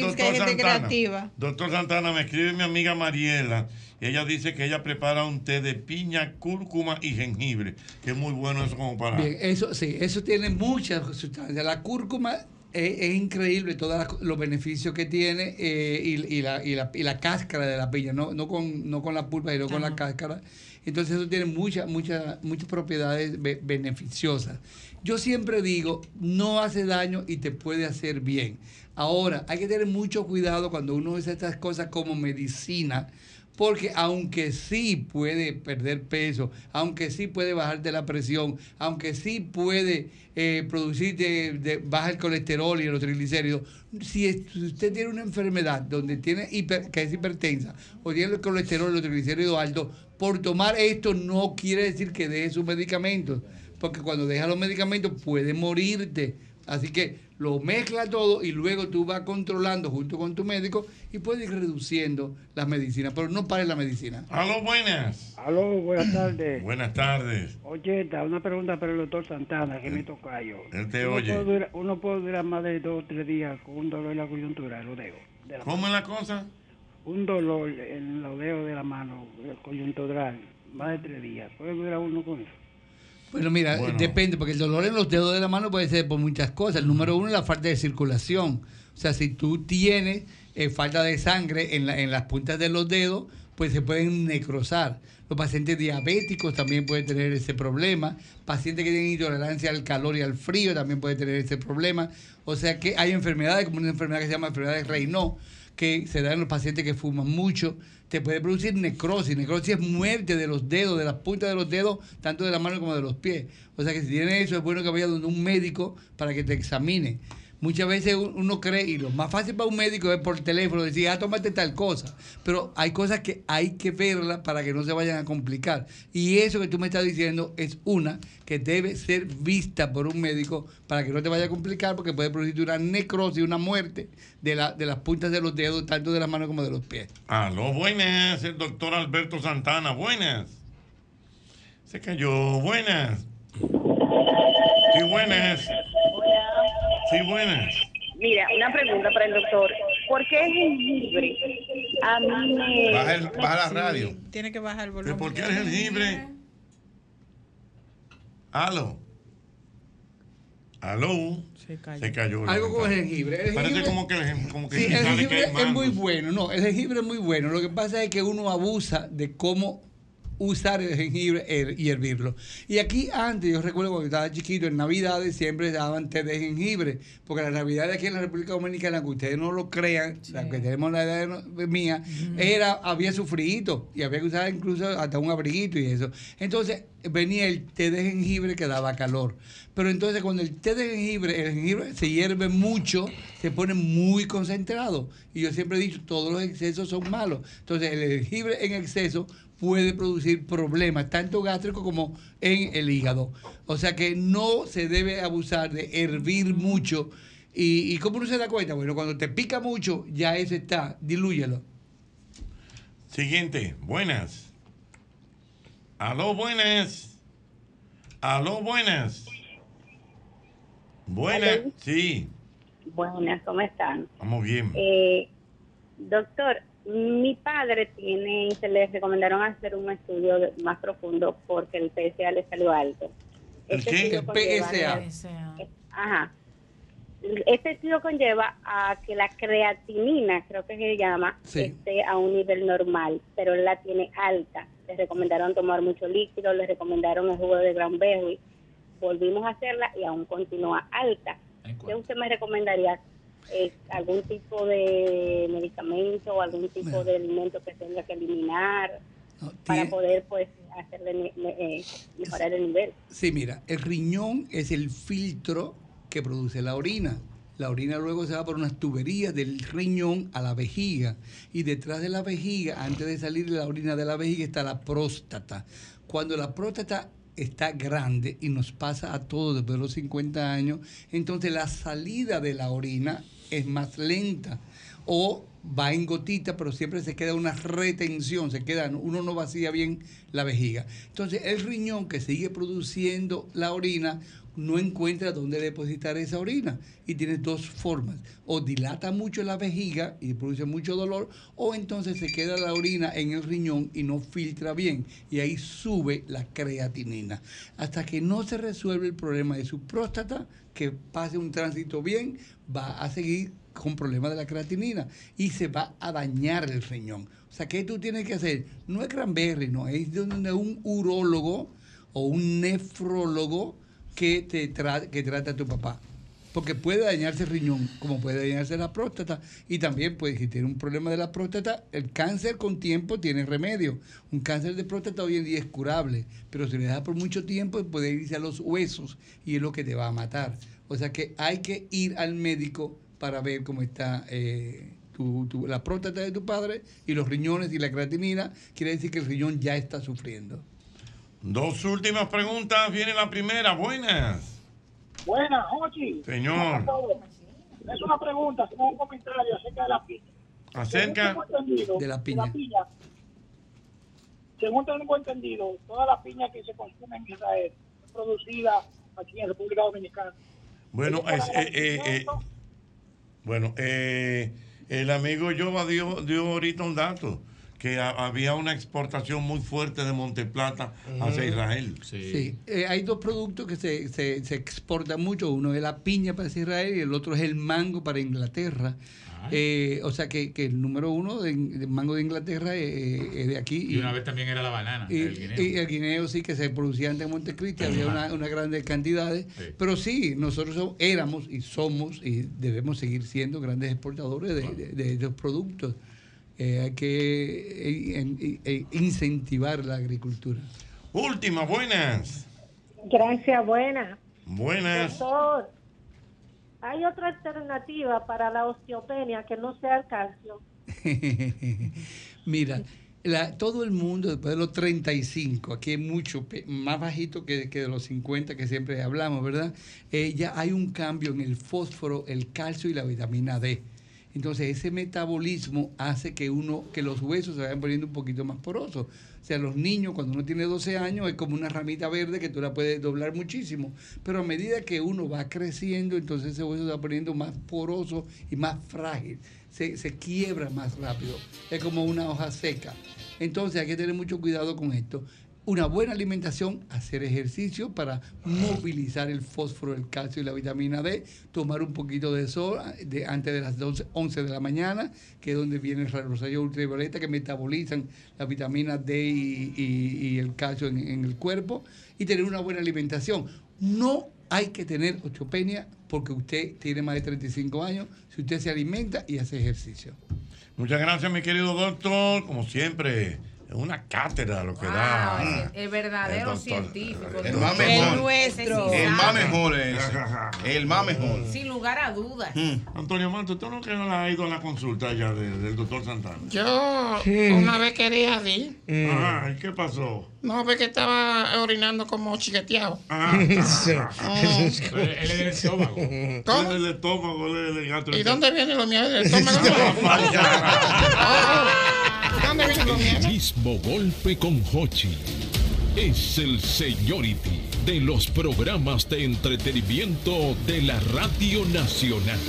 Speaker 2: doctor Santana, doctor Santana, me escribe mi amiga Mariela ella dice que ella prepara un té de piña, cúrcuma y jengibre, que es muy bueno eso como para...
Speaker 25: Bien, eso sí, eso tiene muchas sustancias. La cúrcuma es, es increíble todos los beneficios que tiene eh, y, y la, y, la, y la cáscara de la piña, no, no, con, no con la pulpa, sino con la cáscara. Entonces eso tiene muchas, muchas, muchas propiedades be- beneficiosas. Yo siempre digo, no hace daño y te puede hacer bien. Ahora, hay que tener mucho cuidado cuando uno usa estas cosas como medicina, porque aunque sí puede perder peso, aunque sí puede bajarte la presión, aunque sí puede eh, producirte de, baja el colesterol y los triglicéridos, si usted tiene una enfermedad donde tiene hiper- que es hipertensa o tiene el colesterol y los triglicéridos altos, por tomar esto no quiere decir que deje sus medicamentos, porque cuando deja los medicamentos puede morirte Así que lo mezcla todo y luego tú vas controlando junto con tu médico y puedes ir reduciendo las medicinas, pero no pares la medicina.
Speaker 2: Aló, buenas.
Speaker 27: Aló, buenas tardes.
Speaker 2: Buenas tardes.
Speaker 27: Oye, una pregunta para el doctor Santana, que me toca yo.
Speaker 2: Él te
Speaker 27: uno
Speaker 2: oye.
Speaker 27: Puede durar, uno puede durar más de dos o tres días con un dolor en la coyuntura, el odeo. de la
Speaker 2: ¿Cómo es la cosa?
Speaker 27: Un dolor en el odeo de la mano, el coyuntural, más de tres días. ¿Puede durar uno con eso?
Speaker 25: Bueno, mira,
Speaker 27: Bueno.
Speaker 25: depende, porque el dolor en los dedos de la mano puede ser por muchas cosas. El número uno es la falta de circulación. O sea, si tú tienes eh, falta de sangre en, la- en las puntas de los dedos, pues se pueden necrosar. Los pacientes diabéticos también pueden tener ese problema. Pacientes que tienen intolerancia al calor y al frío también pueden tener ese problema. O sea que hay enfermedades, como una enfermedad que se llama enfermedad de Raynaud, que se da en los pacientes que fuman mucho, te puede producir necrosis. Necrosis es muerte de los dedos, de las puntas de los dedos, tanto de la mano como de los pies. O sea que si tienes eso, es bueno que vayas donde un médico para que te examine. Muchas veces un- uno cree, y lo más fácil para un médico es por teléfono decir, ah, tómate tal cosa. Pero hay cosas que hay que verlas para que no se vayan a complicar. Y eso que tú me estás diciendo es una que debe ser vista por un médico para que no te vaya a complicar, porque puede producir una necrosis, una muerte de, la, de las puntas de los dedos, tanto de las manos como de los pies.
Speaker 2: Aló, buenas. El doctor Alberto Santana, buenas. Se cayó, buenas. Sí, buenas. Sí, buenas.
Speaker 28: Mira, una pregunta para el doctor. ¿Por qué el jengibre? A mí me...
Speaker 2: Baja el- baja la
Speaker 28: Sí.
Speaker 2: radio.
Speaker 6: Tiene que bajar el volumen.
Speaker 2: ¿Pero por qué el jengibre? Aló. Aló.
Speaker 6: Se cayó.
Speaker 2: Se cayó.
Speaker 25: Algo con el jengibre. El
Speaker 2: Parece
Speaker 25: jengibre-
Speaker 2: como que el como que
Speaker 25: Sí, el jengibre es muy bueno. No, el jengibre es muy bueno. Lo que pasa es que uno abusa de cómo usar el jengibre y hervirlo. Y aquí antes, yo recuerdo cuando estaba chiquito, en Navidades siempre daban té de jengibre, porque la Navidad aquí en la República Dominicana, que ustedes no lo crean, la que tenemos la edad mía, era, había su frío y había que usar incluso hasta un abriguito y eso. Entonces venía el té de jengibre que daba calor. Pero entonces cuando el té de jengibre, el jengibre se hierve mucho, se pone muy concentrado. Y yo siempre he dicho, todos los excesos son malos. Entonces el jengibre en exceso puede producir problemas, tanto gástricos como en el hígado. O sea que no se debe abusar de hervir mucho. ¿Y, y cómo uno se da cuenta? Bueno, cuando te pica mucho, ya ese está, dilúyelo.
Speaker 2: Siguiente, buenas. Aló, buenas. Aló, buenas. Buenas,
Speaker 28: Aló.
Speaker 2: sí,
Speaker 28: Buenas, ¿cómo están?
Speaker 2: vamos bien.
Speaker 28: Eh, doctor, mi padre tiene, se le recomendaron hacer un estudio más profundo porque el PSA le salió alto.
Speaker 2: ¿El
Speaker 28: Este
Speaker 2: qué?
Speaker 28: estudio
Speaker 2: El PSA.
Speaker 28: Ajá. Este estudio conlleva a que la creatinina, creo que se llama,
Speaker 25: Sí.
Speaker 28: esté a un nivel normal, pero él la tiene alta. Le recomendaron tomar mucho líquido, le recomendaron el jugo de Granberry. Volvimos a hacerla y aún continúa alta. ¿Qué usted me recomendaría? Eh, ¿Algún tipo de medicamento o algún tipo de alimento que tenga que eliminar para poder pues hacerle eh, mejorar el nivel?
Speaker 25: Sí, mira, el riñón es el filtro que produce la orina. La orina luego se va por unas tuberías del riñón a la vejiga. Y detrás de la vejiga, antes de salir la orina de la vejiga, está la próstata. Cuando la próstata está grande y nos pasa a todos después de los 50 años, entonces la salida de la orina es más lenta. O va en gotita, pero siempre se queda una retención, se queda, uno no vacía bien la vejiga. Entonces el riñón que sigue produciendo la orina no encuentra dónde depositar esa orina y tiene dos formas, o dilata mucho la vejiga y produce mucho dolor, o entonces se queda la orina en el riñón y no filtra bien y ahí sube la creatinina. Hasta que no se resuelve el problema de su próstata, que pase un tránsito bien, va a seguir con problemas de la creatinina y se va a dañar el riñón. O sea, ¿qué tú tienes que hacer? No es cranberry, no, es donde un urólogo o un nefrólogo que te tra- que trata tu papá. Porque puede dañarse el riñón, como puede dañarse la próstata. Y también, pues, si tiene un problema de la próstata, el cáncer con tiempo tiene remedio. Un cáncer de próstata hoy en día es curable, pero si le da por mucho tiempo, puede irse a los huesos y es lo que te va a matar. O sea que hay que ir al médico para ver cómo está eh, tu- la próstata de tu padre y los riñones y la creatinina. Quiere decir que el riñón ya está sufriendo.
Speaker 2: Dos últimas preguntas. Viene la primera. Buenas.
Speaker 29: Buenas, Jochi.
Speaker 2: Señor.
Speaker 29: Es una pregunta, no un comentario acerca de la piña.
Speaker 2: Acerca
Speaker 29: Según tengo entendido,
Speaker 25: de la piña.
Speaker 29: según tengo entendido, toda la piña que se consume en Israel es producida aquí en República Dominicana.
Speaker 2: Bueno, es- eh, eh, eh, bueno, eh, el amigo Jova dio, dio ahorita un dato, que ha- había una exportación muy fuerte de Monteplata hacia Israel.
Speaker 25: Sí, eh, hay dos productos que se, se, se exportan mucho. Uno es la piña para Israel y el otro es el mango para Inglaterra. Eh, o sea que, que el número uno del del mango de Inglaterra eh, es de aquí.
Speaker 5: Y una vez también era la banana,
Speaker 25: Y,
Speaker 5: el guineo.
Speaker 25: y el guineo sí que se producía antes en Montecristi, había una, una grandes cantidades. Pero sí, nosotros so- éramos y somos y debemos seguir siendo grandes exportadores de, de- de estos productos. Eh, hay que eh, eh, incentivar la agricultura.
Speaker 2: Última, buenas.
Speaker 30: Gracias, buena.
Speaker 2: Buenas.
Speaker 30: Doctor, ¿hay otra alternativa para la osteopenia que no sea el calcio?
Speaker 25: Mira, la- todo el mundo después de los 35, aquí es mucho más bajito que, que de los 50 que siempre hablamos, ¿verdad? Eh, ya hay un cambio en el fósforo, el calcio y la vitamina D. Entonces ese metabolismo hace que uno, que los huesos se vayan poniendo un poquito más porosos. O sea, los niños cuando uno tiene 12 años es como una ramita verde que tú la puedes doblar muchísimo. Pero a medida que uno va creciendo, entonces ese hueso se va poniendo más poroso y más frágil. Se, se quiebra más rápido. Es como una hoja seca. Entonces hay que tener mucho cuidado con esto. Una buena alimentación, hacer ejercicio para movilizar el fósforo, el calcio y la vitamina D, tomar un poquito de sol ah, de- antes de las 12, 11 de la mañana, que es donde vienen los rayos ultravioleta que metabolizan la vitamina D y, el calcio en, en el cuerpo, y tener una buena alimentación. No hay que tener osteopenia porque usted tiene más de 35 años, si usted se alimenta y hace ejercicio.
Speaker 2: Muchas gracias, mi querido doctor. Como siempre, es una cátedra lo que da.
Speaker 10: Ah, el verdadero
Speaker 2: El doctor.
Speaker 10: científico.
Speaker 2: El
Speaker 10: más
Speaker 2: mejor.
Speaker 10: El nuestro.
Speaker 3: El más mejor es. El más mejor.
Speaker 10: Sin lugar a dudas.
Speaker 2: Antonio Marto, ¿tú no que no has ido a la consulta ya de- del doctor Santana?
Speaker 31: Yo
Speaker 2: Sí.
Speaker 31: una vez quería ir.
Speaker 2: Ajá, ¿y qué pasó?
Speaker 31: No, ve que estaba orinando como chiqueteado.
Speaker 2: Ah,
Speaker 31: Sí.
Speaker 2: Él es del estómago.
Speaker 31: ¿Cómo?
Speaker 2: Él es del estómago, él es del gato.
Speaker 31: ¿Y dónde viene lo mío? ¿Del estómago?
Speaker 23: El mismo golpe con Hochi es el Seniority de los programas de entretenimiento de la Radio Nacional.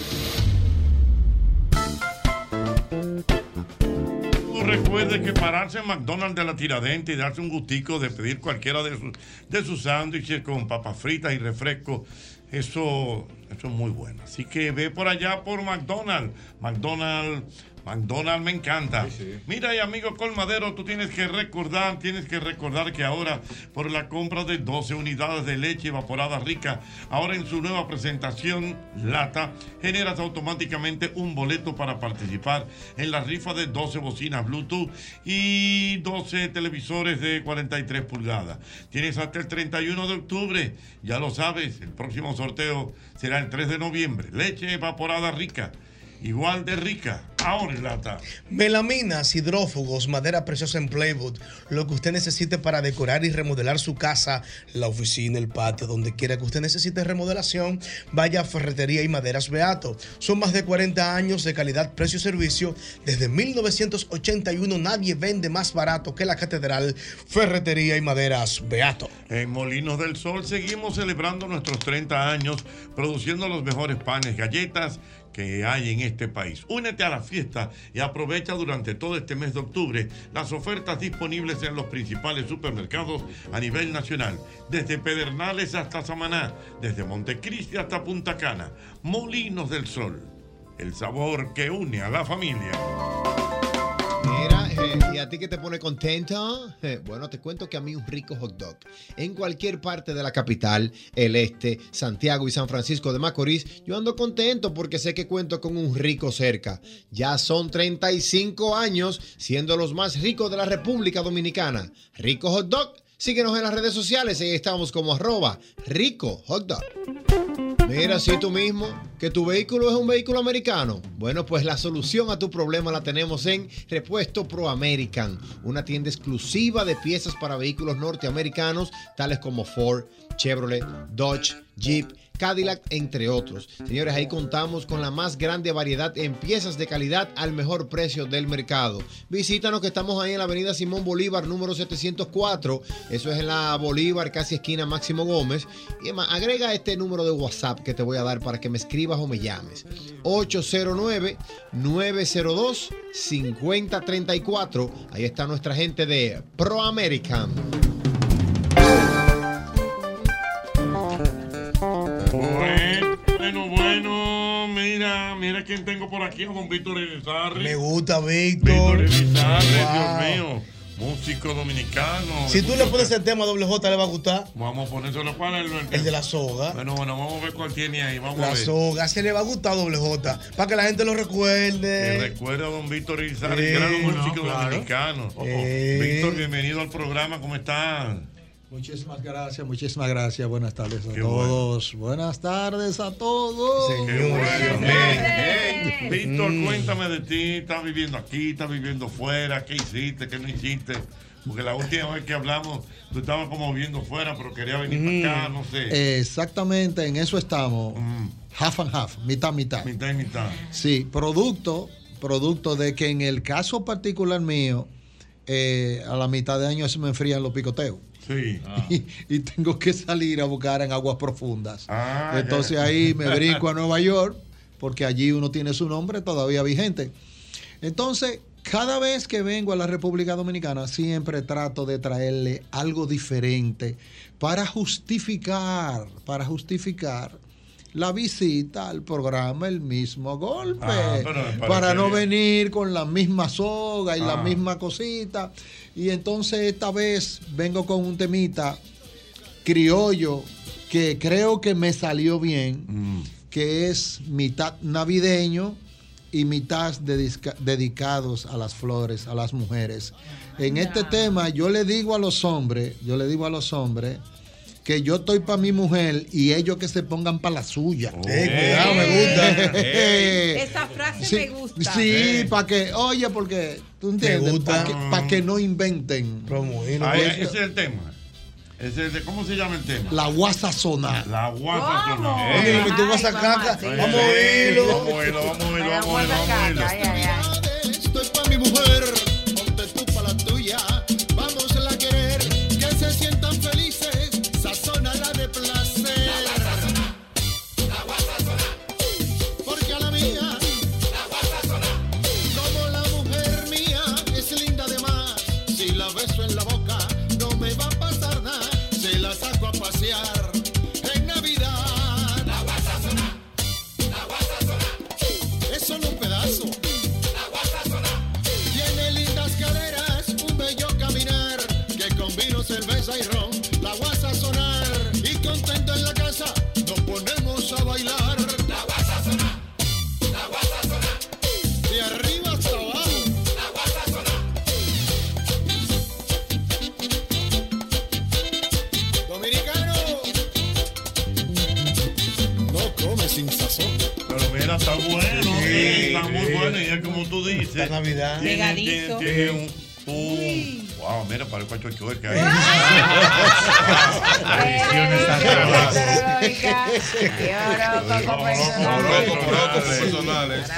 Speaker 2: Recuerde que pararse en McDonald's de la Tiradente y darse un gustico de pedir cualquiera de sus, de sus sándwiches con papas fritas y refresco, eso, eso es muy bueno. Así que ve por allá por McDonald's. McDonald's, McDonald's me encanta. Mira, y amigo Colmadero, tú tienes que recordar, tienes que recordar que ahora, por la compra de 12 unidades de leche evaporada rica, ahora en su nueva presentación, lata, generas automáticamente un boleto para participar en la rifa de 12 bocinas Bluetooth y 12 televisores de 43 pulgadas. Tienes hasta el 31 de octubre, ya lo sabes, el próximo sorteo será el 3 de noviembre. Leche evaporada rica, igual de rica, ahora en lata.
Speaker 4: Melaminas, hidrófugos, madera preciosa en Playwood, lo que usted necesite para decorar y remodelar su casa, la oficina, el patio, donde quiera que usted necesite remodelación, vaya a Ferretería y Maderas Beato. Son más de 40 años de calidad, precio y servicio. Desde 1981 nadie vende más barato que la Catedral Ferretería y Maderas Beato.
Speaker 2: En Molinos del Sol seguimos celebrando nuestros 30 años produciendo los mejores panes, galletas que hay en este país. Únete a la fiesta y aprovecha durante todo este mes de octubre las ofertas disponibles en los principales supermercados a nivel nacional, desde Pedernales hasta Samaná, desde Montecristi hasta Punta Cana. Molinos del Sol, el sabor que une a la familia.
Speaker 15: Eh, ¿y a ti qué te pone contento? Eh, bueno, te cuento que a mí un rico hot dog en cualquier parte de la capital, el este, Santiago y San Francisco de Macorís, yo ando contento porque sé que cuento con un rico cerca. Ya son 35 años siendo los más ricos de la República Dominicana. Rico hot dog. Síguenos en las redes sociales, ahí estamos como arroba rico. Mira, si tú mismo, que tu vehículo es un vehículo americano. Bueno, pues la solución a tu problema la tenemos en Repuesto Pro American, una tienda exclusiva de piezas para vehículos norteamericanos, tales como Ford, Chevrolet, Dodge, Jeep, Cadillac, entre otros. Señores, ahí contamos con la más grande variedad en piezas de calidad al mejor precio del mercado. Visítanos que estamos ahí en la avenida Simón Bolívar, número 704. Eso es en la Bolívar, casi esquina Máximo Gómez. Y además, agrega este número de WhatsApp que te voy a dar para que me escribas o me llames. 809-902-5034. Ahí está nuestra gente de Pro American.
Speaker 2: Mira, quién tengo por aquí, a don Víctor Irizarry.
Speaker 4: Me gusta,
Speaker 2: Víctor
Speaker 4: Víctor. Wow.
Speaker 2: Dios mío. Músico dominicano.
Speaker 4: Si tú le pones el tema a doble J, le va a gustar.
Speaker 2: Vamos a ponérselo para el,
Speaker 4: El de la soga.
Speaker 2: Bueno, bueno, vamos a ver cuál tiene ahí. Vamos a
Speaker 4: La
Speaker 2: ver.
Speaker 4: soga, se le va a gustar a doble J. Para que la gente lo recuerde.
Speaker 2: recuerda a don Víctor Irizarry,
Speaker 4: Sí,
Speaker 2: gran
Speaker 4: no,
Speaker 2: músico
Speaker 4: claro.
Speaker 2: dominicano.
Speaker 4: Eh.
Speaker 2: Víctor, bienvenido al programa, ¿cómo estás?
Speaker 32: Muchísimas gracias, muchísimas gracias. Buenas tardes a
Speaker 2: Qué
Speaker 32: todos. Buenas tardes a todos.
Speaker 2: Qué. Víctor,
Speaker 32: Mm.
Speaker 2: cuéntame de ti. ¿Estás viviendo aquí? ¿Estás viviendo fuera? ¿Qué hiciste? ¿Qué no hiciste? Porque la última vez que hablamos, tú estabas como viviendo fuera, pero quería venir
Speaker 32: Mm.
Speaker 2: para acá, no sé.
Speaker 32: Exactamente, en eso estamos. Half and half, mitad, mitad.
Speaker 2: Mitad y mitad.
Speaker 32: Sí, producto, producto de que en el caso particular mío, eh, a la mitad de año se me enfrían los picoteos.
Speaker 2: Sí.
Speaker 32: Y, y tengo que salir a buscar en aguas profundas.
Speaker 2: Ah,
Speaker 32: Entonces
Speaker 2: ya.
Speaker 32: ahí me brinco a Nueva York, porque allí uno tiene su nombre todavía vigente. Entonces, cada vez que vengo a la República Dominicana, siempre trato de traerle algo diferente para justificar, para justificar la visita al programa El mismo golpe.
Speaker 2: Ah,
Speaker 32: para no venir con la misma soga y la
Speaker 2: Ah.
Speaker 32: misma cosita. Y entonces esta vez vengo con un temita criollo que creo que me salió bien,
Speaker 2: Mm.
Speaker 32: que es mitad navideño y mitad dedica- dedicados a las flores, a las mujeres. En este tema yo le digo a los hombres, yo le digo a los hombres que yo estoy para mi mujer y ellos que se pongan para la suya.
Speaker 4: cuidado, me gusta.
Speaker 6: Esa frase
Speaker 32: Sí,
Speaker 6: me gusta.
Speaker 32: Sí, para que, oye, porque tú entiendes, para que, pa' que no inventen.
Speaker 2: Ah, ese es el tema. ¿Cómo se llama el tema?
Speaker 32: La guasa zona.
Speaker 2: La guasa zona.
Speaker 4: Oye,
Speaker 2: Eh.
Speaker 4: tú vas a caca.
Speaker 2: Ay.
Speaker 4: Vamos a oírlo,
Speaker 2: vamos a oírlo, vamos a oírlo, vamos a oírlo.
Speaker 15: Esto es para mi mujer, Navidad. Tiene,
Speaker 2: tiene, un, un. Wow, mira, parece a chochueca ahí.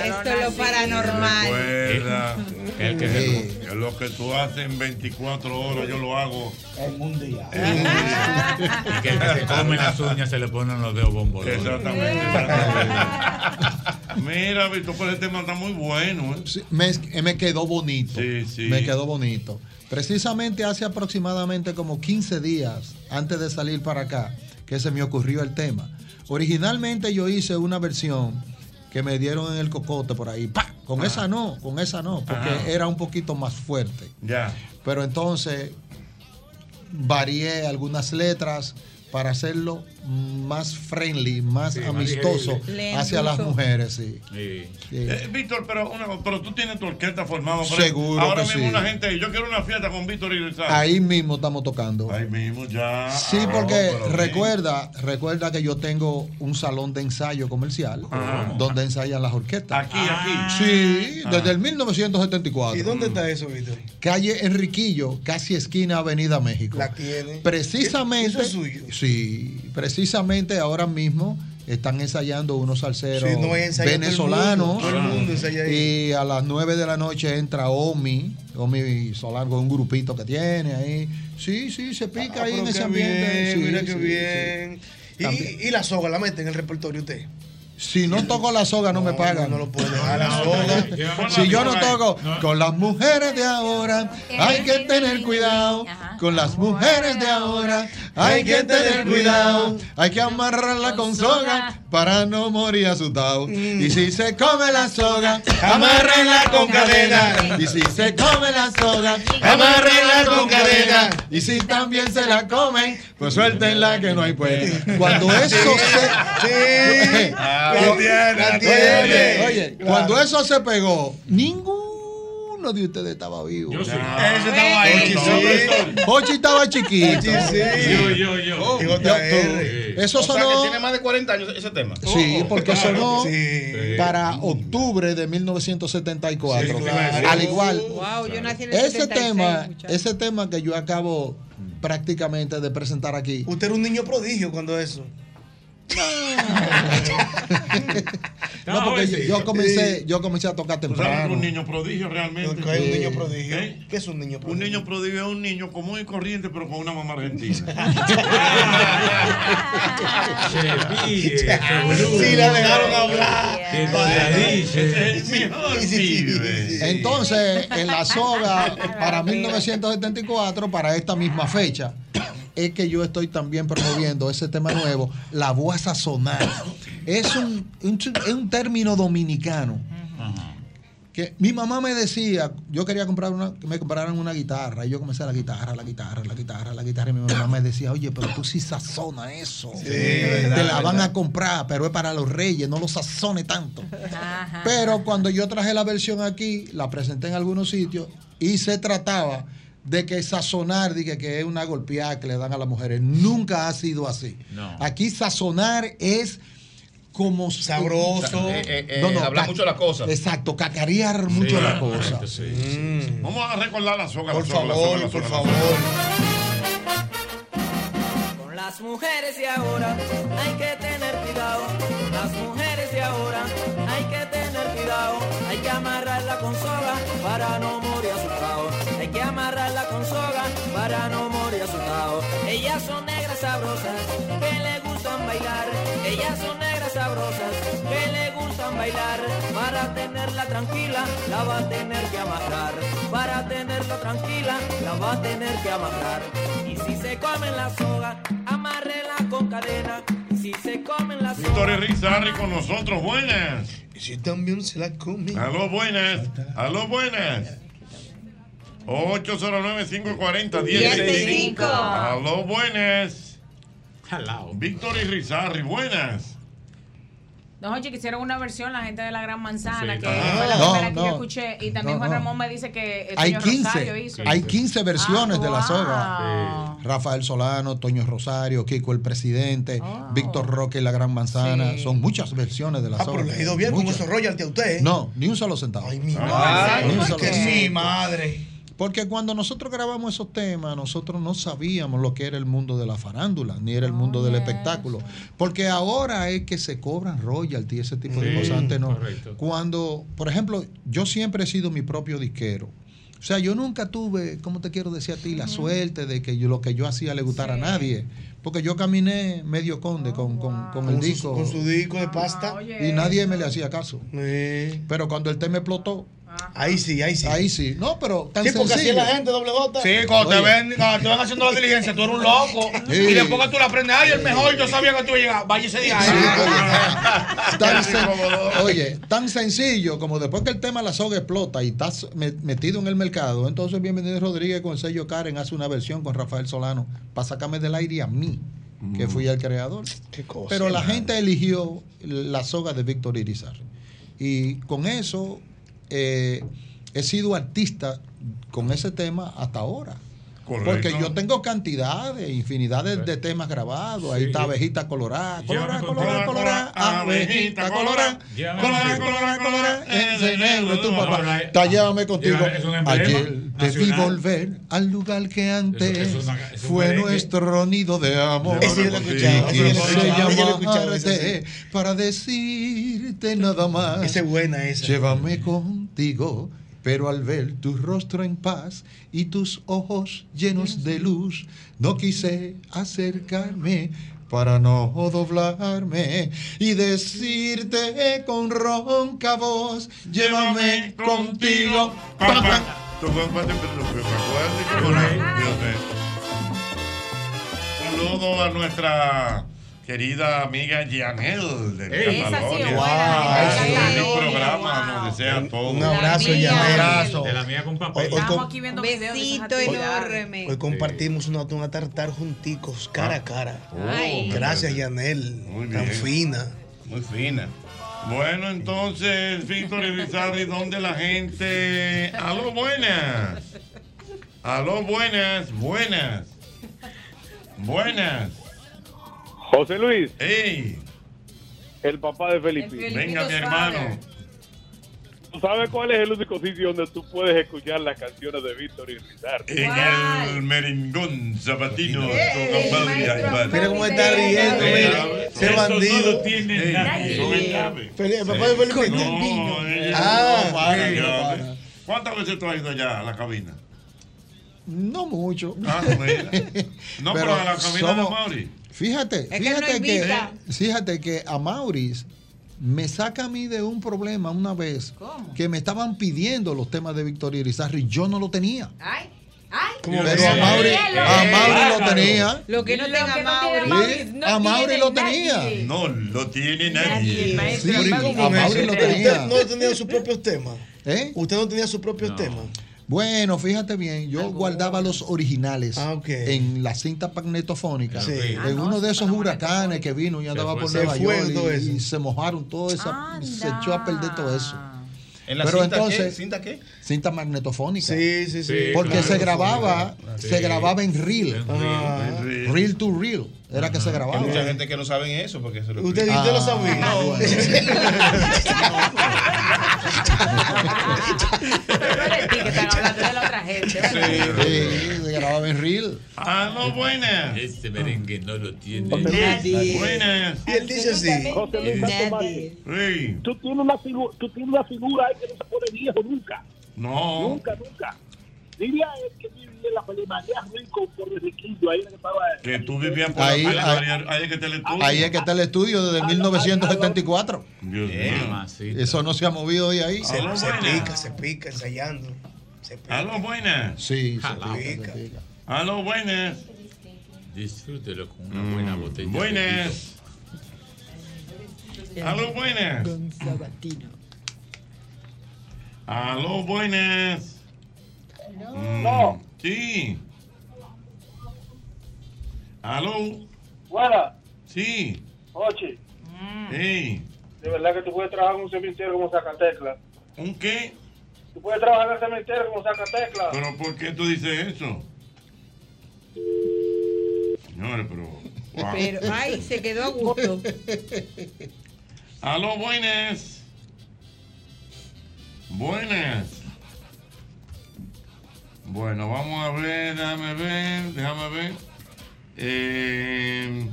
Speaker 6: Esto es lo paranormal.
Speaker 2: Recuerda.
Speaker 5: El que
Speaker 2: que lo que tú haces en 24 horas, yo lo hago.
Speaker 16: En un día.
Speaker 5: Y que el que se come las uñas se le ponen los dedos bombolones.
Speaker 2: Exactamente. Mira, Víctor, pero este tema está muy bueno. ¿eh?
Speaker 32: Sí, me, me quedó bonito.
Speaker 2: Sí, sí.
Speaker 32: Me quedó bonito. Precisamente hace aproximadamente como 15 días antes de salir para acá que se me ocurrió el tema. Originalmente yo hice una versión que me dieron en el cocote por ahí. ¡Pa! Con esa no, con esa no, porque era un poquito más fuerte.
Speaker 2: Ya.
Speaker 32: Pero entonces varié algulas letras para hacerlo más friendly, más
Speaker 2: Sí,
Speaker 32: amistoso hacia las mujeres, sí.
Speaker 2: Eh,
Speaker 32: Sí.
Speaker 2: Víctor, pero, una- pero tú tienes tu orquesta formada.
Speaker 32: Seguro
Speaker 2: Ahora
Speaker 32: que
Speaker 2: mismo
Speaker 32: sí.
Speaker 2: una gente, yo quiero una fiesta con Víctor y Rizal.
Speaker 32: Ahí mismo estamos tocando.
Speaker 2: Ahí mismo ya.
Speaker 32: Sí,
Speaker 2: Ah,
Speaker 32: porque recuerda, recuerda que yo tengo un salón de ensayo comercial
Speaker 2: Ajá.
Speaker 32: donde ensayan las orquestas.
Speaker 2: Aquí, aquí.
Speaker 32: Sí,
Speaker 2: Ah.
Speaker 32: desde el 1974.
Speaker 4: ¿Y dónde está eso, Víctor?
Speaker 32: Calle Enriquillo, casi esquina Avenida México.
Speaker 4: La tiene.
Speaker 32: Precisamente.
Speaker 4: ¿Eso es suyo?
Speaker 32: Sí, precisamente ahora mismo están ensayando unos salseros
Speaker 4: Sí, no hay ensayo todo el
Speaker 32: venezolanos.
Speaker 4: mundo, todo el mundo ensaya ahí.
Speaker 32: Y a las 9 de la noche entra Omi, Omi Solano, un grupito que tiene ahí. Sí, sí, se pica
Speaker 4: Ah,
Speaker 32: ahí en ese ambiente.
Speaker 4: bien,
Speaker 32: Sí,
Speaker 4: mira
Speaker 32: sí,
Speaker 4: qué
Speaker 32: sí.
Speaker 4: bien. Y, y la soga la mete en el repertorio usted.
Speaker 32: Si no toco la soga, no, me pagan.
Speaker 4: No lo puede dejar la soga.
Speaker 32: Si yo no toco con las mujeres de ahora, hay que tener cuidado. Con las mujeres de ahora, hay que tener cuidado. Hay que amarrarla con soga para no morir asustado. Y si se come la soga, amárrenla con cadena. Y si se come la soga, amárrenla con cadena. Y si también se la comen, pues suéltenla que no hay pues. Cuando eso se.
Speaker 4: Tiene.
Speaker 32: Oye, cuando eso se pegó, ninguno de ustedes estaba vivo.
Speaker 4: Yo sí. Ese estaba ahí.
Speaker 32: Hochi, estaba chiquito.
Speaker 4: Hochi, sí. Yo, yo, yo.
Speaker 32: Oh,
Speaker 4: Y
Speaker 32: yo,
Speaker 4: JR.
Speaker 32: tú. Eso
Speaker 3: o sea,
Speaker 32: sonó.
Speaker 3: que tiene más de 40 años ese tema.
Speaker 32: Sí, porque sonó
Speaker 4: Sí.
Speaker 32: para octubre de 1974.
Speaker 4: Sí, claro.
Speaker 32: Al igual,
Speaker 6: Wow, yo nací en el
Speaker 32: ese
Speaker 6: 76,
Speaker 32: tema,
Speaker 6: muchacho.
Speaker 32: ese tema que yo acabo prácticamente de presentar aquí.
Speaker 4: Usted era un niño prodigio cuando eso.
Speaker 32: No, porque yo, yo comencé, yo comencé a tocar
Speaker 2: ¿Tú sabes que
Speaker 32: temprano.
Speaker 2: un niño prodigio realmente?
Speaker 4: ¿Qué es un niño prodigio?
Speaker 2: ¿Eh?
Speaker 4: ¿Qué es un niño
Speaker 2: Un
Speaker 4: prodigio?
Speaker 2: niño prodigio es un niño común y corriente, pero con una mamá argentina.
Speaker 4: Sí, la dejaron hablar.
Speaker 32: Entonces, en la soga, para 1974, para esta misma fecha, es que yo estoy también promoviendo ese tema nuevo, la voz sazonar. Es un, un, es un término dominicano. Que mi mamá me decía, yo quería comprar una, que me compraran una guitarra, y yo comencé la guitarra, la guitarra, la guitarra, la guitarra, y mi mamá me decía, oye, pero tú sí sazona eso. Te
Speaker 4: verdad,
Speaker 32: la van
Speaker 4: verdad.
Speaker 32: a comprar, pero es para los reyes, no lo sazone tanto. Pero cuando yo traje la versión aquí, la presenté en algunos sitios y se trataba de que sazonar, dije que es una golpeada que le dan a las mujeres. Nunca ha sido así.
Speaker 5: No.
Speaker 32: Aquí sazonar es como
Speaker 4: Sabroso.
Speaker 3: Eh, eh, eh, hablar mucho las cosas.
Speaker 32: Exacto, cacarear mucho las cosas.
Speaker 2: Vamos a recordar la soga.
Speaker 4: Por
Speaker 2: la soga, la
Speaker 4: favor,
Speaker 2: soga, la
Speaker 4: por
Speaker 2: soga, la
Speaker 4: favor.
Speaker 1: Con las mujeres de ahora hay que tener cuidado. Con las mujeres ahora hay que tener cuidado. Hay que amarrarla con soga para no morir asustado. Hay que amarrarla con soga para no morir asustado. Ellas son negras sabrosas que le gustan bailar. Ellas son negras sabrosas que le gustan bailar. Para tenerla tranquila la va a tener que amarrar. Para tenerla tranquila la va a tener que amarrar. Y si se comen la soga, amárrela con cadena. Y si se comen la soga.
Speaker 2: Víctor Rizarri con nosotros, buenas.
Speaker 4: Y si también se la come.
Speaker 2: Aló, buenas. Aló, buenas. 809-540-1065. Aló, buenas. Víctor y Rizarri, buenas.
Speaker 10: No, oye, que hicieron una versión, la gente de la Gran Manzana,
Speaker 2: Sí,
Speaker 10: que fue la
Speaker 32: No,
Speaker 10: primera que
Speaker 32: no.
Speaker 10: yo escuché. Y también
Speaker 32: No,
Speaker 10: Juan. Ramón me dice que el
Speaker 32: Hay
Speaker 10: señor
Speaker 32: 15,
Speaker 10: Rosario hizo.
Speaker 32: hay 15 versiones
Speaker 10: Ah,
Speaker 32: de la
Speaker 10: wow.
Speaker 32: soga. Rafael Solano, Toño Rosario, Kiko el Presidente, Víctor Roque y la Gran Manzana.
Speaker 4: Sí.
Speaker 32: Son muchas versiones de la
Speaker 4: Ah,
Speaker 32: soga.
Speaker 4: pero le ha ido bien con esos royalties a usted. ¿eh?
Speaker 32: No, ni un solo centavo. Ay, mi
Speaker 4: madre.
Speaker 32: Ni un
Speaker 4: ¿Por
Speaker 32: solo
Speaker 4: qué?
Speaker 32: centavo.
Speaker 4: Mi madre.
Speaker 32: Porque cuando nosotros grabamos esos temas, nosotros no sabíamos lo que era el mundo de la farándula, ni era el mundo del espectáculo. Porque ahora es que se cobran royalty, ese tipo de cosas. Antes no.
Speaker 5: correcto.
Speaker 32: Cuando, por ejemplo, yo siempre he sido mi propio disquero. O sea, yo nunca tuve, ¿cómo te quiero decir a ti? La suerte de que yo, lo que yo hacía le gustara a nadie. Porque yo caminé medio conde con, con- con el
Speaker 4: Con su-
Speaker 32: disco.
Speaker 4: con su disco de pasta.
Speaker 32: Y nadie me le hacía caso. Pero cuando el tema explotó.
Speaker 4: Ahí sí, ahí sí.
Speaker 32: Ahí sí. No, pero tan
Speaker 4: Sí, porque así es
Speaker 32: sencillo.
Speaker 4: la gente, doble gota.
Speaker 20: Sí, cuando te, ven, cuando te van haciendo la diligencia, tú eres un loco.
Speaker 32: Sí.
Speaker 20: Y después que tú la aprendes, ay, el mejor, yo sabía que tú ibas a llegar. Vaya ese día.
Speaker 32: Tan sen- oye, tan sencillo como después que el tema La Soga explota y estás me- metido en el mercado, entonces Bienvenido Rodríguez con el sello Karen hace una versión con Rafael Solano para sacarme del aire a mí, que fui el creador. Pero la gente eligió La Soga de Víctor Irizarry. Y con eso eh, he sido artista con ese tema hasta ahora.
Speaker 2: Correcto.
Speaker 32: Porque yo tengo cantidades, infinidades de temas grabados. Ahí está Abejita Colorada, Colorada, Colorada. Colorada, Abejita Colorada,
Speaker 5: Llévame
Speaker 32: Colorada. Colorada, Colorada, ese negro es tu papá. Está llévame contigo. Ayer Debí
Speaker 5: Nacional.
Speaker 32: volver al lugar que antes fue nuestro nido de amor. Llamarte para decirte nada más.
Speaker 4: Esa es buena esa.
Speaker 32: Llévame contigo, pero al ver tu rostro en paz y tus ojos llenos de luz, no quise acercarme para no doblarme y decirte con ronca voz, llévame contigo.
Speaker 2: Saludo a nuestra querida amiga Yanel de Catalonia.
Speaker 4: sí
Speaker 2: Wow, un programa donde sea todo.
Speaker 4: Un abrazo, Yanel.
Speaker 2: Un abrazo.
Speaker 5: De la mía con papel.
Speaker 4: Hoy, hoy com-
Speaker 10: aquí viendo
Speaker 6: Besito enorme.
Speaker 4: hoy compartimos una, una tartar junticos, cara a cara.
Speaker 6: Ay.
Speaker 4: Gracias, Yanel. Tan
Speaker 2: bien.
Speaker 4: fina.
Speaker 2: Muy fina. Bueno, entonces, Víctor Elizarri, ¿dónde la gente? Aló, buenas. Aló, buenas, buenas. Buenas.
Speaker 33: José Luis.
Speaker 2: ¡Ey!
Speaker 33: El papá de Felipe.
Speaker 2: Venga, mi hermano.
Speaker 33: ¿Tú sabes cuál es el único sitio donde tú puedes escuchar las canciones de Víctor y Rizardo?
Speaker 2: En el meringón zapatino. con Amaury Aybar.
Speaker 4: Mira cómo está riendo, mira. Ese bandido.
Speaker 2: no tiene el llave.
Speaker 4: Fel- El papá de Felipe.
Speaker 2: No,
Speaker 4: Ah,
Speaker 2: no. ¿Cuántas veces tú has ido ya a la cabina?
Speaker 32: No mucho.
Speaker 2: Ah, mira. No, pero a la cabina de Mauri.
Speaker 32: Fíjate,
Speaker 2: Es que él no
Speaker 32: fíjate que, fíjate que a Maurice me saca a mí de un problema una vez que me estaban pidiendo los temas de Victoria Irizarry y yo no lo tenía.
Speaker 10: Ay, ay.
Speaker 32: Pero a Mauri, a Mauri lo tenía.
Speaker 6: Lo que no
Speaker 10: Lo
Speaker 6: tenga Mauri.
Speaker 10: no
Speaker 32: a Mauri lo
Speaker 10: nadie.
Speaker 32: tenía.
Speaker 2: No lo tiene nadie.
Speaker 32: Sí, a Mauri lo
Speaker 4: ¿Usted
Speaker 32: tenía.
Speaker 4: no tenía sus propios temas?
Speaker 32: ¿Eh?
Speaker 4: ¿Usted no tenía sus propios temas?
Speaker 32: Bueno, fíjate bien, yo guardaba los originales en la cinta magnetofónica.
Speaker 4: Sí.
Speaker 32: En uno de esos huracanes que vino y andaba por Nueva York y, se mojaron todo eso, se echó a perder todo eso.
Speaker 3: ¿En la
Speaker 32: Pero
Speaker 3: cinta qué?
Speaker 32: entonces,
Speaker 3: ¿Cinta qué?
Speaker 32: cinta magnetofónica.
Speaker 4: Sí, sí, sí.
Speaker 32: Porque
Speaker 4: claro.
Speaker 32: se grababa,
Speaker 3: Sí.
Speaker 32: se grababa en reel.
Speaker 4: Ah.
Speaker 32: Reel to reel. Era que se grababa.
Speaker 3: Hay mucha gente que no sabe eso porque se lo
Speaker 4: ¿Usted, usted lo sabía?
Speaker 3: No.
Speaker 10: Es de la otra gente. ¿verdad?
Speaker 32: Sí, se grababa en reel.
Speaker 2: Aló, buenas.
Speaker 5: Este merengue no lo tiene
Speaker 2: Nadie. Buenas.
Speaker 4: Y él dice así.
Speaker 29: José Luis Santo
Speaker 2: Sí.
Speaker 29: Tú tienes una figura, tú tienes una figura ahí que no se pone viejo nunca.
Speaker 2: No.
Speaker 29: Nunca, nunca. Dile a él que vivía en la María Rico por el riquillo, ahí el que estaba.
Speaker 2: Que tú vivías por
Speaker 32: Ahí,
Speaker 2: la
Speaker 32: ahí-
Speaker 2: ahí es que te le estuvo.
Speaker 32: Ahí es que está el estudio desde 1974.
Speaker 2: Dios mío.
Speaker 32: Eso no se ha movido de ahí.
Speaker 4: Se,
Speaker 2: Aló,
Speaker 4: se
Speaker 2: buenas.
Speaker 4: pica, se pica ensayando.
Speaker 2: Aló, buenas.
Speaker 32: Sí, se
Speaker 5: Jalao.
Speaker 32: pica, se pica.
Speaker 2: Aló, buenas.
Speaker 5: Disfrútelo con una buena botella. de
Speaker 2: Buenas. Aló, buenas. Aló, buenas. Mm,
Speaker 29: No.
Speaker 2: Sí. Aló.
Speaker 29: Buena,
Speaker 2: Sí.
Speaker 29: Ochi,
Speaker 2: Ey.
Speaker 29: de verdad que tú puedes trabajar en un cementerio como Zacatecla.
Speaker 2: ¿Un qué?
Speaker 29: Tú puedes trabajar en el cementerio como Zacatecla.
Speaker 2: ¿Pero por qué tú dices eso? Señores, pero... wow.
Speaker 6: Pero, ay, se quedó a gusto.
Speaker 2: Aló, buenas. Buenas. Bueno, vamos a ver, déjame ver, déjame ver. Eh,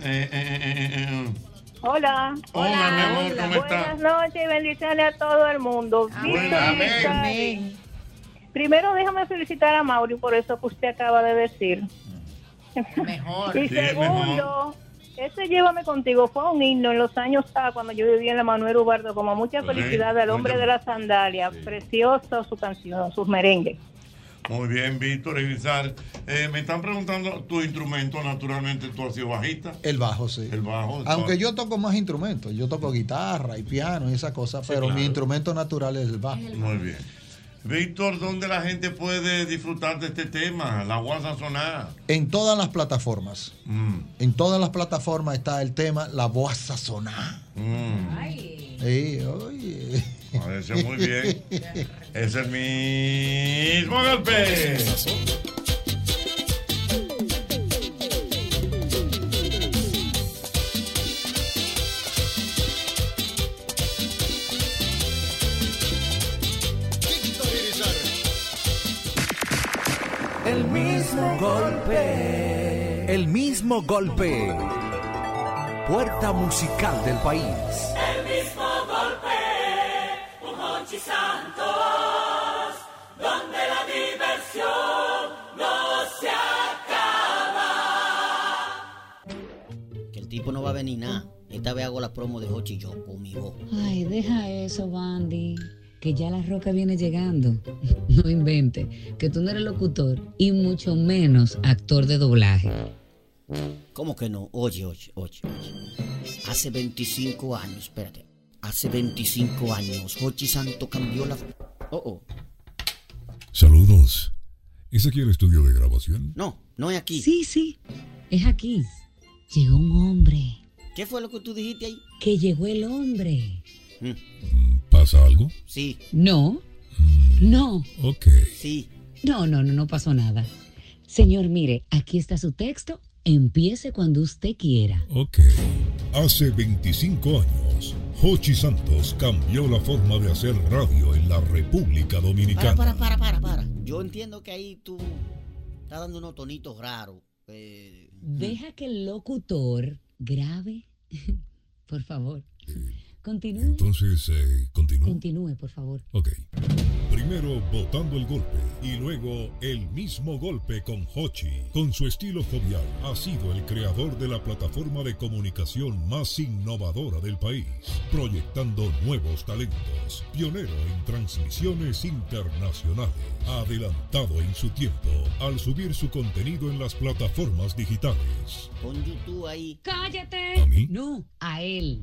Speaker 2: eh, eh, eh, eh, eh.
Speaker 34: Hola.
Speaker 2: Hola, mi amor, ¿cómo estás?
Speaker 34: Buenas noches y bendiciones a todo el mundo. Víctor
Speaker 2: amén.
Speaker 34: Primero déjame felicitar a Mauri por eso que usted acaba de decir.
Speaker 10: Mejor.
Speaker 34: Y
Speaker 2: Sí,
Speaker 34: segundo, ese Llévame contigo fue un himno en los años A cuando yo vivía en la Manuel Ubardo, como mucha
Speaker 2: Sí,
Speaker 34: felicidad al hombre de la sandalia. Preciosa su canción, sus merengues.
Speaker 2: Muy bien, Víctor Irizar. Eh, me están preguntando tu instrumento, naturalmente tú has sido bajista.
Speaker 32: El bajo, sí.
Speaker 2: El bajo.
Speaker 32: Aunque yo toco más instrumentos, yo toco guitarra y piano y esas cosas, pero
Speaker 2: claro.
Speaker 32: mi instrumento natural es el bajo.
Speaker 2: Muy bien. Víctor, ¿dónde la gente puede disfrutar de este tema? La guasa sonada.
Speaker 32: En todas las plataformas.
Speaker 2: Mm,
Speaker 32: En todas las plataformas está el tema La Voz Sazonada.
Speaker 2: mm.
Speaker 32: Sí, oye.
Speaker 2: Parece muy bien. Es el mismo golpe.
Speaker 35: El mismo golpe. El mismo golpe. Puerta musical del país.
Speaker 36: Tipo no va a venir nada. Esta vez hago la promo de Hochi yo conmigo.
Speaker 37: Ay, deja eso, Bandy. Que ya la roca viene llegando. No invente. Que tú no eres locutor y mucho menos actor de doblaje.
Speaker 36: ¿Cómo que no? Oye, oye, oye, oye. Hace 25 años, espérate. Hace 25 años, Hochi Santo cambió la. Oh, oh.
Speaker 38: Saludos. ¿Es aquí el estudio de grabación?
Speaker 36: No, no es aquí.
Speaker 37: Sí, sí. Es aquí. Llegó un hombre.
Speaker 36: ¿Qué fue lo que tú dijiste ahí?
Speaker 37: Que llegó el hombre.
Speaker 38: ¿Pasa algo?
Speaker 36: Sí.
Speaker 37: No. No.
Speaker 38: Ok.
Speaker 36: Sí.
Speaker 37: No, no, no, no pasó nada. Señor, mire, aquí está su texto. Empiece cuando usted quiera.
Speaker 38: Ok. Hace 25 años, Hochi Santos cambió la forma de hacer radio en la República
Speaker 36: Para,
Speaker 38: Dominicana.
Speaker 36: para, para, para, para. Yo entiendo que ahí tú estás dando unos tonitos raros. Eh,
Speaker 37: Deja que el locutor grabe. Por favor. Continúe.
Speaker 38: Entonces, eh, continúo.
Speaker 37: Continúe, por favor.
Speaker 38: Ok. Primero botando el golpe y luego el mismo golpe con Hochi. Con su estilo jovial, ha sido el creador de la plataforma de comunicación más innovadora del país, proyectando nuevos talentos, pionero en transmisiones internacionales, adelantado en su tiempo al subir su contenido en las plataformas digitales.
Speaker 36: pon YouTube ahí.
Speaker 37: ¡Cállate!
Speaker 38: ¿A mí?
Speaker 37: No, a él.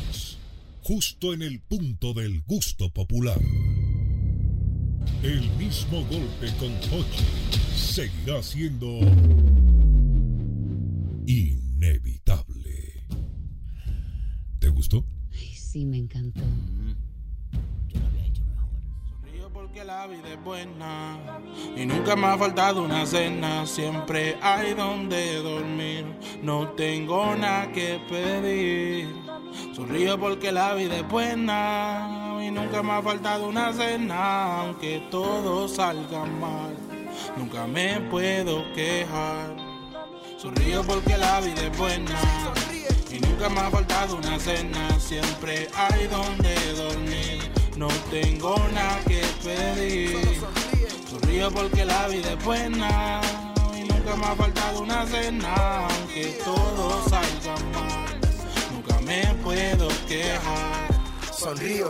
Speaker 38: Justo en el punto del gusto popular. El mismo golpe con Hochi seguirá siendo inevitable. ¿Te gustó?
Speaker 37: Sí, me encantó.
Speaker 39: Y nunca me ha faltado una cena. Siempre hay donde dormir, no tengo nada que pedir. Sonrío porque la vida es buena y nunca me ha faltado una cena, aunque todo salga mal. Nunca me puedo quejar. Sonrío porque la vida es buena y nunca me ha faltado una cena. Siempre hay donde dormir. No tengo nada que pedir. Sonrío porque la vida es buena. Y nunca me ha faltado una cena. Aunque todo salga mal. Nunca me puedo quejar.
Speaker 40: Sonrío,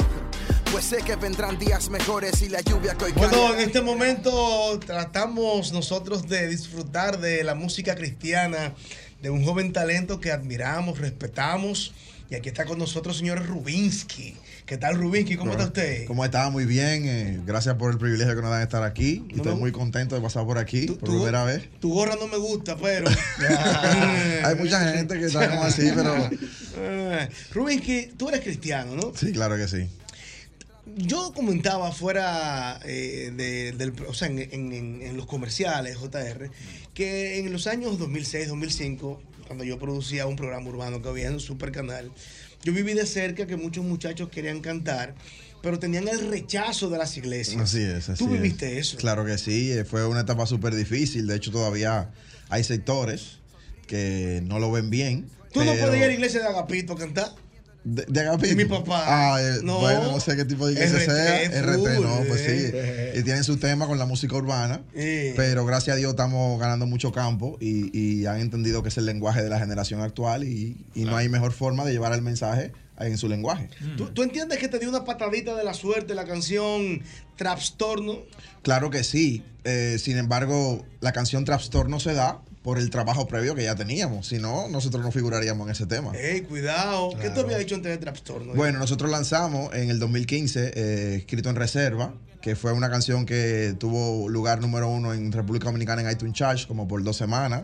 Speaker 40: pues sé que vendrán días mejores y la lluvia que hoy
Speaker 4: Bueno,
Speaker 40: cae.
Speaker 4: en este momento tratamos nosotros de disfrutar de la música cristiana de un joven talento que admiramos, respetamos. Y aquí está con nosotros, señor Rubinsky. ¿Qué tal, Rubinsky? ¿Cómo está usted?
Speaker 41: ¿Cómo está? Muy bien. eh, gracias por el privilegio que nos dan de estar aquí. Y estoy
Speaker 4: me-
Speaker 41: muy contento de pasar por aquí por primera vez.
Speaker 4: Tu gorra no me gusta, pero.
Speaker 41: Hay mucha gente que está como así, pero.
Speaker 4: Rubinsky, tú eres cristiano, ¿no?
Speaker 41: Sí, claro que sí.
Speaker 4: Yo comentaba fuera eh, de- del, o sea, en, en- en- en los comerciales, JR, que en los años 2006, 2005, cuando yo producía un programa urbano que había en un super canal, yo viví de cerca que muchos muchachos querían cantar, pero tenían el rechazo de las iglesias.
Speaker 41: Así es. Así
Speaker 4: ¿Tú
Speaker 41: es.
Speaker 4: viviste eso?
Speaker 41: Claro que sí. eh, Fue una etapa súper difícil. De hecho, todavía hay sectores que no lo ven bien.
Speaker 4: ¿Tú no puedes ir a la iglesia de Agapito a cantar?
Speaker 41: De, de.
Speaker 4: Mi papá.
Speaker 41: Ah, eh,
Speaker 4: No.
Speaker 41: Bueno, no sé qué tipo de iglesia
Speaker 4: RT
Speaker 41: sea. RT, no, pues
Speaker 4: eh.
Speaker 41: sí. Y tienen su tema con la música urbana.
Speaker 4: Eh.
Speaker 41: Pero gracias a Dios estamos ganando mucho campo y, y han entendido que es el lenguaje de la generación actual y, y no hay mejor forma de llevar el mensaje en su lenguaje.
Speaker 4: ¿Tú, tú entiendes que te dio una patadita de la suerte la canción Trapstorno?
Speaker 41: Claro que sí. Eh, sin embargo, la canción Trapstorno se da por el trabajo previo que ya teníamos. Si no, nosotros no figuraríamos en ese tema.
Speaker 4: Ey, cuidado. ¿Qué tú habías hecho antes de Trapstorm? no?
Speaker 41: Bueno, nosotros lanzamos en el 2015 eh, Escrito en Reserva, que fue una canción que tuvo lugar número uno en República Dominicana en iTunes Charge como por dos semanas.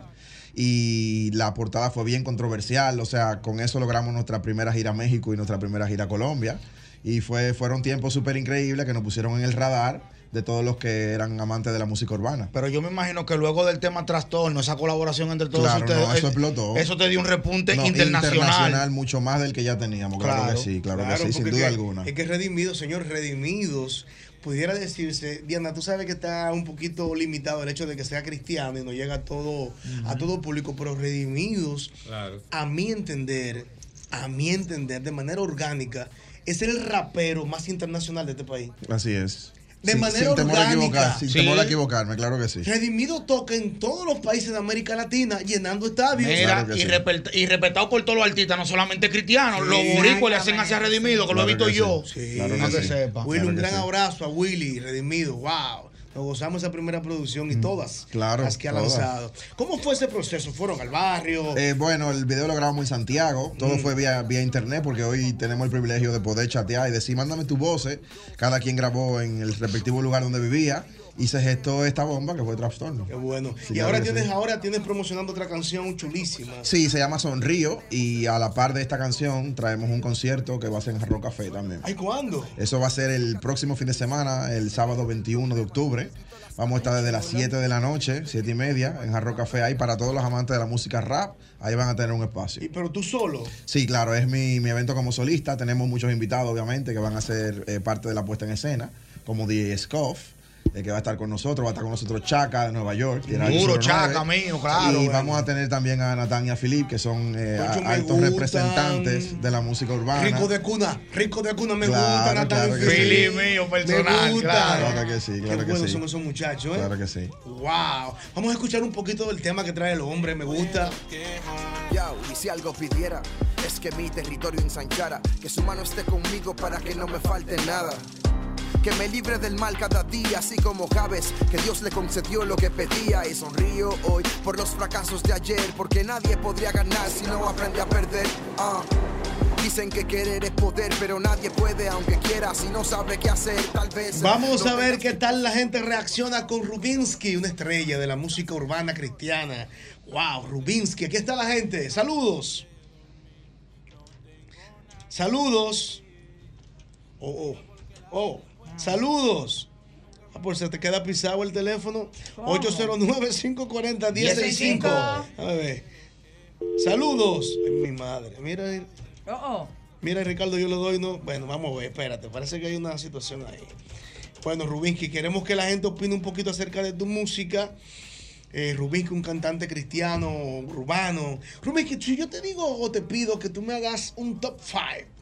Speaker 41: Y la portada fue bien controversial, o sea, con eso logramos nuestra primera gira a México y nuestra primera gira a Colombia. Y fue, fueron tiempos súper increíbles que nos pusieron en el radar de todos los que eran amantes de la música urbana.
Speaker 20: Pero yo me imagino que luego del tema trastorno, esa colaboración entre todos
Speaker 41: Claro,
Speaker 20: ustedes,
Speaker 41: no, eso
Speaker 20: eh,
Speaker 41: explotó.
Speaker 20: Eso te dio un repunte
Speaker 41: No,
Speaker 20: internacional.
Speaker 41: mucho más del que ya teníamos, claro,
Speaker 4: Claro,
Speaker 41: que sí, claro,
Speaker 4: claro,
Speaker 41: que sí, sin duda
Speaker 4: que-
Speaker 41: alguna.
Speaker 4: Es que redimidos, señor, redimidos, pudiera decirse, Diana, tú sabes que está un poquito limitado el hecho de que sea cristiano y no llega a todo, a todo público, pero redimidos,
Speaker 5: Claro.
Speaker 4: a mi entender, a mi entender, de manera orgánica, es el rapero más internacional de este país.
Speaker 41: Así es.
Speaker 4: De
Speaker 41: Sin-
Speaker 4: manera
Speaker 41: sin temor a
Speaker 4: orgánica.
Speaker 41: equivocar, sin
Speaker 4: Sí.
Speaker 41: temor a equivocarme, claro que sí.
Speaker 4: Redimido toca en todos los países de América Latina, llenando estadios.
Speaker 20: Mira, y, respet- y respetado por todos los artistas, no solamente cristianos.
Speaker 4: Sí.
Speaker 20: los boricuas le hacen hacia Redimido, que lo he
Speaker 4: Claro
Speaker 20: visto
Speaker 4: que
Speaker 20: yo.
Speaker 4: sí.
Speaker 20: No
Speaker 4: Claro
Speaker 20: que
Speaker 4: que sí.
Speaker 20: sepa.
Speaker 4: Willy,
Speaker 41: Claro
Speaker 4: un gran
Speaker 41: sí.
Speaker 4: abrazo a Willy, Redimido. Wow. Nos gozamos esa primera producción y todas
Speaker 41: Mm. Claro,
Speaker 4: las que ha
Speaker 41: todas.
Speaker 4: lanzado. ¿Cómo fue ese proceso? ¿Fueron al barrio?
Speaker 41: Eh, bueno, el video lo grabamos en Santiago, todo
Speaker 4: Mm.
Speaker 41: fue vía, vía internet porque hoy tenemos el privilegio de poder chatear y decir, mándame tu voces. Cada quien grabó en el respectivo lugar donde vivía y se gestó esta bomba que fue Trapstorno.
Speaker 4: Qué bueno.
Speaker 41: Sí,
Speaker 4: y ahora tienes,
Speaker 41: sí.
Speaker 4: ahora tienes promocionando otra canción chulísima.
Speaker 41: Sí, se llama Sonrío y a la par de esta canción traemos un concierto que va a ser en Jarro Café también.
Speaker 4: ¿Ay, cuándo?
Speaker 41: Eso va a ser el próximo fin de semana, el sábado 21 de octubre. Vamos a estar desde las 7 de la noche, 7 y media, en Jarro Café. Ahí para todos los amantes de la música rap, ahí van a tener un espacio.
Speaker 4: Pero tú solo.
Speaker 41: Sí, claro, es mi, mi evento como solista. Tenemos muchos invitados, obviamente, que van a ser eh, parte de la puesta en escena, como DJ Scoff. Eh, que va a estar con nosotros, va a estar con nosotros Chaca de Nueva York. tiene el
Speaker 20: Duro,
Speaker 41: 09.
Speaker 20: Chaca, mío, claro,
Speaker 41: Y
Speaker 20: bueno.
Speaker 41: vamos a tener también a Natania Philip, que son eh, a-
Speaker 4: me
Speaker 41: altos representantes de la música urbana.
Speaker 4: Rico de cuna, rico de cuna, me
Speaker 41: Claro,
Speaker 4: gusta, Natalia
Speaker 41: claro sí.
Speaker 20: mío,
Speaker 4: Me
Speaker 20: personal,
Speaker 4: gusta.
Speaker 20: claro.
Speaker 41: Claro que sí, claro
Speaker 4: Qué
Speaker 41: que
Speaker 4: buenos
Speaker 41: sí.
Speaker 4: son esos muchachos, ¿eh?
Speaker 41: Claro que sí.
Speaker 4: Wow. Vamos a escuchar un poquito del tema que trae el hombre, me gusta.
Speaker 40: Y si algo pidiera, es que mi territorio ensanchara, que su mano esté conmigo para que no me falte nada. Que me libre del mal cada día, así como Javes, que Dios le concedió lo que pedía. Y sonrío hoy por los fracasos de ayer, porque nadie podría ganar si no aprende a perder. Ah. Dicen que querer es poder, pero nadie puede, aunque quiera, si no sabe qué hacer, tal vez.
Speaker 4: Vamos
Speaker 40: no
Speaker 4: a ver qué tal la gente reacciona con Rubinsky, una estrella de la música urbana cristiana. Wow, Rubinsky, aquí está la gente. Saludos. Saludos. Oh, oh, oh. Saludos. Ah, por se te queda pisado el teléfono. 809-540-1065. A ver. Saludos. Ay, mi madre. Mira,
Speaker 10: oh.
Speaker 4: Mira, Ricardo, yo le doy no. Bueno, vamos a ver, espérate. Parece que hay una situación ahí. Bueno, Rubinsky, queremos que la gente opine un poquito acerca de tu música. Eh, Rubinsky, un cantante cristiano, urbano. Rubinsky, si yo te digo o te pido que tú me hagas un top 5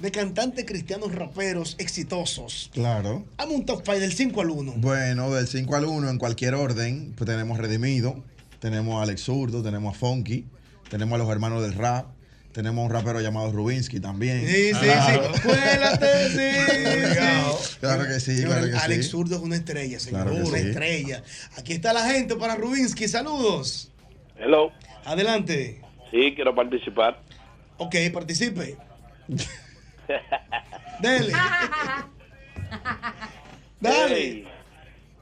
Speaker 4: de cantantes cristianos raperos exitosos.
Speaker 41: Claro.
Speaker 4: Hazme un top 5 del 5 al 1.
Speaker 41: Bueno, del 5 al 1, en cualquier orden, pues tenemos Redimido, tenemos a Alex Zurdo, tenemos a Funky, tenemos a los hermanos del rap, tenemos a un rapero llamado Rubinsky también.
Speaker 4: Sí, sí,
Speaker 41: Claro.
Speaker 4: sí. Cuélate, sí, sí.
Speaker 41: Claro que sí,
Speaker 4: Señor,
Speaker 41: claro que
Speaker 4: Alex
Speaker 41: sí.
Speaker 4: Zurdo es una estrella, señor.
Speaker 41: Claro que
Speaker 4: una
Speaker 41: sí.
Speaker 4: estrella. Aquí está la gente para Rubinsky. Saludos.
Speaker 33: Hello.
Speaker 4: Adelante.
Speaker 33: Sí, quiero participar.
Speaker 4: Ok, participe. Dele. Dale.
Speaker 33: Hey,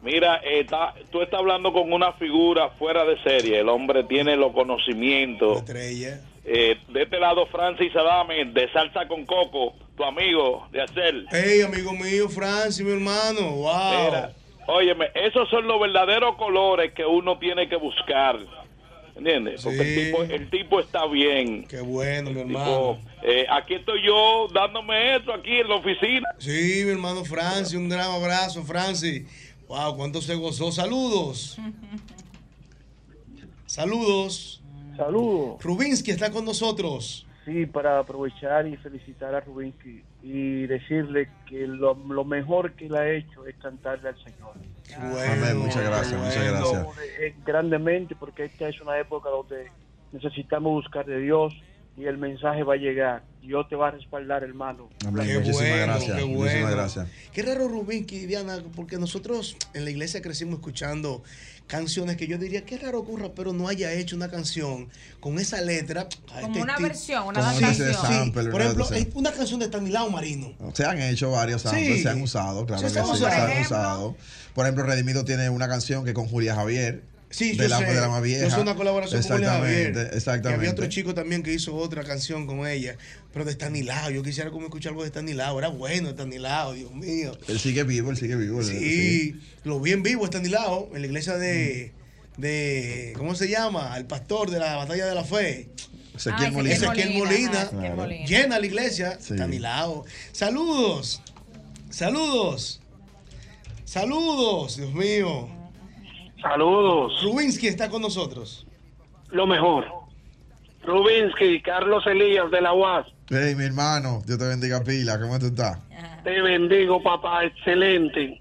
Speaker 33: Mira, está- tú estás hablando con una figura fuera de serie. El hombre tiene los conocimientos.
Speaker 4: Estrella.
Speaker 33: Eh, de este lado, Francis Adame, de Salsa con Coco, tu amigo de hacer.
Speaker 4: Hey, amigo mío, Francis, mi hermano. Wow.
Speaker 33: Mira, óyeme, esos son los verdaderos colores que uno tiene que buscar. ¿Entiendes? Porque el, tipo, el tipo está bien.
Speaker 4: Qué bueno, mi
Speaker 33: tipo,
Speaker 4: hermano.
Speaker 33: eh, aquí estoy yo dándome esto aquí en la oficina.
Speaker 4: Sí, mi hermano Francis, un gran abrazo, Francis. Wow, cuánto se gozó. Saludos. Saludos.
Speaker 29: Saludos.
Speaker 4: Rubinsky está con nosotros.
Speaker 29: Sí, para aprovechar y felicitar a Rubinsky y decirle que lo, lo mejor que él ha hecho es cantarle al Señor.
Speaker 41: Amén, muchas gracias, muchas gracias.
Speaker 29: Eh, grandemente porque esta es una época donde necesitamos buscar de Dios y el mensaje va a llegar. Dios te va a respaldar, hermano.
Speaker 41: Amén.
Speaker 4: Qué
Speaker 41: Muchísimas
Speaker 4: bueno,
Speaker 41: gracias.
Speaker 4: qué
Speaker 41: Muchísimas
Speaker 4: bueno.
Speaker 41: gracias.
Speaker 4: Qué raro Rubinsky, Diana, porque nosotros en la iglesia crecimos escuchando canciones que yo diría, qué raro ocurra, pero no haya hecho una canción con esa letra. a
Speaker 10: Como
Speaker 4: este
Speaker 10: una versión, una adaptación.
Speaker 4: Por ejemplo, hay una canción de Tanilao Marino.
Speaker 41: Se han hecho varios samples,
Speaker 4: Sí.
Speaker 41: se han usado, claro
Speaker 4: Sí,
Speaker 41: que
Speaker 4: se han
Speaker 41: sí, se han usado. Por ejemplo, Redimido tiene una canción que con Julia Javier.
Speaker 4: Sí,
Speaker 41: de
Speaker 4: yo
Speaker 41: la,
Speaker 4: sé.
Speaker 41: de la más vieja.
Speaker 4: Yo sé una colaboración con Javier.
Speaker 41: Exactamente,
Speaker 4: Y
Speaker 41: exactamente.
Speaker 4: había otro chico también que hizo otra canción con ella, pero de Tanilao. Yo quisiera como escuchar algo de Tanilao. Era bueno Tanilao, Dios mío.
Speaker 41: Él sigue vivo, él sigue vivo.
Speaker 4: Sí, lo vi en vivo Tanilao, en la iglesia de, de, ¿cómo se llama? El pastor de la batalla de la fe.
Speaker 41: Ezequiel
Speaker 4: Ah,
Speaker 41: Molina.
Speaker 4: Ezequiel Molina. Llena la iglesia.
Speaker 41: Sí.
Speaker 4: Tanilao. Saludos. Saludos. Saludos, Dios mío.
Speaker 29: Saludos.
Speaker 4: Rubinsky está con nosotros.
Speaker 29: Lo mejor. Rubinsky, Carlos Elías de la UAS.
Speaker 41: Hey, mi hermano, Dios te bendiga pila, ¿cómo tú estás?
Speaker 29: Te bendigo, papá. Excelente.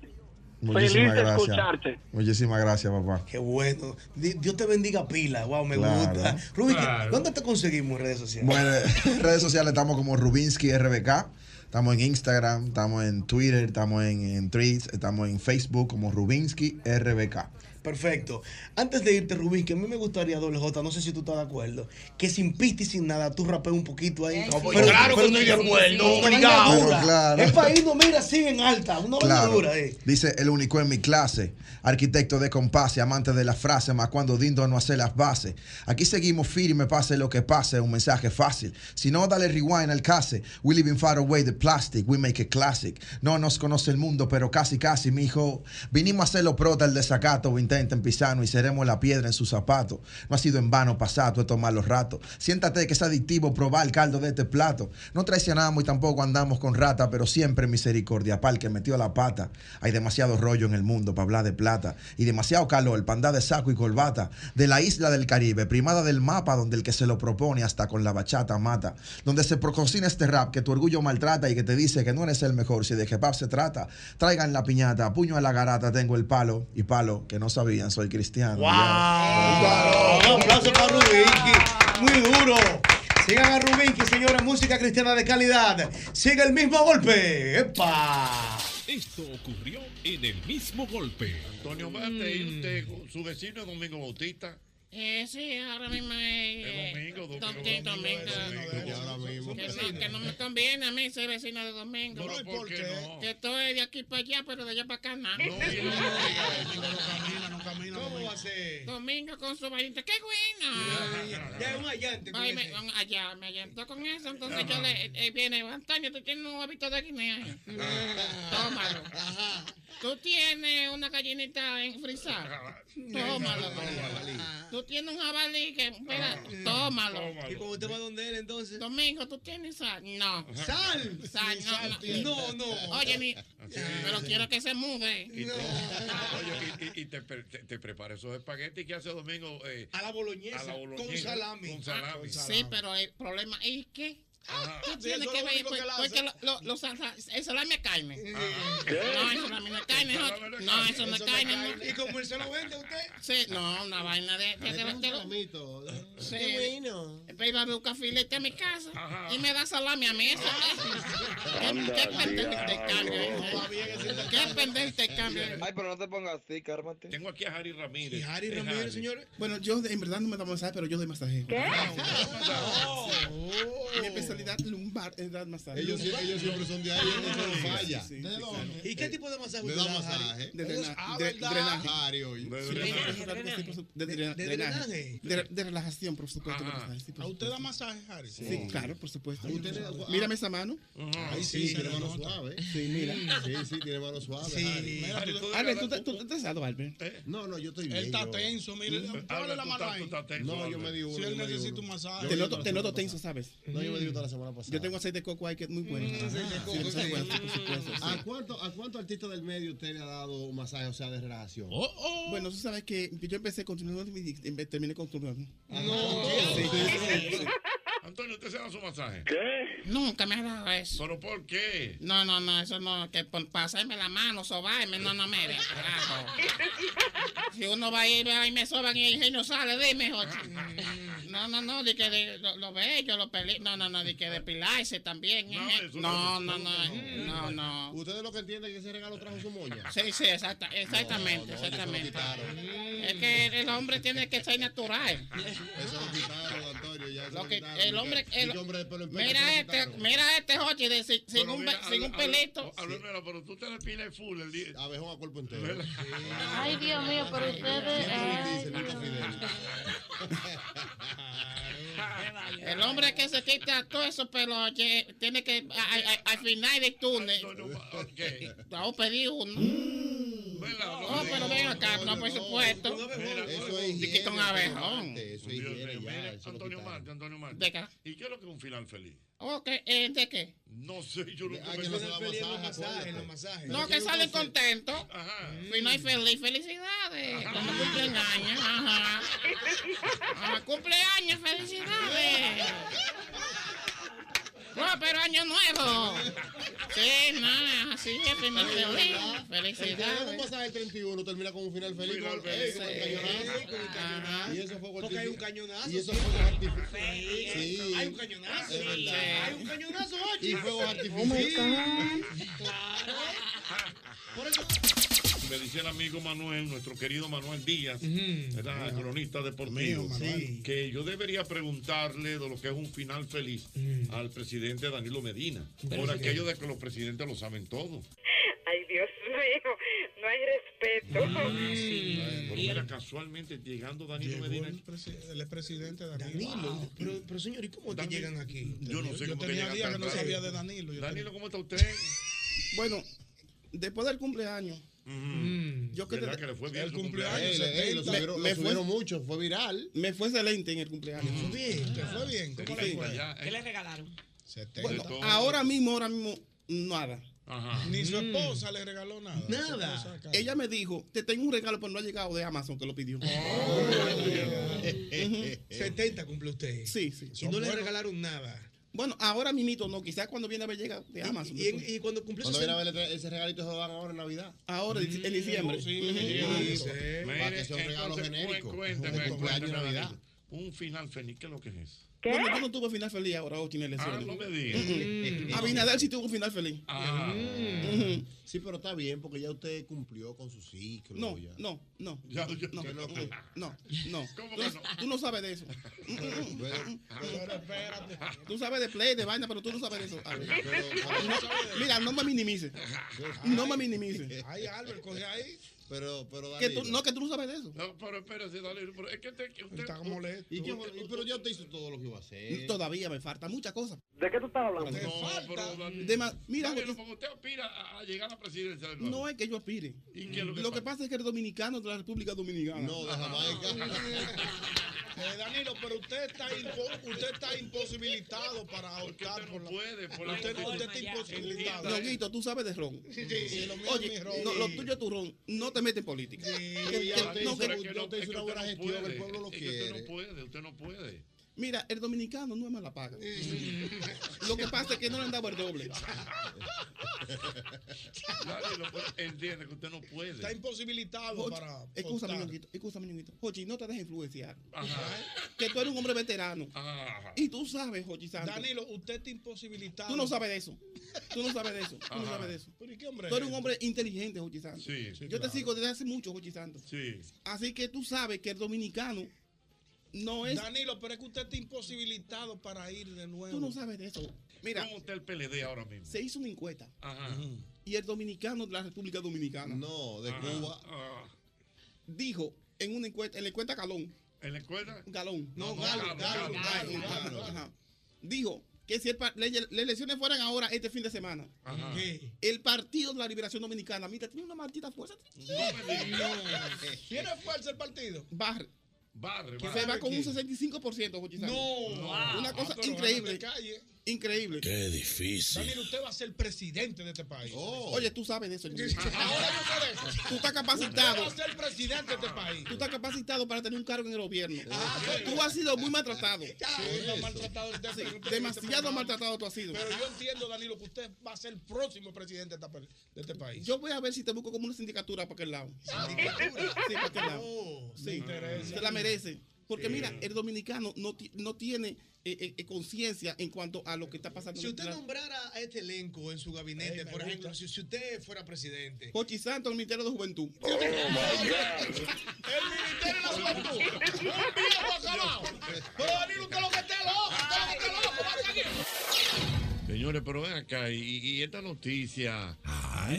Speaker 41: Muchísimas
Speaker 29: Feliz de
Speaker 41: gracias.
Speaker 29: escucharte.
Speaker 41: Muchísimas gracias, papá.
Speaker 4: Qué bueno. Di- Dios te bendiga pila. Wow, me
Speaker 41: Claro.
Speaker 4: gusta. Rubinsky,
Speaker 41: Claro.
Speaker 4: ¿dónde te conseguimos en redes sociales?
Speaker 41: Bueno, en redes sociales estamos como Rubinsky RBK. Estamos en Instagram, estamos en Twitter, estamos en, en Threads, estamos en Facebook como Rubinsky RBK.
Speaker 4: Perfecto. Antes de irte, Rubín, que a mí me gustaría, doble J, no sé si tú estás de acuerdo, que sin pista y sin nada tú rapees un poquito ahí.
Speaker 20: No, claro que estoy de acuerdo,
Speaker 41: obligado. Pero claro.
Speaker 4: El país no mira así en alta, una
Speaker 41: Claro.
Speaker 4: dura. Eh.
Speaker 41: Dice el único en mi clase, arquitecto de compase, amante de la frase, más cuando Dindo no hace las bases. Aquí seguimos firme, pase lo que pase, un mensaje fácil. Si no, dale rewind al case. We living far away the plastic, we make it classic. No nos conoce el mundo, pero casi casi, mijo. Vinimos a hacerlo prota el desacato, o intenten pisarnos y seremos la piedra en sus zapatos. No ha sido en vano pasado estos malos ratos. Siéntate que es adictivo probar el caldo de este plato. No traicionamos y tampoco andamos con rata, pero siempre misericordia para el que metió la pata. Hay demasiado rollo en el mundo para hablar de plata y demasiado calor para andar de saco y corbata. De la isla del Caribe, primada del mapa, donde el que se lo propone hasta con la bachata mata. Donde se prococina este rap que tu orgullo maltrata y que te dice que no eres el mejor si de que pap se trata. Traigan la piñata, puño a la garata, tengo el palo y palo que no sabían, soy cristiano.
Speaker 4: ¡Wow! Un aplauso para Rubinski. Muy duro. Sigan a Rubinski, señora, música cristiana de calidad. Sigue el mismo golpe. ¡Epa!
Speaker 42: Esto ocurrió en el mismo golpe.
Speaker 2: Antonio Mate, ¿y usted, su vecino es Domingo Bautista?
Speaker 12: Eh, sí, ahora mismo es. eh,
Speaker 2: domingo, domingo,
Speaker 12: Domingo,
Speaker 2: domingo,
Speaker 12: domingo.
Speaker 2: ahora mismo.
Speaker 12: Que no, que no me conviene a mí ser vecino de Domingo.
Speaker 2: Pero, ¿por qué no?
Speaker 12: Que estoy de aquí para allá, pero de allá para acá nada.
Speaker 4: ¿Cómo va a ser?
Speaker 12: Domingo con su varita. ¡Qué buena!
Speaker 4: Ya es un allante.
Speaker 12: un- allá me allantó con eso, entonces yo le eh, viene, Antonio, tú tienes un hábito de guinea. Tómalo. Tú tienes una gallinita en frisar. Tómalo. Tú tienes un jabalí que espera, tómalo.
Speaker 4: ¿Y cómo te va donde él entonces?
Speaker 12: Domingo, ¿tú tienes sal? No.
Speaker 4: ¿Sal?
Speaker 12: Sal, no,
Speaker 4: sal
Speaker 12: no.
Speaker 4: No, no.
Speaker 12: Oye, ni, pero quiero que se mude.
Speaker 2: Y, te, oye, y, y te, te, te prepara esos espaguetis que hace Domingo. eh,
Speaker 4: A la boloñesa,
Speaker 2: a la
Speaker 4: con
Speaker 2: boloñesa,
Speaker 4: salami.
Speaker 2: Con salami.
Speaker 12: Sí, pero el problema es que
Speaker 2: Ajá.
Speaker 12: tú tienes que
Speaker 2: lo
Speaker 12: ver, pues,
Speaker 2: que
Speaker 12: porque lo, lo, los el salami es carne.
Speaker 2: ¿Qué?
Speaker 12: No, el salami no es carne. No, no, eso no es carne. no.
Speaker 4: ¿Y cómo él se lo vende usted?
Speaker 12: Sí, no, una vaina de... de, de, de- de- Sí. Después iba a buscar filete a mi casa y me da salami a mí. Eso, ¿Qué, qué pendejo te cambio? ¿Qué pendejo te cambio?
Speaker 43: Ay, pero no te pongas así, cármate.
Speaker 2: Tengo aquí a Harry Ramírez.
Speaker 4: ¿Y Harry Ramírez, señores?
Speaker 3: Bueno, yo en verdad no me da masaje, pero yo doy masaje.
Speaker 44: ¿Qué?
Speaker 3: Especialidad lumbar es dar masaje.
Speaker 45: Ellos sie- ellos siempre son de ahí, no falla.
Speaker 3: Sí, sí,
Speaker 45: ¿De
Speaker 3: sí,
Speaker 45: dónde?
Speaker 3: sí.
Speaker 4: ¿Y qué tipo de masaje
Speaker 45: masaje.
Speaker 3: De, drena-
Speaker 45: ah,
Speaker 3: de- drenaje.
Speaker 45: De drenaje.
Speaker 3: relajación, por supuesto. Masaje,
Speaker 45: ¿A usted da masaje, Harry?
Speaker 3: Sí, claro, por supuesto. Mírame esa mano.
Speaker 45: Ahí sí, tiene mano suave.
Speaker 3: Sí, mira.
Speaker 45: Sí, sí, tiene mano suave.
Speaker 3: Albert, ¿tú, has dado, Albert?
Speaker 45: No, no, yo estoy bien.
Speaker 46: Él está tenso, mire. Póngale la mano
Speaker 2: estás-
Speaker 46: ahí.
Speaker 2: estás
Speaker 45: No, yo me di uno.
Speaker 46: Si él necesita un masaje.
Speaker 3: Te noto, tenso. ¿sabes?
Speaker 45: No, yo me di uno la semana pasada.
Speaker 3: Yo tengo aceite de coco ahí que es muy bueno.
Speaker 45: aceite de coco, sí.
Speaker 3: sí.
Speaker 45: ¿A cuánto, ¿A cuánto artista del medio usted le ha dado un masaje, o sea, de relajación?
Speaker 46: Oh,
Speaker 3: Bueno, tú sabes que yo empecé con em- terminé con Turnador.
Speaker 45: No.
Speaker 2: Antonio, ¿usted se da su masaje?
Speaker 12: Nunca me ha dado eso.
Speaker 2: ¿Pero por qué?
Speaker 12: No, no, no, eso no, que por pasarme la mano, sobarme, no, no, mire, carajo. Si uno va a ir y me soban y el ingenio sale, dime, Jochi.
Speaker 3: No, no, no, de que de, lo, lo bello, lo peli... No, no, no, de que depilarse también.
Speaker 45: No,
Speaker 3: eh.
Speaker 45: eso
Speaker 3: No,
Speaker 45: no.
Speaker 3: no, no, no, no.
Speaker 45: Ustedes lo que entienden es que ese regalo trajo su moña.
Speaker 3: Sí, sí, exacta, exactamente,
Speaker 45: No, no,
Speaker 3: exactamente. Es que el hombre tiene que ser natural.
Speaker 45: Eso lo quitaron, Antonio. Ya eso
Speaker 3: Lo
Speaker 45: lo
Speaker 3: que
Speaker 45: quitaron.
Speaker 3: El hombre,
Speaker 45: Y que-
Speaker 3: el-
Speaker 45: y que hombre de pelo en pelo, eso
Speaker 3: mira este, mira este Jochi de sin, un,
Speaker 2: mira,
Speaker 3: sin un pelito.
Speaker 2: Pero tú te full el día.
Speaker 45: Abejón a cuerpo entero.
Speaker 29: Ay, Dios mío, pero ustedes. ay,
Speaker 3: El hombre que se quita todo eso pelo oye, tiene que al final del túnel. Vamos a pedir uno. No, pero ven acá, no, por supuesto.
Speaker 45: Eso es
Speaker 3: abejón.
Speaker 45: Eso es higiene
Speaker 2: Antonio. Marte, Antonio Marte.
Speaker 3: ¿De?
Speaker 2: ¿Y qué es lo que es un final feliz?
Speaker 3: Ok, eh, ¿de qué?
Speaker 2: No sé, yo no
Speaker 45: Ah, que no se da masaje, acuérdate.
Speaker 3: No, que salen contentos. Final feliz, felicidades. Cuando cumplen años, ajá. Ajá, cumpleaños, felicidades. No, pero año nuevo. Sí, no, así es, final feliz.
Speaker 45: El
Speaker 3: Felicidades.
Speaker 45: pasaje el 31 termina con un final feliz.
Speaker 2: Final
Speaker 45: con-
Speaker 2: feliz.
Speaker 45: con el cañonazo. Y eso fue
Speaker 4: Porque hay un cañonazo.
Speaker 45: Y eso fue artificial.
Speaker 4: Sí,
Speaker 45: Sí.
Speaker 4: Hay un cañonazo.
Speaker 45: Es verdad.
Speaker 4: Hay un cañonazo, oye.
Speaker 45: Y fuegos
Speaker 4: Oh
Speaker 45: artificiales.
Speaker 4: Por eso.
Speaker 2: Me dice el amigo Manuel, nuestro querido Manuel Díaz, ¿verdad? El cronista deportivo,
Speaker 4: Manuel.
Speaker 2: que yo debería preguntarle de lo que es un final feliz al presidente Danilo Medina,
Speaker 4: Pero
Speaker 2: por
Speaker 4: sí.
Speaker 2: aquello de que los presidentes lo saben todo.
Speaker 47: Ay, Dios mío, no hay respeto.
Speaker 2: Mm. Pero mira, casualmente llegando Danilo Medina.
Speaker 4: El presidente Danilo. Pero, pero señor, ¿y cómo es que
Speaker 2: Danilo-
Speaker 4: llegan aquí?
Speaker 2: Yo no sé
Speaker 4: Yo
Speaker 2: cómo
Speaker 4: tenía días que no sabía de Danilo. Yo
Speaker 2: Danilo, ¿cómo está usted?
Speaker 3: Bueno, después del cumpleaños, yo que
Speaker 2: ¿Verdad
Speaker 3: te-
Speaker 2: que le fue bien
Speaker 4: El
Speaker 2: su
Speaker 4: cumpleaños,
Speaker 45: Ey, ey, lo
Speaker 3: Me-
Speaker 45: subieron,
Speaker 3: me
Speaker 45: lo
Speaker 3: fue-
Speaker 45: subieron mucho, fue viral.
Speaker 3: me fue excelente en el cumpleaños.
Speaker 4: Fue bien, te fue bien. ¿Cómo le fue?
Speaker 2: Allá,
Speaker 5: ¿Qué
Speaker 2: eh.
Speaker 5: le regalaron?
Speaker 4: 70.
Speaker 3: Bueno, ahora mismo, ahora mismo, nada.
Speaker 2: Ajá.
Speaker 4: Ni su esposa le regaló nada.
Speaker 3: Nada. Ella me dijo, te tengo un regalo, pero no ha llegado de Amazon, que lo pidió. Ujú.
Speaker 4: 70 cumple usted.
Speaker 3: Sí, sí.
Speaker 4: Y no le regalaron nada.
Speaker 3: Bueno, ahora mimito no, quizás cuando viene a ver llega de Amazon.
Speaker 4: Y, en- y cuando cumplió
Speaker 45: Cuando
Speaker 4: 60
Speaker 45: viene a ver ese regalito se lo dan ahora en Navidad.
Speaker 3: Ahora, en diciembre.
Speaker 4: sí,
Speaker 3: Ujú.
Speaker 4: sí, sí.
Speaker 45: Para que sea un regalo genérico. De cumpleaños y
Speaker 2: cuénteme,
Speaker 45: Navidad.
Speaker 2: Un final feliz, ¿qué es lo que es eso?
Speaker 3: Bueno, yo no tuve final feliz ahora, Ochi, en
Speaker 2: Ah,
Speaker 3: elecciones.
Speaker 2: no me digas.
Speaker 3: Ujú. Abinader sí tuvo un final feliz.
Speaker 2: Ah.
Speaker 45: Sí, pero está bien porque ya usted cumplió con su ciclo.
Speaker 3: No,
Speaker 45: ya.
Speaker 3: no, no.
Speaker 2: Ya, ya,
Speaker 3: No,
Speaker 45: ¿Qué que-
Speaker 3: no, no.
Speaker 2: ¿Cómo
Speaker 3: Tú,
Speaker 2: que no?
Speaker 3: tú no sabes de eso.
Speaker 45: Bueno,
Speaker 4: Pero espérate.
Speaker 3: Tú sabes de play, de vaina, pero tú no sabes de eso. A ver.
Speaker 45: pero-
Speaker 3: No, mira, no me minimices. No me minimices.
Speaker 4: Ay, Albert, coge ahí.
Speaker 45: Pero, pero
Speaker 3: Que tú, no, que tú no sabes de eso.
Speaker 2: No, pero espérese, Danilo, pero es que te- usted...
Speaker 4: Está molesto.
Speaker 45: ¿Y qué pero ya usted hizo todo lo que iba a hacer.
Speaker 3: Todavía me faltan muchas cosas.
Speaker 48: ¿De qué tú estás hablando?
Speaker 4: Te
Speaker 2: No,
Speaker 4: falta.
Speaker 2: pero Danilo,
Speaker 3: De mira,
Speaker 2: Danilo, porque usted aspira a, a llegar a la presidencia del
Speaker 3: no es que yo aspire.
Speaker 2: ¿Y qué es lo que
Speaker 3: Lo que
Speaker 2: pasa?
Speaker 3: pasa es que eres dominicano de la República Dominicana.
Speaker 45: No, de Jamaica.
Speaker 4: Eh, Danilo, pero usted está, impo- usted está imposibilitado para optar
Speaker 2: usted
Speaker 4: por
Speaker 2: no
Speaker 4: la...
Speaker 2: puede, por la
Speaker 4: Usted, usted está imposibilitado.
Speaker 3: Ñonguito, tú sabes de ron.
Speaker 4: Sí, sí, lo mío es
Speaker 3: Oye,
Speaker 4: mi ron.
Speaker 3: no, lo tuyo es tu ron. No te metes en política.
Speaker 4: Sí,
Speaker 3: Que-
Speaker 45: ya
Speaker 3: que-
Speaker 45: usted
Speaker 3: no,
Speaker 45: hizo- yo
Speaker 2: no-
Speaker 45: te
Speaker 2: que
Speaker 45: una buena gestión, el pueblo lo
Speaker 2: que usted
Speaker 45: quiere.
Speaker 2: no puede, usted no puede.
Speaker 3: Mira, el dominicano no es mala paga. Lo que pasa es que no le han dado el doble.
Speaker 2: Danilo, pues, entiende que usted no puede.
Speaker 4: Está imposibilitado
Speaker 3: Jochi,
Speaker 4: para
Speaker 3: Escúchame. Ñonguito, escúchame, Ñonguito. Jochi, no te dejes influenciar.
Speaker 2: Ajá.
Speaker 3: Que tú eres un hombre veterano.
Speaker 2: Ajá.
Speaker 3: Y tú sabes, Jochi Santos.
Speaker 4: Danilo, usted está imposibilitado.
Speaker 3: Tú no sabes de eso. Tú no sabes de eso. Tú no sabes de eso.
Speaker 4: ¿Pero y qué hombre
Speaker 3: Tú eres
Speaker 4: es
Speaker 3: un hombre inteligente, Jochi Santos.
Speaker 2: Sí,
Speaker 3: Yo te sigo desde hace mucho, Jochi Santos.
Speaker 2: sí.
Speaker 3: Así que tú sabes que el dominicano no es.
Speaker 4: Danilo, pero es que usted está imposibilitado para ir de nuevo.
Speaker 3: Tú no sabes de eso. Mira,
Speaker 2: ¿Cómo está el PLD ahora mismo?
Speaker 3: se hizo una encuesta
Speaker 2: Ajá.
Speaker 3: y el dominicano de la República Dominicana
Speaker 45: No, de
Speaker 2: Ajá.
Speaker 45: Cuba.
Speaker 2: Ah.
Speaker 3: dijo en una encuesta, en la encuesta Galón,
Speaker 2: ¿En la escuela?
Speaker 3: Galón,
Speaker 4: No,
Speaker 2: No,
Speaker 4: Galo,
Speaker 2: Galo,
Speaker 4: Galo.
Speaker 3: Ajá. dijo que si el las elecciones fueran ahora este fin de semana,
Speaker 2: Ajá.
Speaker 4: ¿Qué?
Speaker 3: el Partido de la Liberación Dominicana, mira, tiene una maldita fuerza.
Speaker 2: No digas.
Speaker 4: ¿Tiene fuerza el partido?
Speaker 3: Barre,
Speaker 2: Barre,
Speaker 3: que
Speaker 2: barre.
Speaker 3: se va con un
Speaker 4: ¿Qué?
Speaker 3: 65%, Jochi Santos.
Speaker 4: No.
Speaker 3: Una cosa
Speaker 4: Ah,
Speaker 3: increíble.
Speaker 4: de calle.
Speaker 3: Increíble.
Speaker 49: Qué difícil.
Speaker 4: Danilo, usted va a ser presidente de este país.
Speaker 45: Oh.
Speaker 3: Oye, tú sabes de eso.
Speaker 4: Ahora yo sé de eso.
Speaker 3: Tú estás
Speaker 4: Usted
Speaker 3: capacitado.
Speaker 4: va a ser presidente de este país.
Speaker 3: Tú estás capacitado para tener un cargo en el gobierno.
Speaker 4: Ah,
Speaker 3: tú has sido muy maltratado.
Speaker 4: Sí, no, maltratado el
Speaker 3: Sí,
Speaker 4: usted- usted-
Speaker 3: demasiado
Speaker 4: usted-
Speaker 3: maltratado tú has sido.
Speaker 4: Pero yo entiendo, Danilo, que usted va a ser el próximo presidente de este país.
Speaker 3: Yo voy a ver si te busco como una sindicatura para aquel lado.
Speaker 4: Sindicatura.
Speaker 3: Sí, para aquel lado.
Speaker 4: Oh, me
Speaker 3: Sí,
Speaker 4: interesa.
Speaker 3: se la merece. Porque mira, el dominicano no, no tiene eh, eh, eh, conciencia en cuanto a lo que está pasando.
Speaker 4: Si usted nombrara a este elenco en su gabinete,
Speaker 3: me
Speaker 4: por ejemplo, si, si usted fuera presidente.
Speaker 3: Pochi Santos, el Ministerio de Juventud.
Speaker 4: El Ministerio de la Juventud. Un viejo acabado. Pero Danilo, usted lo que esté loco, usted lo que esté loco, va a seguir.
Speaker 2: Señores, pero ven acá, y, y esta noticia,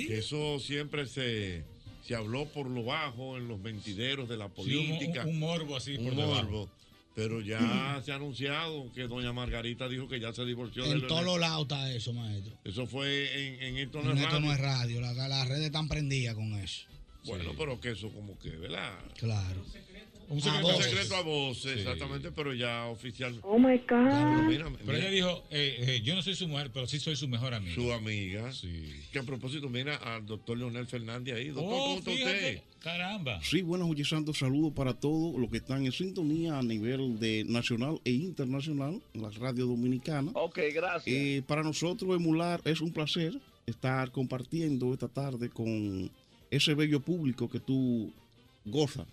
Speaker 2: que eso siempre se, se habló por lo bajo en los mentideros de la
Speaker 5: Sí, un-
Speaker 2: política.
Speaker 5: un- morbo así
Speaker 2: Un
Speaker 5: por debajo.
Speaker 2: morbo. Pero ya se ha anunciado que doña Margarita dijo que ya se divorció de
Speaker 20: En todos los lados está eso, maestro.
Speaker 2: Eso fue en, en esto no
Speaker 20: En
Speaker 2: es
Speaker 20: esto no
Speaker 2: radio.
Speaker 20: es radio. la- Las redes están prendidas con eso.
Speaker 2: Bueno, pero que eso como que, ¿verdad?
Speaker 20: Claro.
Speaker 2: Un
Speaker 20: A
Speaker 2: secreto,
Speaker 20: voces.
Speaker 2: secreto a voces, exactamente, pero ya oficial.
Speaker 50: Oh my God.
Speaker 2: Pero mira,
Speaker 5: Pero
Speaker 2: mira,
Speaker 5: ella dijo, eh, eh, yo no soy su mujer, pero sí soy su mejor amiga.
Speaker 2: su amiga. Que a propósito, mira al doctor Leonel Fernández ahí. Doctor,
Speaker 5: Oh,
Speaker 2: ¿cómo está usted?
Speaker 5: Caramba.
Speaker 3: Sí, buenos Oye Santos, saludos para todos los que están en sintonía a nivel de nacional e internacional, en la radio dominicana.
Speaker 33: Ok, gracias.
Speaker 3: Eh, para nosotros emular es un placer estar compartiendo esta tarde con ese bello público que tú gozas.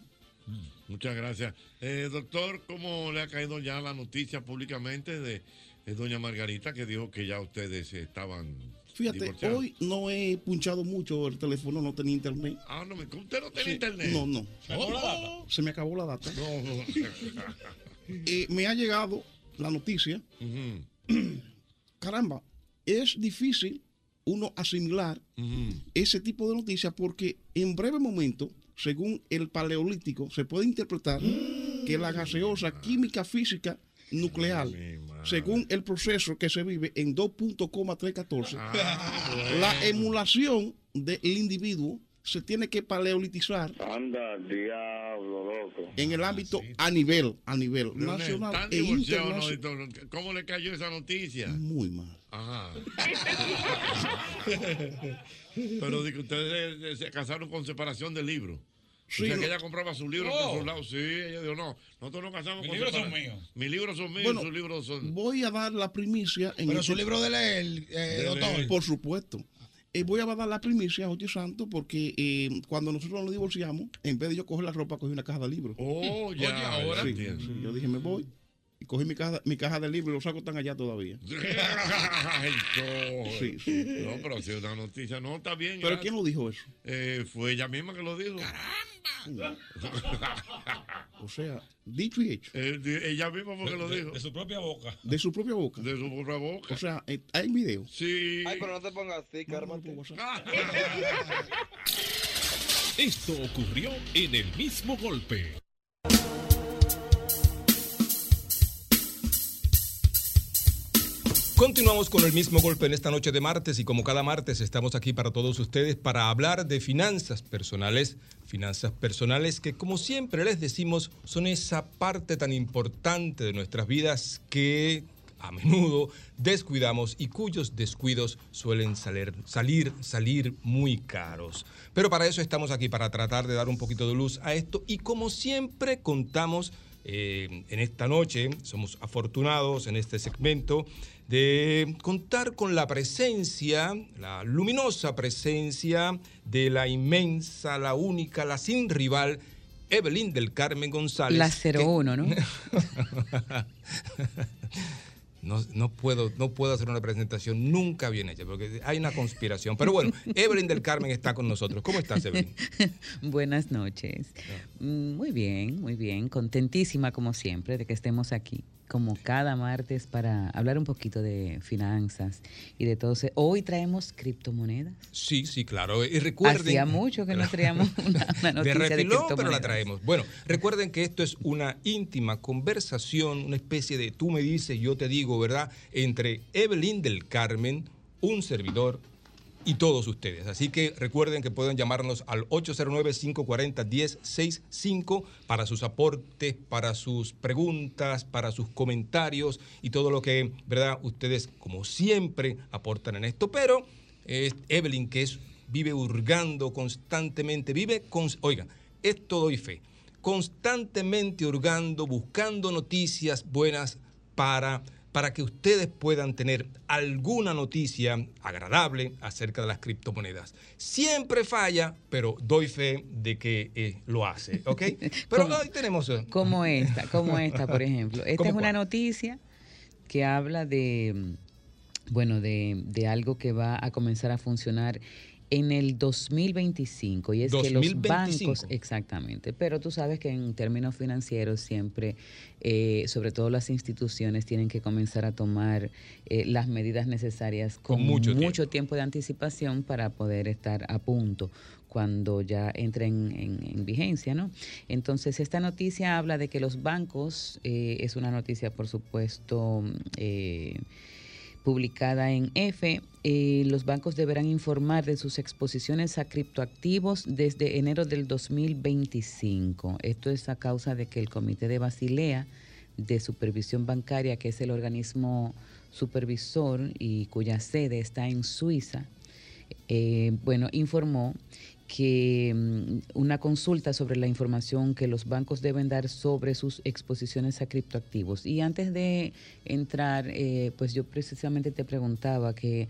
Speaker 2: Muchas gracias. Eh, doctor, ¿cómo le ha caído ya la noticia públicamente de, de doña Margarita que dijo que ya ustedes estaban
Speaker 3: Fíjate,
Speaker 2: divorciados?
Speaker 3: hoy no he punchado mucho el teléfono, no tenía internet.
Speaker 2: Ah, no, me- ¿usted no tiene
Speaker 3: Sí,
Speaker 2: internet?
Speaker 3: No, no.
Speaker 2: ¿Se acabó la data?
Speaker 3: Se me acabó la data.
Speaker 2: No, no.
Speaker 3: Eh, me ha llegado la noticia. Caramba, es difícil uno asimilar ese tipo de noticias porque en breve momento, según el paleolítico, se puede interpretar que la gaseosa química física nuclear, según el proceso que se vive en 2.314, la emulación del individuo se tiene que paleolitizar
Speaker 51: Anda.
Speaker 3: En el ámbito a nivel, a nivel
Speaker 2: Leonel,
Speaker 3: nacional
Speaker 2: ¿están
Speaker 3: e
Speaker 2: no,
Speaker 3: internacional.
Speaker 2: ¿Cómo le cayó esa noticia?
Speaker 3: Muy mal.
Speaker 2: Ajá. Pero de que ustedes eh, se casaron con separación de libros.
Speaker 3: Sí,
Speaker 2: o sea,
Speaker 3: no.
Speaker 2: que ella compraba sus libros
Speaker 3: Oh.
Speaker 2: por su lado. Sí, ella dijo, no, nosotros nos casamos
Speaker 5: Mis
Speaker 2: con
Speaker 5: libros son míos.
Speaker 2: Mis libros son míos,
Speaker 3: Bueno,
Speaker 2: sus libros son...
Speaker 3: Voy a dar la primicia en
Speaker 20: Pero
Speaker 3: este-
Speaker 20: su libro de leer, eh,
Speaker 2: De
Speaker 20: doctor.
Speaker 2: leer.
Speaker 3: Por supuesto. Eh, voy a dar la primicia a Oye Santo porque eh, cuando nosotros nos divorciamos, en vez de yo coger la ropa, cogí una caja de libros.
Speaker 2: Oh, ya,
Speaker 3: Oye,
Speaker 2: ahora
Speaker 3: sí, yo dije, me voy. Y cogí mi caja, mi caja de libros y los sacos están allá todavía.
Speaker 2: Ay.
Speaker 3: Sí, sí.
Speaker 2: No, pero ha sido una noticia. No, está bien.
Speaker 3: ¿Pero quién lo dijo eso?
Speaker 2: Eh, fue ella misma que lo dijo.
Speaker 3: O sea, dicho y hecho.
Speaker 2: Eh, de- ella misma fue que lo
Speaker 5: De-
Speaker 2: dijo.
Speaker 5: De su propia boca.
Speaker 3: De su propia boca.
Speaker 2: De su propia boca.
Speaker 3: O sea, eh, hay video.
Speaker 2: Sí.
Speaker 51: Ay, pero no te pongas así, cármate.
Speaker 52: Esto ocurrió en el mismo golpe.
Speaker 53: Continuamos con el mismo golpe en esta noche de martes y como cada martes estamos aquí para todos ustedes para hablar de finanzas personales, finanzas personales que como siempre les decimos son esa parte tan importante de nuestras vidas que a menudo descuidamos y cuyos descuidos suelen salir, salir, salir muy caros. Pero para eso estamos aquí, para tratar de dar un poquito de luz a esto y como siempre contamos eh, en esta noche, somos afortunados en este segmento de contar con la presencia, la luminosa presencia de la inmensa, la única, la sin rival, Evelyn del Carmen González.
Speaker 54: La
Speaker 53: que-
Speaker 54: 01, ¿no?
Speaker 53: No, no puedo, no puedo hacer una presentación nunca bien hecha, porque hay una conspiración. Pero bueno, Evelyn del Carmen está con nosotros. ¿Cómo estás, Evelyn?
Speaker 54: Buenas noches. Mm, Muy bien, muy bien. Contentísima como siempre de que estemos aquí, como cada martes, para hablar un poquito de finanzas y de todo. Hoy traemos criptomonedas.
Speaker 53: Sí, sí, claro. Y recuerden.
Speaker 54: Hacía mucho que no traíamos una, una
Speaker 53: de
Speaker 54: noticia de,
Speaker 53: pero la traemos. Bueno, recuerden que esto es una íntima conversación, una especie de tú me dices, yo te digo, ¿verdad? Entre Evelyn del Carmen, un servidor y todos ustedes. Así que recuerden que pueden llamarnos al 809-540-1065 para sus aportes, para sus preguntas, para sus comentarios y todo lo que, ¿verdad? Ustedes, como siempre, aportan en esto. Pero eh, Evelyn, que es, vive hurgando constantemente, vive con... Oiga, esto doy fe. Constantemente hurgando, buscando noticias buenas para para que ustedes puedan tener alguna noticia agradable acerca de las criptomonedas. Siempre falla, pero doy fe de que eh, lo hace, ¿ok? Pero hoy tenemos... eh,
Speaker 54: Como esta, como esta, por ejemplo. Esta
Speaker 53: ¿Cómo
Speaker 54: es una
Speaker 53: cuál?
Speaker 54: noticia que habla de, bueno, de, de algo que va a comenzar a funcionar en el 2025 y es que los
Speaker 53: 2025.
Speaker 54: bancos exactamente pero tú sabes que en términos financieros siempre eh, sobre todo las instituciones tienen que comenzar a tomar eh, las medidas necesarias con,
Speaker 53: Con mucho
Speaker 54: mucho tiempo de anticipación para poder estar a punto cuando ya entren en, en vigencia, ¿no? Entonces, esta noticia habla de que los bancos, eh, es una noticia, por supuesto, eh, publicada en F, eh, los bancos deberán informar de sus exposiciones a criptoactivos desde enero del 2025. Esto es a causa de que el Comité de Basilea de Supervisión Bancaria, que es el organismo supervisor y cuya sede está en Suiza, eh, bueno, informó que mm, una consulta sobre la información que los bancos deben dar sobre sus exposiciones a criptoactivos. Y antes de entrar, eh, pues yo precisamente te preguntaba que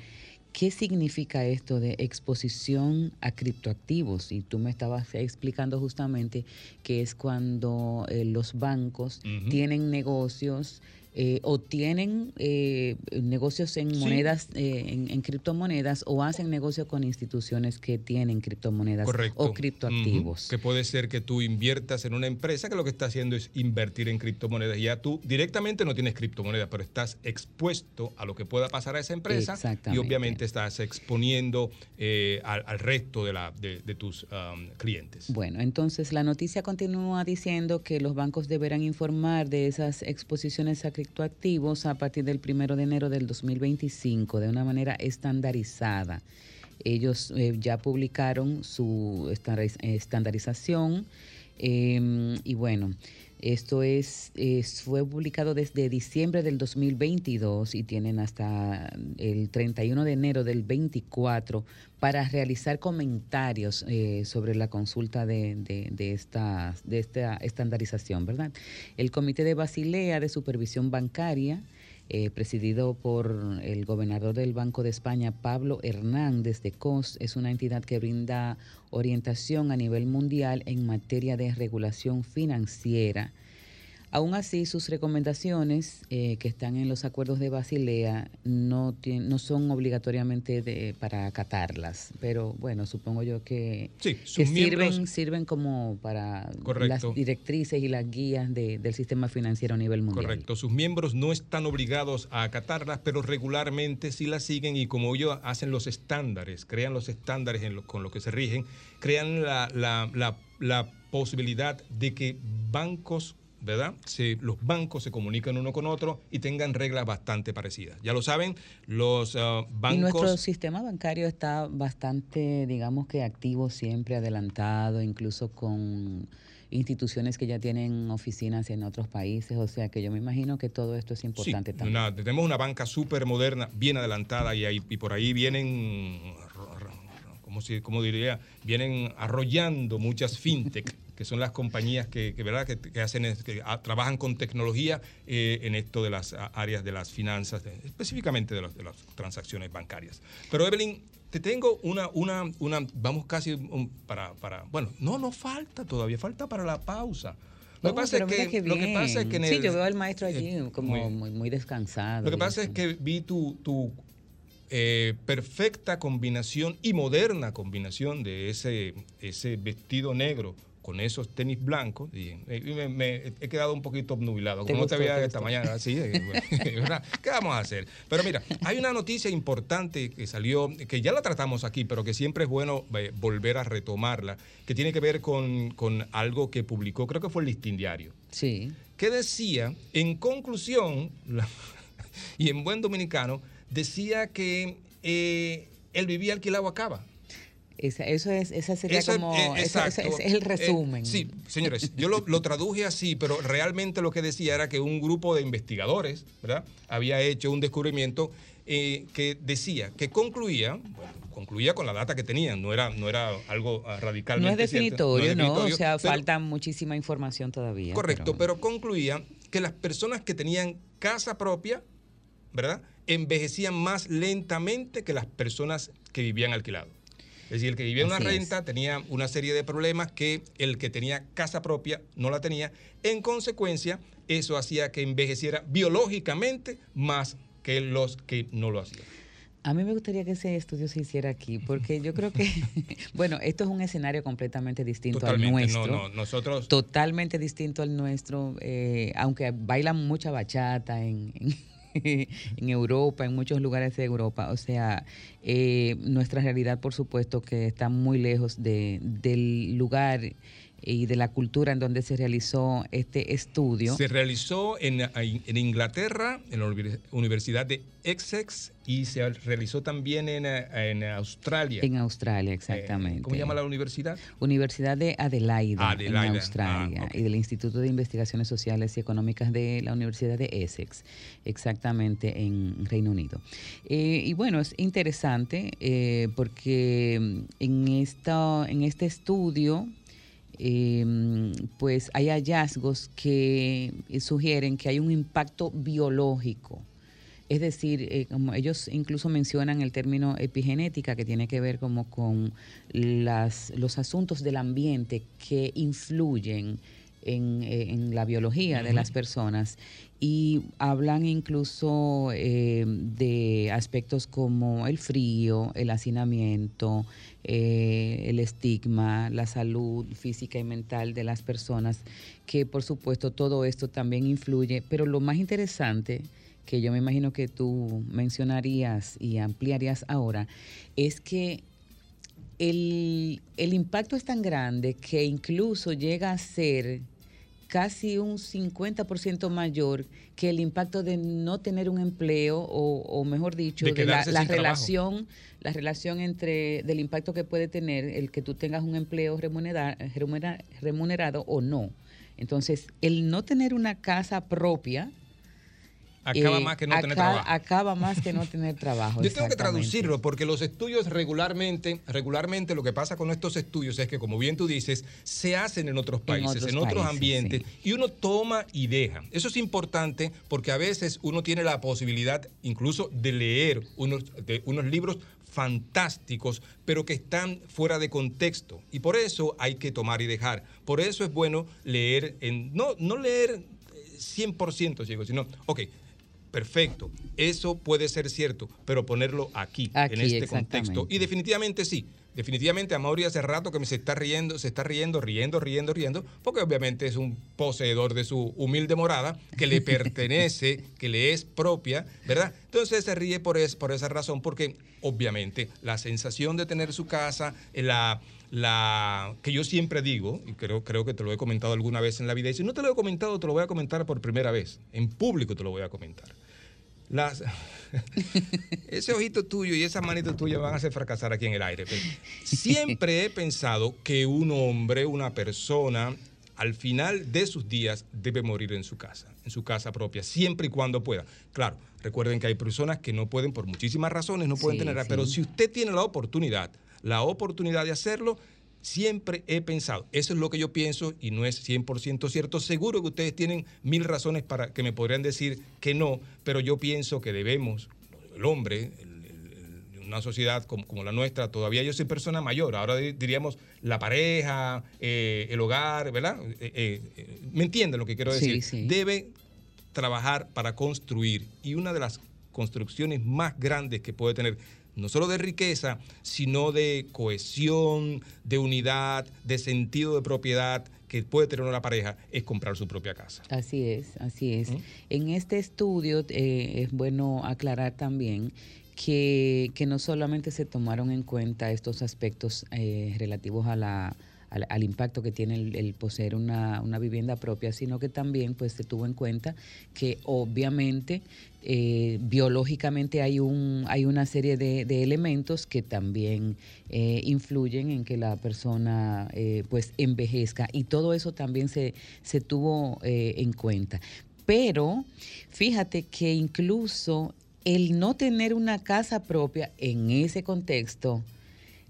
Speaker 54: qué significa esto de exposición a criptoactivos. Y tú me estabas explicando justamente que es cuando eh, los bancos tienen negocios eh, o tienen eh, negocios en
Speaker 53: Sí.
Speaker 54: monedas, eh, en, en criptomonedas, o hacen negocios con instituciones que tienen criptomonedas
Speaker 53: Correcto.
Speaker 54: o criptoactivos.
Speaker 53: Ujú. Que puede ser que tú inviertas en una empresa que lo que está haciendo es invertir en criptomonedas. Ya tú directamente no tienes criptomonedas, pero estás expuesto a lo que pueda pasar a esa empresa y obviamente estás exponiendo eh, al, al resto de, la, de, de tus um, clientes.
Speaker 54: Bueno, entonces la noticia continúa diciendo que los bancos deberán informar de esas exposiciones a criptoactivos a partir del primero de enero del 2025 de una manera estandarizada. Ellos eh, ya publicaron su estandariz- estandarización eh, y bueno, esto es, es- fue publicado desde diciembre del 2022 y tienen hasta el 31 de enero del 24 para realizar comentarios eh, sobre la consulta de, de, de esta, de esta estandarización, ¿verdad? El Comité de Basilea de Supervisión Bancaria, eh, presidido por el gobernador del Banco de España, Pablo Hernández de COS, es una entidad que brinda orientación a nivel mundial en materia de regulación financiera. Aún así, sus recomendaciones eh, que están en los acuerdos de Basilea no, no son obligatoriamente de- para acatarlas, pero bueno, supongo yo que,
Speaker 53: Sí,
Speaker 54: que
Speaker 53: miembros-
Speaker 54: sirven, sirven como para
Speaker 53: Correcto.
Speaker 54: las directrices y las guías de- del sistema financiero a nivel mundial.
Speaker 53: Correcto, sus miembros no están obligados a acatarlas, pero regularmente sí las siguen y como ellos hacen los estándares, crean los estándares en lo- con los que se rigen, crean la, la- la- la posibilidad de que bancos, ¿verdad? Se- los bancos se comunican uno con otro y tengan reglas bastante parecidas. Ya lo saben, los ah,
Speaker 54: Y nuestro
Speaker 53: bancos...
Speaker 54: sistema bancario está bastante, digamos que activo siempre, adelantado, incluso con instituciones que ya tienen oficinas en otros países, o sea que yo me imagino que todo esto es importante
Speaker 53: Sí,
Speaker 54: también.
Speaker 53: una- tenemos una banca súper moderna, bien adelantada y, ahí- y por ahí vienen, como si, como diría, vienen arrollando muchas fintech, que son las compañías que, que, ¿verdad? que, que hacen, que trabajan con tecnología eh, en esto de las áreas de las finanzas, de- específicamente de, las- de las transacciones bancarias. Pero Evelyn, te tengo una, una, una vamos casi para, para, bueno, no, no falta todavía, falta para la pausa. Lo,
Speaker 54: Oh,
Speaker 53: que pasa es que, lo que pasa es que en
Speaker 54: Sí, yo veo al maestro allí
Speaker 53: eh,
Speaker 54: como
Speaker 53: muy-
Speaker 54: muy, muy descansado.
Speaker 53: lo que pasa es que vi tu, tu, eh, perfecta combinación y moderna combinación de ese, ese vestido negro con esos tenis blancos y, eh, me, me- he quedado un poquito obnubilado.
Speaker 54: ¿Te
Speaker 53: Como no te veía
Speaker 54: te
Speaker 53: esta mañana, así, eh. ¿qué vamos a hacer? Pero mira, hay una noticia importante que salió, que ya la tratamos aquí, pero que siempre es bueno volver a retomarla, que tiene que ver con, con algo que publicó, creo que fue el Listín Diario
Speaker 54: Sí.
Speaker 53: que decía, en conclusión, y en buen dominicano, decía que eh, él vivía alquilado a Cava.
Speaker 54: Esa, eso es, esa sería
Speaker 53: es-
Speaker 54: como,
Speaker 53: eh,
Speaker 54: ese es el
Speaker 53: Eh,
Speaker 54: resumen.
Speaker 53: sí, señores, yo lo, lo traduje así, pero realmente lo que decía era que un grupo de investigadores, ¿verdad? Había hecho un descubrimiento eh, que decía, que concluía, bueno, concluía con la data que tenían, no era, no era algo ah,
Speaker 54: No
Speaker 53: radicalmente
Speaker 54: es
Speaker 53: cierto,
Speaker 54: definitorio, ¿no?
Speaker 53: definitorio,
Speaker 54: O sea,
Speaker 53: pero-
Speaker 54: falta muchísima información todavía.
Speaker 53: Correcto, pero concluía que las personas que tenían casa propia ¿verdad? Envejecían más lentamente que las personas que vivían alquilado. Es decir, el que vivía en una
Speaker 54: es.
Speaker 53: renta tenía una serie de problemas que el que tenía casa propia no la tenía. En consecuencia, eso hacía que envejeciera biológicamente más que los que no lo hacían.
Speaker 54: A mí me gustaría que ese estudio se hiciera aquí, porque yo creo que, bueno, esto es un escenario completamente distinto
Speaker 53: Totalmente,
Speaker 54: al
Speaker 53: no,
Speaker 54: nuestro.
Speaker 53: no, nosotros-
Speaker 54: Totalmente distinto al nuestro, eh, aunque bailan mucha bachata en, en, en Europa, en muchos lugares de Europa. O sea, eh, nuestra realidad, por supuesto, que está muy lejos de, del lugar y de la cultura en donde se realizó este estudio.
Speaker 53: Se realizó en, en Inglaterra, en la Univers- Universidad de Essex, y se realizó también en, en Australia.
Speaker 54: En Australia, exactamente.
Speaker 53: Eh, ¿Cómo se llama la universidad?
Speaker 54: Universidad de Adelaida,
Speaker 53: Adelaida,
Speaker 54: en Australia,
Speaker 53: ah, ok.
Speaker 54: y del Instituto de Investigaciones Sociales y Económicas de la Universidad de Essex, exactamente en Reino Unido. Eh, y bueno, es interesante eh, porque en, esta, en este estudio eh, pues hay hallazgos que sugieren que hay un impacto biológico. Es decir, eh, como ellos incluso mencionan el término epigenética que tiene que ver como con las, los asuntos del ambiente que influyen en, eh, en la biología de las personas. Y hablan incluso eh, de aspectos como el frío, el hacinamiento, eh, el estigma, la salud física y mental de las personas, que por supuesto todo esto también influye, pero lo más interesante que yo me imagino que tú mencionarías y ampliarías ahora, es que el, el impacto es tan grande que incluso llega a ser casi un 50% mayor que el impacto de no tener un empleo o, o mejor dicho,
Speaker 53: De
Speaker 54: de, la,
Speaker 53: trabajo.
Speaker 54: relación, la relación entre del impacto que puede tener el que tú tengas un empleo remunera- remunera- remunerado o no. Entonces, el no tener una casa propia
Speaker 53: Acaba
Speaker 54: eh,
Speaker 53: más que no tener trabajo.
Speaker 54: Acaba más que no tener trabajo.
Speaker 53: Yo tengo que traducirlo porque los estudios regularmente, regularmente lo que pasa con estos estudios es que, como bien tú dices, se hacen en otros países, en
Speaker 54: otros
Speaker 53: otros,
Speaker 54: países,
Speaker 53: ambientes, y uno toma y deja. Eso es importante porque a veces uno tiene la posibilidad incluso de leer unos, de unos libros fantásticos, pero que están fuera de contexto. Y por eso hay que tomar y dejar. Por eso es bueno leer, en, no, no leer eh, 100% ciego, sino, ok, perfecto, eso puede ser cierto, pero ponerlo aquí,
Speaker 54: Aquí,
Speaker 53: en este contexto. Y definitivamente sí. Definitivamente a Mauri hace rato que me se está riendo, se está riendo, riendo, riendo, riendo, porque obviamente es un poseedor de su humilde morada que le pertenece, que le es propia, ¿verdad? Entonces se ríe por, es, por esa razón, porque obviamente la sensación de tener su casa, la, la que yo siempre digo, y creo, creo que te lo he comentado alguna vez en la vida, y si no te lo he comentado, te lo voy a comentar por primera vez, en público te lo voy a comentar. Las, ese ojito tuyo y esa manito tuya van a hacer fracasar aquí en el aire. pero siempre he pensado que un hombre, una persona, al final de sus días debe morir en su casa, en su casa propia, siempre y cuando pueda. Claro, recuerden que hay personas que no pueden, por muchísimas razones, no pueden
Speaker 54: Sí,
Speaker 53: tenerla,
Speaker 54: sí.
Speaker 53: pero si usted tiene la oportunidad, la oportunidad de hacerlo, siempre he pensado, eso es lo que yo pienso y no es 100% cierto. Seguro que ustedes tienen mil razones para que me podrían decir que no, pero yo pienso que debemos, el hombre, el- el- el- una sociedad como, como la nuestra, todavía yo soy persona mayor, ahora di- diríamos la pareja, eh, el hogar, ¿verdad? Eh, eh, ¿Me entienden lo que quiero
Speaker 54: Sí,
Speaker 53: decir?
Speaker 54: sí.
Speaker 53: Debe trabajar para construir y una de las construcciones más grandes que puede tener no solo de riqueza, sino de cohesión, de unidad, de sentido de propiedad que puede tener una pareja, es comprar su propia casa.
Speaker 54: Así es, así es. En este estudio eh, es bueno aclarar también que, que no solamente se tomaron en cuenta estos aspectos eh, relativos a la, al, al impacto que tiene el, el poseer una, una vivienda propia, sino que también pues se tuvo en cuenta que obviamente eh, biológicamente hay un hay una serie de, de elementos que también eh, influyen en que la persona eh, pues envejezca y todo eso también se, se tuvo eh, en cuenta. Pero fíjate que incluso el no tener una casa propia en ese contexto,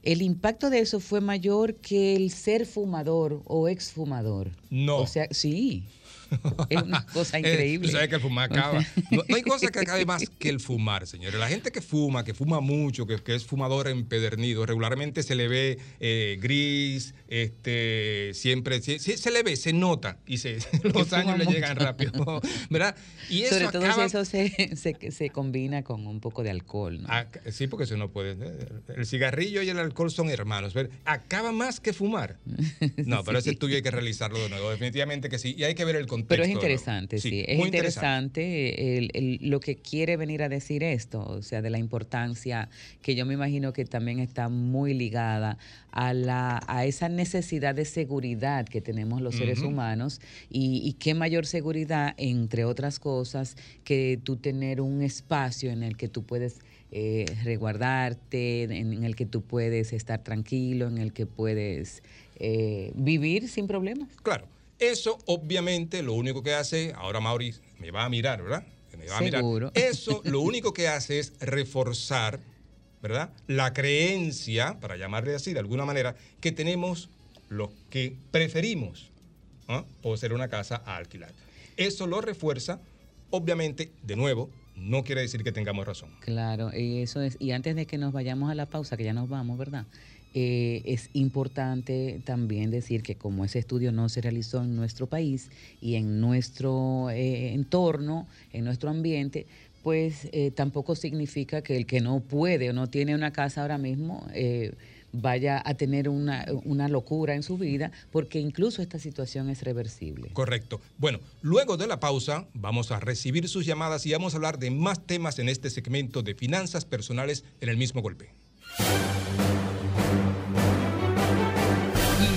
Speaker 54: el impacto de eso fue mayor que el ser fumador o exfumador.
Speaker 53: No.
Speaker 54: O sea, sí. Es una cosa
Speaker 53: Eh,
Speaker 54: increíble.
Speaker 53: Tú sabes que el fumar acaba. No, no hay cosa que acabe más que el fumar, señores. La gente que fuma, que fuma mucho, que, que es fumador empedernido, regularmente se le ve eh, gris, este, siempre, sí, sí, se le ve, se nota y se, los años le
Speaker 54: mucho.
Speaker 53: llegan rápido, ¿verdad? Y eso
Speaker 54: Sobre todo
Speaker 53: acaba-
Speaker 54: si eso se, se, se combina con un poco de alcohol. ¿no?
Speaker 53: Sí, porque eso no puede. El cigarrillo y el alcohol son hermanos. Acaba más que fumar. No, pero ese estudio hay que realizarlo de nuevo. Definitivamente que sí. Y hay que ver el contexto.
Speaker 54: Pero es interesante, sí. Es
Speaker 53: muy
Speaker 54: interesante, el- el- lo que quiere venir a decir esto, o sea, de la importancia que yo me imagino que también está muy ligada a, la, a esa necesidad de seguridad que tenemos los seres humanos y, y qué mayor seguridad, entre otras cosas, que tú tener un espacio en el que tú puedes eh, resguardarte, en, en el que tú puedes estar tranquilo, en el que puedes eh, vivir sin problemas.
Speaker 53: Claro. Eso, obviamente, lo único que hace. Ahora Mauri me va a mirar, ¿verdad? Me va a mirar.
Speaker 54: Seguro.
Speaker 53: Eso lo único que hace es reforzar, ¿verdad? La creencia, para llamarle así de alguna manera, que tenemos los que preferimos ¿ah? poseer una casa a alquilar. Eso lo refuerza, obviamente, de nuevo, no quiere decir que tengamos razón.
Speaker 54: Claro, y eso es. Y antes de que nos vayamos a la pausa, que ya nos vamos, ¿verdad? Eh, es importante también decir que como ese estudio no se realizó en nuestro país y en nuestro eh, entorno, en nuestro ambiente, pues eh, tampoco significa que el que no puede o no tiene una casa ahora mismo vaya a tener una, una locura en su vida, porque incluso esta situación es reversible.
Speaker 53: Correcto. Bueno, luego de la pausa vamos a recibir sus llamadas y vamos a hablar de más temas en este segmento de finanzas personales en el mismo golpe.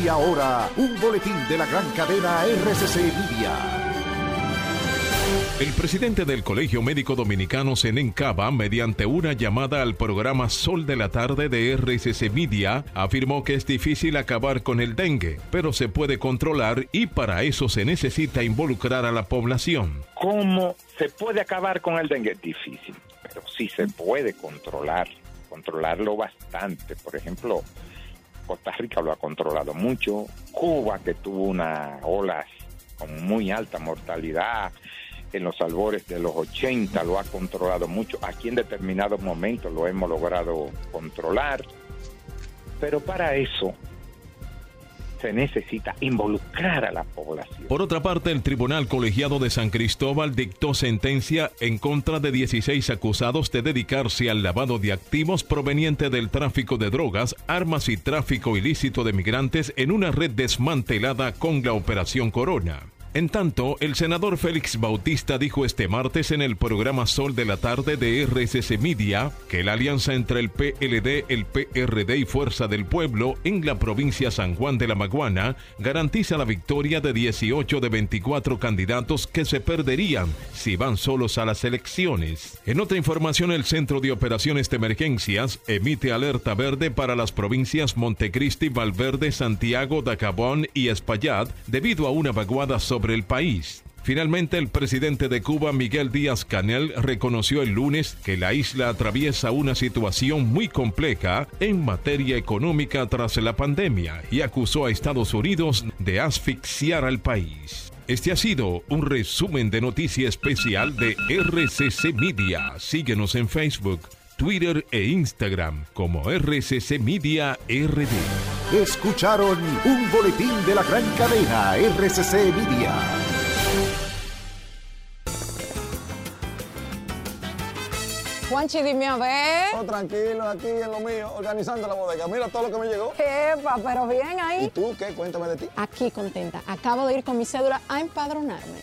Speaker 55: Y ahora, un boletín de la gran cadena RCC Media.
Speaker 56: El presidente del Colegio Médico Dominicano, Zenén Cava, mediante una llamada al programa Sol de la Tarde de RCC Media, afirmó que es difícil acabar con el dengue, pero se puede controlar y para eso se necesita involucrar a la población.
Speaker 57: ¿Cómo se puede acabar con el dengue? Difícil, pero sí se puede controlar, controlarlo bastante. Por ejemplo, Costa Rica lo ha controlado mucho, Cuba que tuvo unas olas con muy alta mortalidad en los albores de los 80 lo ha controlado mucho, aquí en determinados momentos lo hemos logrado controlar, pero para eso se necesita involucrar a la población.
Speaker 56: Por otra parte, el Tribunal Colegiado de San Cristóbal dictó sentencia en contra de 16 acusados de dedicarse al lavado de activos proveniente del tráfico de drogas, armas y tráfico ilícito de migrantes en una red desmantelada con la Operación Corona. En tanto, el senador Félix Bautista dijo este martes en el programa Sol de la Tarde de RCC Media que la alianza entre el PLD, el PRD y Fuerza del Pueblo en la provincia San Juan de la Maguana garantiza la victoria de 18 de 24 candidatos que se perderían si van solos a las elecciones. En otra información, el Centro de Operaciones de Emergencias emite alerta verde para las provincias Montecristi, Valverde, Santiago, Dacabón y Espaillat debido a una vaguada sobre el país. Finalmente, el presidente de Cuba, Miguel Díaz Canel, reconoció el lunes que la isla atraviesa una situación muy compleja en materia económica tras la pandemia y acusó a Estados Unidos de asfixiar al país. Este ha sido un resumen de noticia especial de RCC Media. Síguenos en Facebook, Twitter e Instagram como RCC Media RD.
Speaker 55: Escucharon un boletín de la gran cadena RCC Media.
Speaker 58: Juanchi, dime a ver.
Speaker 43: Oh, tranquilo, aquí en lo mío, organizando la bodega. Mira todo lo que me llegó.
Speaker 58: Epa, pero bien ahí.
Speaker 43: ¿Y tú qué? Cuéntame de ti.
Speaker 58: Aquí contenta. Acabo de ir con mi cédula a empadronarme.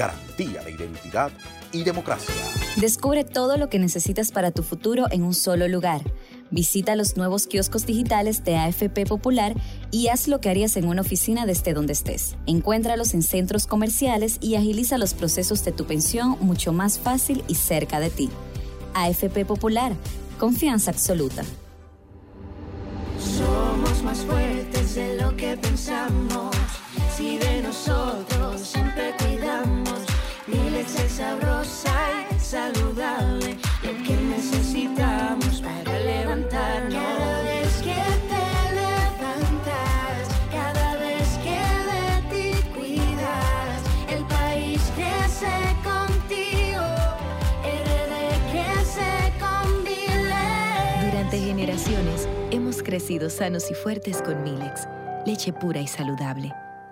Speaker 55: Garantía de identidad y democracia.
Speaker 59: Descubre todo lo que necesitas para tu futuro en un solo lugar. Visita los nuevos kioscos digitales de AFP Popular y haz lo que harías en una oficina desde donde estés. Encuéntralos en centros comerciales y agiliza los procesos de tu pensión mucho más fácil y cerca de ti. AFP Popular, Confianza absoluta.
Speaker 60: Somos más fuertes de lo que pensamos. Si de nosotros siempre cuidamos, Milex es sabrosa y saludable. Lo que necesitamos para levantarnos. Cada vez que te levantas, cada vez que de ti cuidas, el país crece contigo. RD crece con Milex.
Speaker 61: Durante generaciones hemos crecido sanos y fuertes con Milex, leche pura y saludable.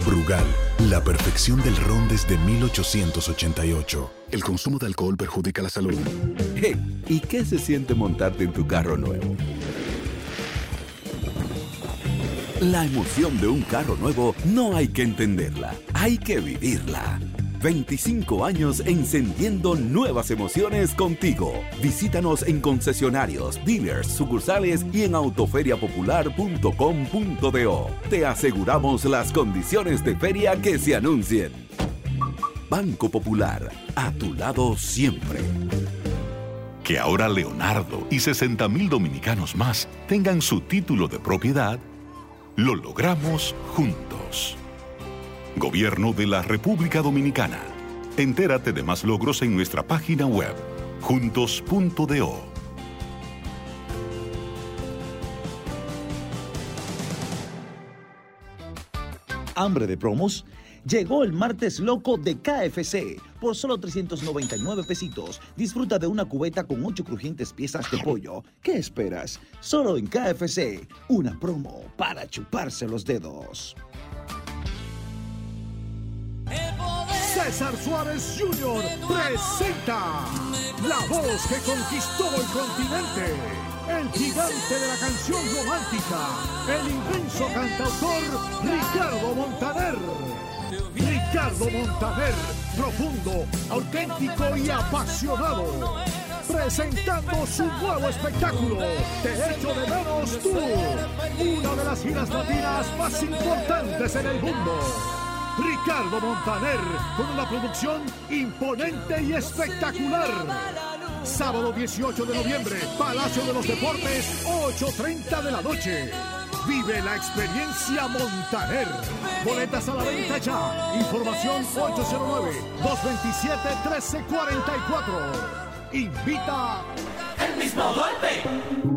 Speaker 62: Brugal, la perfección del ron desde 1888.
Speaker 63: El consumo de alcohol perjudica la salud. Hey, ¿y qué se siente montarte en tu carro nuevo? La emoción de un carro nuevo no hay que entenderla, hay que vivirla. 25 años encendiendo nuevas emociones contigo. Visítanos en concesionarios, dealers, sucursales y en autoferiapopular.com.do. Te aseguramos las condiciones de feria que se anuncien. Banco Popular, a tu lado siempre.
Speaker 64: Que ahora Leonardo y 60 mil dominicanos más tengan su título de propiedad, lo logramos juntos. Gobierno de la República Dominicana. Entérate de más logros en nuestra página web, juntos.do.
Speaker 65: hambre de promos? Llegó el martes loco de KFC. Por solo 399 pesitos, disfruta de una cubeta con 8 crujientes piezas de pollo. ¿Qué esperas? Solo en KFC. Una promo para chuparse los dedos.
Speaker 66: César Suárez Jr. presenta la voz que conquistó el continente. El gigante de la canción romántica, el inmenso cantautor Ricardo Montaner. Ricardo Montaner, profundo, auténtico y apasionado. Presentando su nuevo espectáculo, Te echo de menos tú. Una de las giras latinas más importantes en el mundo. Ricardo Montaner, con una producción imponente y espectacular. Sábado 18 de noviembre, Palacio de los Deportes, 8.30 de la noche. Vive la experiencia Montaner. Boletas a la venta ya. Información 809-227-1344. Invita
Speaker 60: El mismo golpe.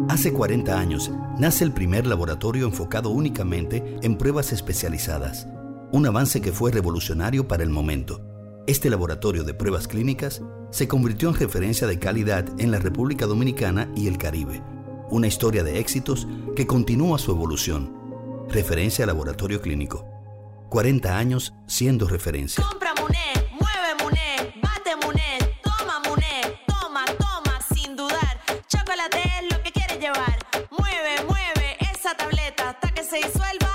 Speaker 67: Hace 40 años nace el primer laboratorio enfocado únicamente en pruebas especializadas, un avance que fue revolucionario para el momento. Este laboratorio de pruebas clínicas se convirtió en referencia de calidad en la República Dominicana y el Caribe, una historia de éxitos que continúa su evolución. Referencia Laboratorio Clínico. 40 años siendo referencia.
Speaker 68: Compra Muné, mueve Muné, bate Muné, toma Muné, toma, toma, sin dudar. Chocolate es lo que quieres llevar. Mueve, mueve esa tableta hasta que se disuelva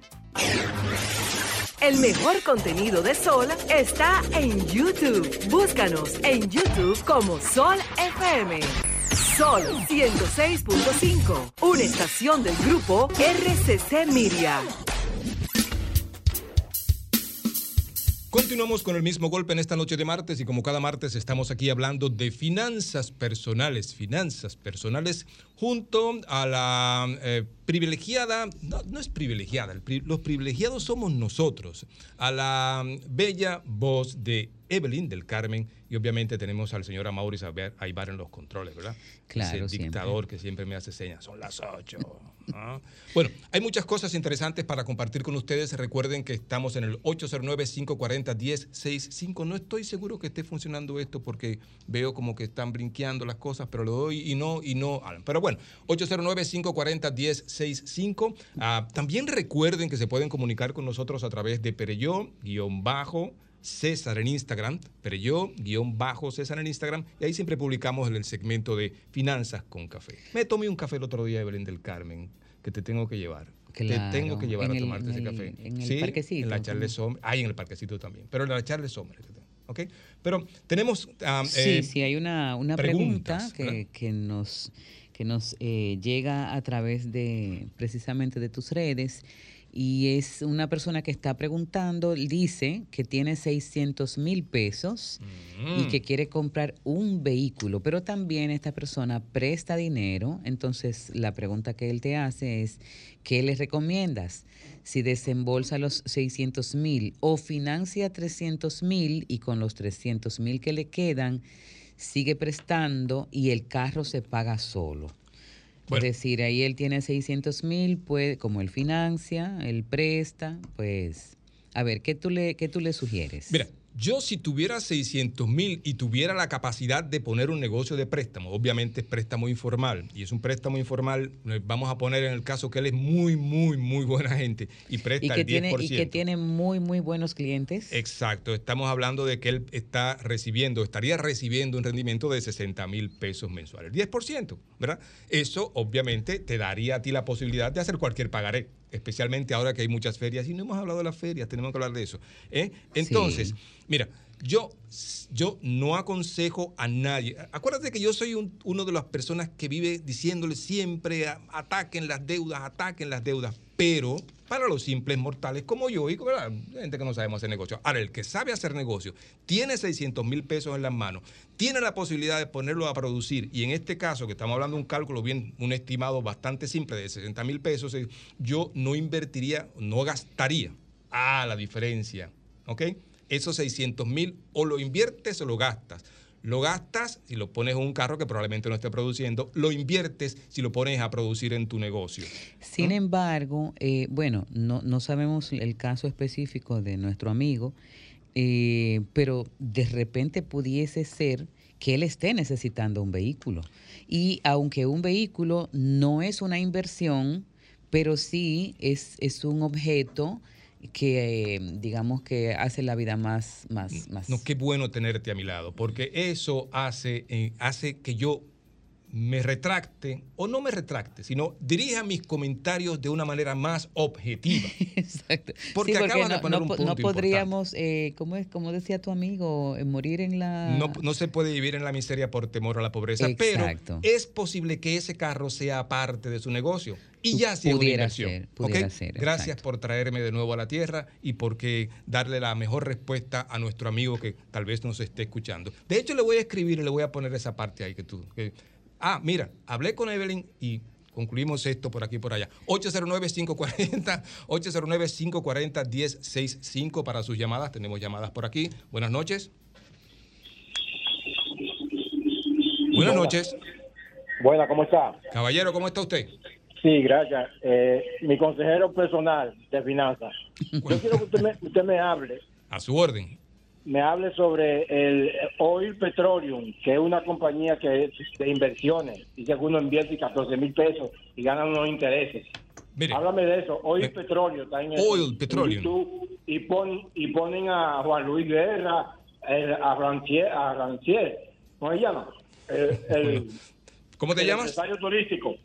Speaker 69: El mejor contenido de Sol está en YouTube. Búscanos en YouTube como Sol FM. Sol 106.5, una estación del grupo RCC Miria.
Speaker 53: Continuamos con el mismo golpe en esta noche de martes y como cada martes estamos aquí hablando de finanzas personales, finanzas personales junto a la eh, privilegiada, no, no es privilegiada, el los privilegiados somos nosotros, a la mm, bella voz de Evelyn del Carmen y obviamente tenemos al señor Amaury Aibar en los controles, ¿verdad?
Speaker 54: Claro,
Speaker 53: Ese
Speaker 54: siempre.
Speaker 53: dictador que siempre me hace señas, son las ocho. ¿Ah? Bueno, hay muchas cosas interesantes para compartir con ustedes. Recuerden que estamos en el 809-540-1065. No estoy seguro que esté funcionando esto porque veo como que están brinqueando las cosas, pero lo doy y no, y no. Pero bueno, 809-540-1065. Ah, también recuerden que se pueden comunicar con nosotros a través de Pereyó, guion bajo. César en Instagram, Pereyó, guion bajo César en Instagram, y ahí siempre publicamos el segmento de Finanzas con Café. Me tomé un café el otro día, Evelyn del Carmen, que te tengo que llevar.
Speaker 54: Claro,
Speaker 53: te tengo que llevar a tomarte ese café.
Speaker 54: en el
Speaker 53: Sí,
Speaker 54: parquecito,
Speaker 53: En la Charles. Ahí en el parquecito también. Pero en la Charles Sommer. ¿Ok? Pero tenemos. ah,
Speaker 54: Sí,
Speaker 53: eh,
Speaker 54: sí, hay una, una pregunta que, que nos, que nos eh, llega a través de precisamente de tus redes y es una persona que está preguntando, dice que tiene 600 mil pesos y
Speaker 53: Mm.
Speaker 54: que quiere comprar un vehículo, pero también esta persona presta dinero, entonces la pregunta que él te hace es, ¿qué le recomiendas? Si desembolsa los 600 mil o financia 300 mil y con los 300 mil que le quedan sigue prestando y el carro se paga solo.
Speaker 53: Bueno.
Speaker 54: Es decir, ahí él tiene 600 mil, puede, como él financia, él presta, pues, a ver, ¿qué tú le, qué tú le sugieres?
Speaker 53: Mira, yo si tuviera 600 mil y tuviera la capacidad de poner un negocio de préstamo, obviamente es préstamo informal, y es un préstamo informal, eh, vamos a poner en el caso que él es muy, muy, muy buena gente y presta
Speaker 54: y que,
Speaker 53: el 10%.
Speaker 54: tiene, y que tiene muy, muy buenos clientes.
Speaker 53: Exacto, estamos hablando de que él está recibiendo, estaría recibiendo un rendimiento de 60 mil pesos mensuales, 10%, ¿verdad? Eso obviamente te daría a ti la posibilidad de hacer cualquier pagaré, especialmente ahora que hay muchas ferias y no hemos hablado de las ferias, tenemos que hablar de eso. ¿eh? Entonces,
Speaker 54: Sí.
Speaker 53: mira, yo, yo no aconsejo a nadie. Acuérdate que yo soy un- uno de las personas que vive diciéndole siempre ataquen las deudas, ataquen las deudas, pero para los simples mortales como yo y gente que no sabemos hacer negocio. Ahora, el que sabe hacer negocio, tiene 600 mil pesos en las manos, tiene la posibilidad de ponerlo a producir y en este caso, que estamos hablando de un cálculo bien, un estimado bastante simple de 60 mil pesos, eh, yo no invertiría, no gastaría. Ah, la diferencia, ¿ok? Esos 600 mil o lo inviertes o lo gastas. Lo gastas si lo pones en un carro que probablemente no esté produciendo, lo inviertes si lo pones a producir en tu negocio.
Speaker 54: Sin embargo, eh, bueno, no, no sabemos el caso específico de nuestro amigo, eh, pero de repente pudiese ser que él esté necesitando un vehículo. Y aunque un vehículo no es una inversión, pero sí es, es un objeto que, eh, digamos, que hace la vida más... más, más
Speaker 53: No, qué bueno tenerte a mi lado, porque eso hace, eh, hace que yo me retracte, o no me retracte, sino dirija mis comentarios de una manera más objetiva.
Speaker 54: Exacto.
Speaker 53: Porque
Speaker 54: Sí,
Speaker 53: acabas
Speaker 54: no,
Speaker 53: de poner
Speaker 54: no
Speaker 53: un punto
Speaker 54: no podríamos, eh, ¿cómo, es, como decía tu amigo, eh, morir en la...
Speaker 53: No, no se puede vivir en la miseria por temor a la pobreza,
Speaker 54: Exacto.
Speaker 53: pero es posible que ese carro sea parte de su negocio y ya una
Speaker 54: Pudiera
Speaker 53: inversión.
Speaker 54: ser,
Speaker 53: ¿ok?
Speaker 54: pudiera ser,
Speaker 53: Gracias
Speaker 54: exacto.
Speaker 53: por traerme de nuevo a la tierra y porque darle la mejor respuesta a nuestro amigo que tal vez nos esté escuchando. De hecho, le voy a escribir y le voy a poner esa parte ahí que tú. que- ah, mira, hablé con Evelyn y concluimos esto por aquí y por allá. 809-540, 809-540-1065 para sus llamadas. Tenemos llamadas por aquí. Buenas noches. Buenas noches.
Speaker 7: Buena, ¿cómo está?
Speaker 53: Caballero, ¿cómo está usted?
Speaker 7: Sí, gracias. Eh, mi consejero personal de finanzas. Yo quiero que usted me, usted me hable,
Speaker 53: A su orden.
Speaker 7: me hable sobre el Oil Petroleum, que es una compañía que es de inversiones. Dice que uno invierte 14 mil pesos y gana unos intereses. Háblame de eso. Oil Petroleum. Está en el-
Speaker 53: Oil Petroleum.
Speaker 7: YouTube, y, pon- y ponen a Juan Luis Guerra, el- a Rancier, a Rancier. ¿Cómo se llama? El, el-
Speaker 53: ¿Cómo te
Speaker 7: el
Speaker 53: llamas?
Speaker 7: empresario turístico.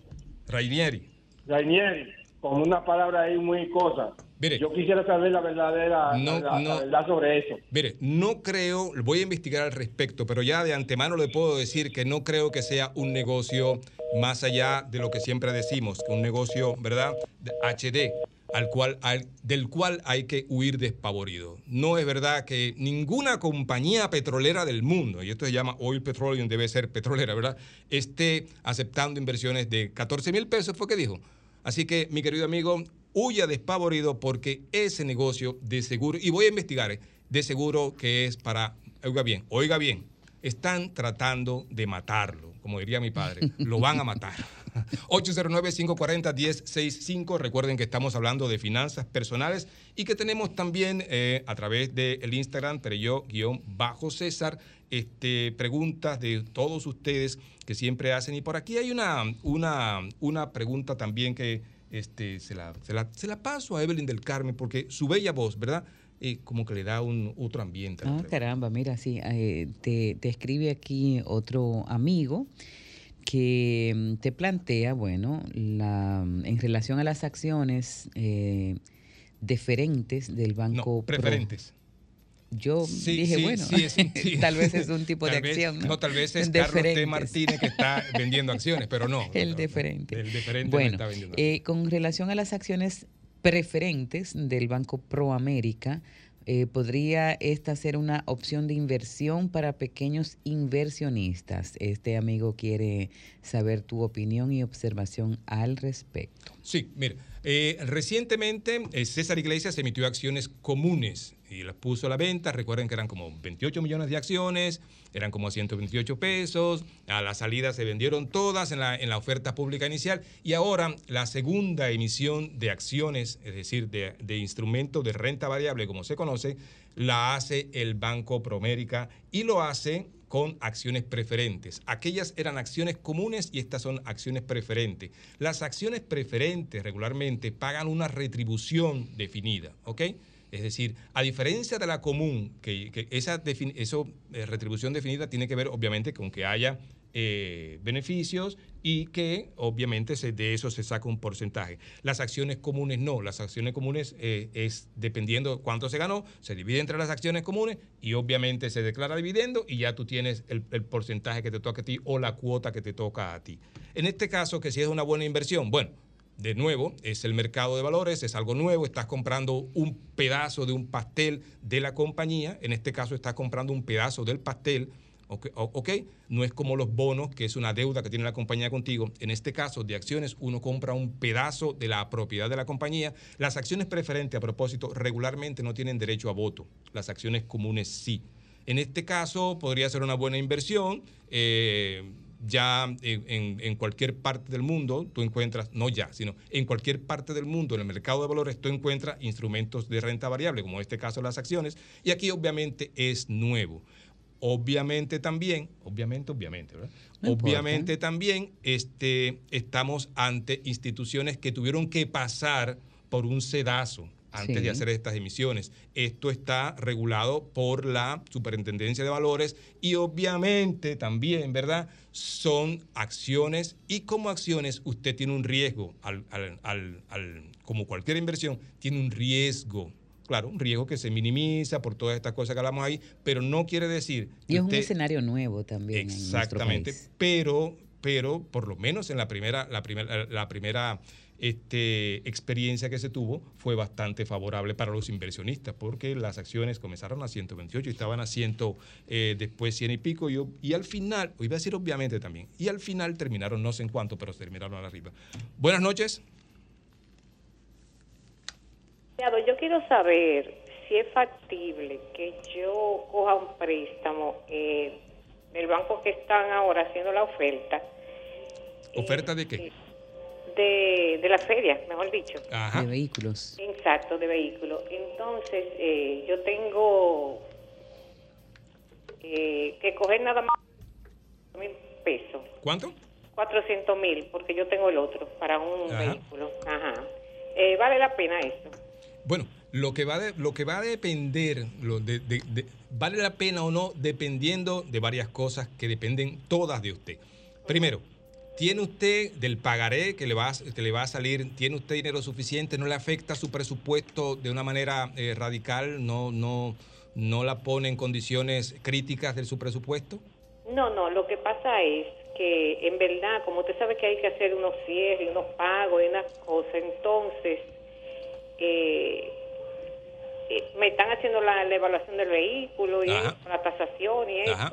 Speaker 53: Rainieri.
Speaker 7: Rainieri, con una palabra ahí muy cosa. Yo quisiera saber la verdadera
Speaker 53: No,
Speaker 7: la, la
Speaker 53: no.
Speaker 7: verdad sobre eso.
Speaker 53: Mire, no creo, voy a investigar al respecto, pero ya de antemano le puedo decir que no creo que sea un negocio más allá de lo que siempre decimos, que un negocio, ¿verdad? HD. Al cual, al- del cual hay que huir despavorido. No es verdad que ninguna compañía petrolera del mundo, y esto se llama Oil Petroleum, debe ser petrolera, ¿verdad?, esté aceptando inversiones de 14 mil pesos, fue que dijo. Así que, mi querido amigo, huya despavorido porque ese negocio de seguro, y voy a investigar, ¿eh? de seguro que es para, oiga bien, oiga bien, están tratando de matarlo, como diría mi padre, lo van a matar. 809-540-1065. Recuerden que estamos hablando de finanzas personales y que tenemos también eh, a través del Instagram, Pereyó-César, este, preguntas de todos ustedes que siempre hacen. Y por aquí hay una, una, una pregunta también que este, se, la, se, la, se la paso a Evelyn del Carmen porque su bella voz, ¿verdad? Eh, como que le da un otro ambiente.
Speaker 70: Ah, caramba, mira, sí, eh, te, te escribe aquí otro amigo que mm, te plantea, bueno, la, en relación a las acciones eh, deferentes del Banco Pro.
Speaker 53: preferentes.
Speaker 70: Yo
Speaker 53: Sí,
Speaker 70: dije,
Speaker 53: sí,
Speaker 70: bueno,
Speaker 53: sí, es un- sí.
Speaker 70: tal vez es un tipo de
Speaker 53: vez-
Speaker 70: acción. ¿no?
Speaker 53: tal vez es Carlos T. Martínez que está vendiendo acciones, pero no.
Speaker 70: El deferente.
Speaker 53: El deferente no
Speaker 70: Bueno,
Speaker 53: está vendiendo
Speaker 70: eh, con relación a las acciones preferentes del Banco Proamérica, eh, ¿podría esta ser una opción de inversión para pequeños inversionistas? Este amigo quiere saber tu opinión y observación al respecto.
Speaker 53: Sí, mira, eh, recientemente eh, César Iglesias emitió acciones comunes y las puso a la venta. Recuerden que eran como 28 millones de acciones, eran como 128 pesos. A la salida se vendieron todas en la, en la oferta pública inicial y ahora la segunda emisión de acciones, es decir, de, de instrumentos de renta variable, como se conoce, la hace el Banco Promérica y lo hace con acciones preferentes. Aquellas eran acciones comunes y estas son acciones preferentes. Las acciones preferentes regularmente pagan una retribución definida, ¿ok? Es decir, a diferencia de la común, que, esa eso, eh, retribución definida tiene que ver obviamente con que haya eh, beneficios y que obviamente de eso se saca un porcentaje. Las acciones comunes no, las acciones comunes eh, es dependiendo cuánto se ganó, se divide entre las acciones comunes y obviamente se declara dividendo y ya tú tienes el, el porcentaje que te toca a ti o la cuota que te toca a ti. En este caso, que si es una buena inversión, bueno, de nuevo, es el mercado de valores, es algo nuevo, estás comprando un pedazo de un pastel de la compañía, en este caso estás comprando un pedazo del pastel, ok, no es como los bonos, que es una deuda que tiene la compañía contigo, en este caso de acciones uno compra un pedazo de la propiedad de la compañía, las acciones preferentes a propósito regularmente no tienen derecho a voto, las acciones comunes sí. En este caso podría ser una buena inversión. eh, ya en, en- cualquier parte del mundo tú encuentras, no ya, sino en cualquier parte del mundo, en el mercado de valores, tú encuentras instrumentos de renta variable, como en este caso las acciones, y aquí obviamente es nuevo. Obviamente también, obviamente, obviamente, ¿verdad?
Speaker 70: No importa.
Speaker 53: obviamente también este, estamos ante instituciones que tuvieron que pasar por un sedazo antes
Speaker 70: Sí.
Speaker 53: de hacer estas emisiones. Esto está regulado por la Superintendencia de Valores y obviamente también, ¿verdad? Son acciones y como acciones usted tiene un riesgo, al, al- al- como cualquier inversión, tiene un riesgo. Claro, un riesgo que se minimiza por todas estas cosas que hablamos ahí, pero no quiere decir
Speaker 70: Y es un escenario nuevo también en nuestro
Speaker 53: Exactamente,
Speaker 70: país.
Speaker 53: pero, pero por lo menos en la primera, la primera, la primera este, experiencia que se tuvo fue bastante favorable para los inversionistas, porque las acciones comenzaron a 128 y estaban a 100, eh, después 100 y pico, y, y al final, iba a decir obviamente también, y al final terminaron no sé en cuánto, pero terminaron arriba. Buenas noches.
Speaker 71: Yo quiero saber si es factible que yo coja un préstamo eh, del banco que están ahora haciendo la oferta
Speaker 53: ¿Oferta de qué?
Speaker 71: De, de la feria, mejor dicho.
Speaker 53: Ajá.
Speaker 70: De vehículos.
Speaker 71: Exacto, de vehículo. Entonces, eh, yo tengo eh, que coger nada más mil pesos,
Speaker 53: ¿Cuánto?
Speaker 71: 400 mil, porque yo tengo el otro para un
Speaker 53: Ajá.
Speaker 71: vehículo. Ajá. Eh, ¿Vale la pena eso?
Speaker 53: Bueno, lo que va, de- lo que va a depender, lo de- de- de- vale la pena o no, dependiendo de varias cosas que dependen todas de usted. Primero, ¿tiene usted del pagaré que le va a, que le va a salir, tiene usted dinero suficiente? ¿No le afecta su presupuesto de una manera eh, radical? ¿No, no, ¿No la pone en condiciones críticas de su presupuesto?
Speaker 71: No, no, lo que pasa es que en verdad, como usted sabe que hay que hacer unos cierres, unos pagos y unas cosas, entonces eh, eh, me están haciendo la, la evaluación del vehículo y eso, la tasación y eso.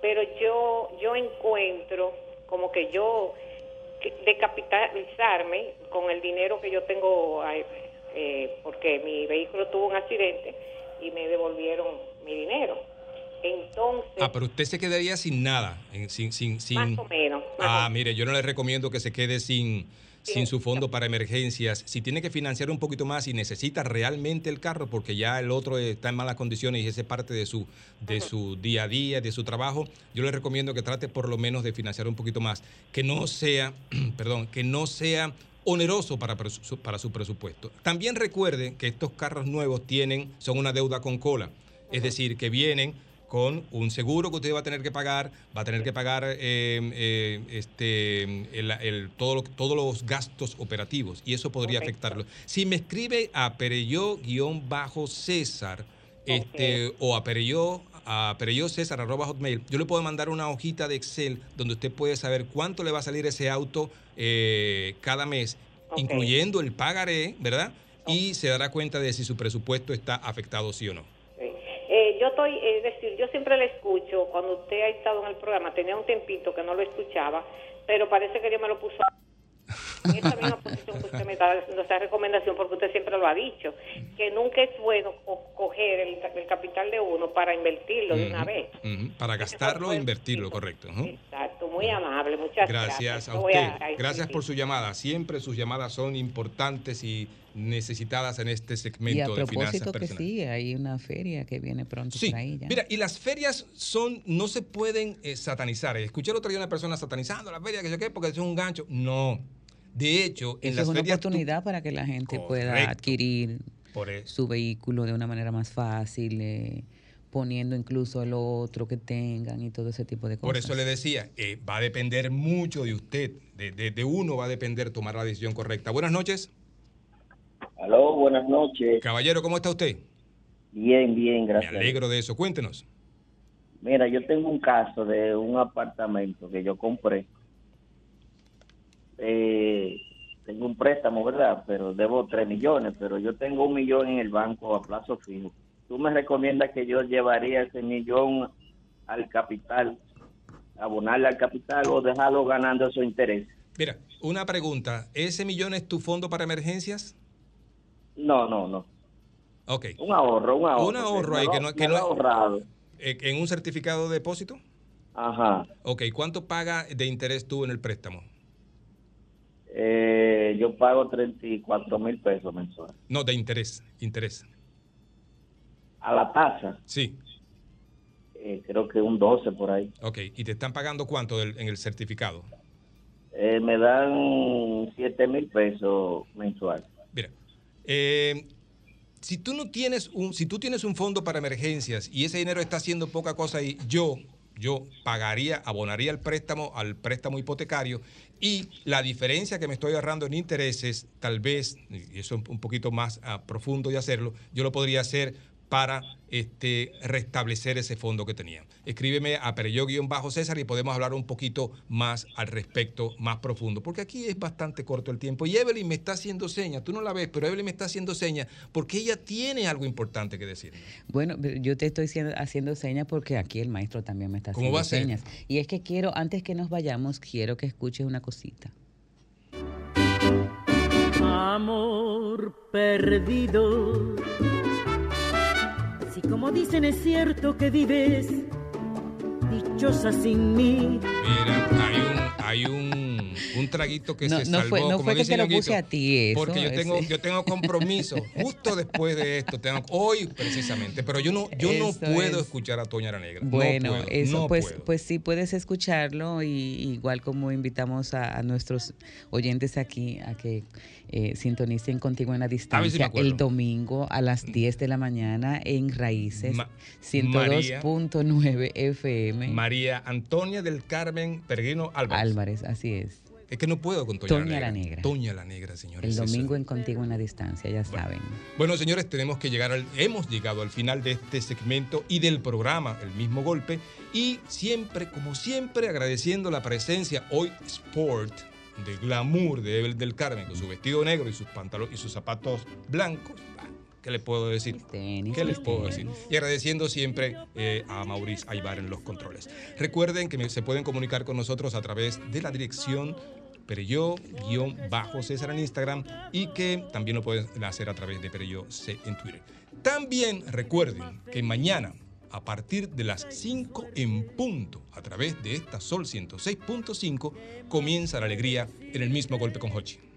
Speaker 71: Pero yo yo encuentro como que yo que- de capitalizarme con el dinero que yo tengo eh, porque mi vehículo tuvo un accidente y me devolvieron mi dinero. Entonces,
Speaker 53: Ah, pero usted se quedaría sin nada, sin, sin, sin...
Speaker 71: más o menos.
Speaker 53: Ah, mire, yo no le recomiendo que se quede sin, sin su fondo para emergencias. Si tiene que financiar un poquito más y necesita realmente el carro, porque ya el otro está en malas condiciones y ese es parte de su, de su día a día, de su trabajo, yo le recomiendo que trate por lo menos de financiar un poquito más. Que no sea, perdón, que no sea oneroso para, para su presupuesto. También recuerde que estos carros nuevos tienen, son una deuda con cola. Es decir, que vienen con un seguro que usted va a tener que pagar, va a tener que pagar eh, eh, este, el- el- todo lo- todos los gastos operativos y eso podría afectarlo. Si me escribe a Pereyó-César este, o a Pereyó, a Pereyó César arroba hotmail, yo le puedo mandar una hojita de Excel donde usted puede saber cuánto le va a salir ese auto eh, cada mes, incluyendo el pagaré, ¿verdad? Y se dará cuenta de si su presupuesto está afectado sí o no.
Speaker 71: Estoy, es decir, yo siempre le escucho cuando usted ha estado en el programa, tenía un tempito que no lo escuchaba, pero parece que Dios me lo puso en esa misma posición que usted me está dando esa recomendación, porque usted siempre lo ha dicho, que nunca es bueno co- coger el, el capital de uno para invertirlo de una vez.
Speaker 53: Para gastarlo e invertirlo, correcto.
Speaker 71: Exacto, muy amable, muchas gracias.
Speaker 53: Gracias a usted.
Speaker 71: a- a
Speaker 53: Gracias por su llamada. Siempre sus llamadas son importantes y necesitadas en este
Speaker 70: Y a
Speaker 53: segmento de finanzas
Speaker 70: propósito que
Speaker 53: personales.
Speaker 70: sí, hay una feria que viene pronto
Speaker 53: Sí, mira, y las ferias son, no se pueden eh, satanizar. Escuché el otro día una persona satanizando la feria, que sé qué, porque es un gancho. No. De hecho, en
Speaker 70: Eso
Speaker 53: las
Speaker 70: es una
Speaker 53: ferias tú-
Speaker 70: oportunidad para que la gente pueda adquirir
Speaker 53: Por
Speaker 70: su vehículo de una manera más fácil, eh, poniendo incluso el otro que tengan y todo ese tipo de cosas.
Speaker 53: Por eso le decía, eh, va a depender mucho de usted, de, de- de uno va a depender tomar la decisión correcta. Buenas noches.
Speaker 72: Aló, buenas noches.
Speaker 53: Caballero, ¿cómo está usted?
Speaker 72: Bien, bien,
Speaker 53: Me
Speaker 72: gracias.
Speaker 53: alegro de eso. Cuéntenos.
Speaker 72: Mira, yo tengo un caso de un apartamento que yo compré. Eh, tengo un préstamo, ¿verdad? Pero debo 3 millones, pero yo tengo un millón en el banco a plazo fijo. ¿Tú me recomiendas que yo llevaría ese millón al capital, abonarle al capital o dejarlo ganando esos intereses?
Speaker 53: Mira, una pregunta. ¿Ese millón es tu fondo para emergencias?
Speaker 72: No, no, no.
Speaker 53: Ok.
Speaker 72: Un ahorro, un ahorro.
Speaker 53: Un ahorro ahí que no, que no
Speaker 72: ahorrado.
Speaker 53: Eh, ¿En un certificado de depósito?
Speaker 72: Ajá.
Speaker 53: Ok, ¿cuánto paga de interés tú en el préstamo?
Speaker 72: Eh, yo pago 34 mil pesos mensuales.
Speaker 53: No, de interés, interés.
Speaker 72: A la tasa,
Speaker 53: Sí,
Speaker 72: eh, creo que un 12 por ahí.
Speaker 53: ok. ¿Y te están pagando cuánto del- en el certificado?
Speaker 72: Eh, me dan 7 mil pesos mensuales.
Speaker 53: Eh, si tú no tienes un, si tú tienes un fondo para emergencias y ese dinero está haciendo poca cosa ahí, yo, yo pagaría, abonaría el préstamo al préstamo hipotecario y la diferencia que me estoy ahorrando en intereses, tal vez, y eso es un poquito más ah, profundo de hacerlo, yo lo podría hacer para este, restablecer ese fondo que tenía. Escríbeme a Pereyó-César y podemos hablar un poquito más al respecto, más profundo, porque aquí es bastante corto el tiempo. Y Evelyn me está haciendo señas, tú no la ves, pero Evelyn me está haciendo señas porque ella tiene algo importante que decir.
Speaker 70: Bueno, yo te estoy haciendo, haciendo señas porque aquí el maestro también me está
Speaker 53: ¿Cómo
Speaker 70: haciendo
Speaker 53: va a ser?
Speaker 70: señas. Y es que quiero, antes que nos vayamos, quiero que escuches una cosita.
Speaker 73: Amor perdido. Como dicen es cierto que vives dichosa sin mí.
Speaker 53: Mira, hay un, hay un, un traguito que
Speaker 70: No,
Speaker 53: se
Speaker 70: no
Speaker 53: salvó.
Speaker 70: fue- no
Speaker 53: como
Speaker 70: fue que te lo puse a ti eso,
Speaker 53: Porque yo tengo, yo tengo compromiso justo después de esto. Tengo, hoy precisamente. Pero yo no, yo no puedo
Speaker 70: es.
Speaker 53: escuchar a Toña la Negra. No
Speaker 70: Bueno,
Speaker 53: puedo,
Speaker 70: eso
Speaker 53: no
Speaker 70: pues,
Speaker 53: puedo.
Speaker 70: pues sí puedes escucharlo y igual como invitamos a, a nuestros oyentes aquí a que eh, sintonicen contigo en la distancia el domingo a las 10 de la mañana en Raíces
Speaker 53: Ma-
Speaker 70: 102.9 FM.
Speaker 53: María Antonia del Carmen Peregrino Álvarez.
Speaker 70: Álvarez, así es.
Speaker 53: Es que no puedo con Toña,
Speaker 70: Toña
Speaker 53: la
Speaker 70: la
Speaker 53: Negra.
Speaker 70: Negra.
Speaker 53: Toña la Negra, señores.
Speaker 70: El domingo en Contigo en la distancia, ya saben.
Speaker 53: Bueno, señores, tenemos que llegar al, hemos llegado al final de este segmento y del programa El mismo golpe y siempre, como siempre, agradeciendo la presencia hoy Sport de glamour de Evel del Carmen con su vestido negro y sus pantalones y sus zapatos blancos. Ah, ¿Qué le puedo decir? ¿Qué les puedo decir? Y agradeciendo siempre eh, a Maurice Aybar en los controles. Recuerden que se pueden comunicar con nosotros a través de la dirección Pereyó-bajo César en Instagram y que también lo pueden hacer a través de Pereyó C en Twitter. También recuerden que mañana, a partir de las 5 en punto, a través de esta Sol 106.5, comienza la alegría en el mismo golpe con Hochi.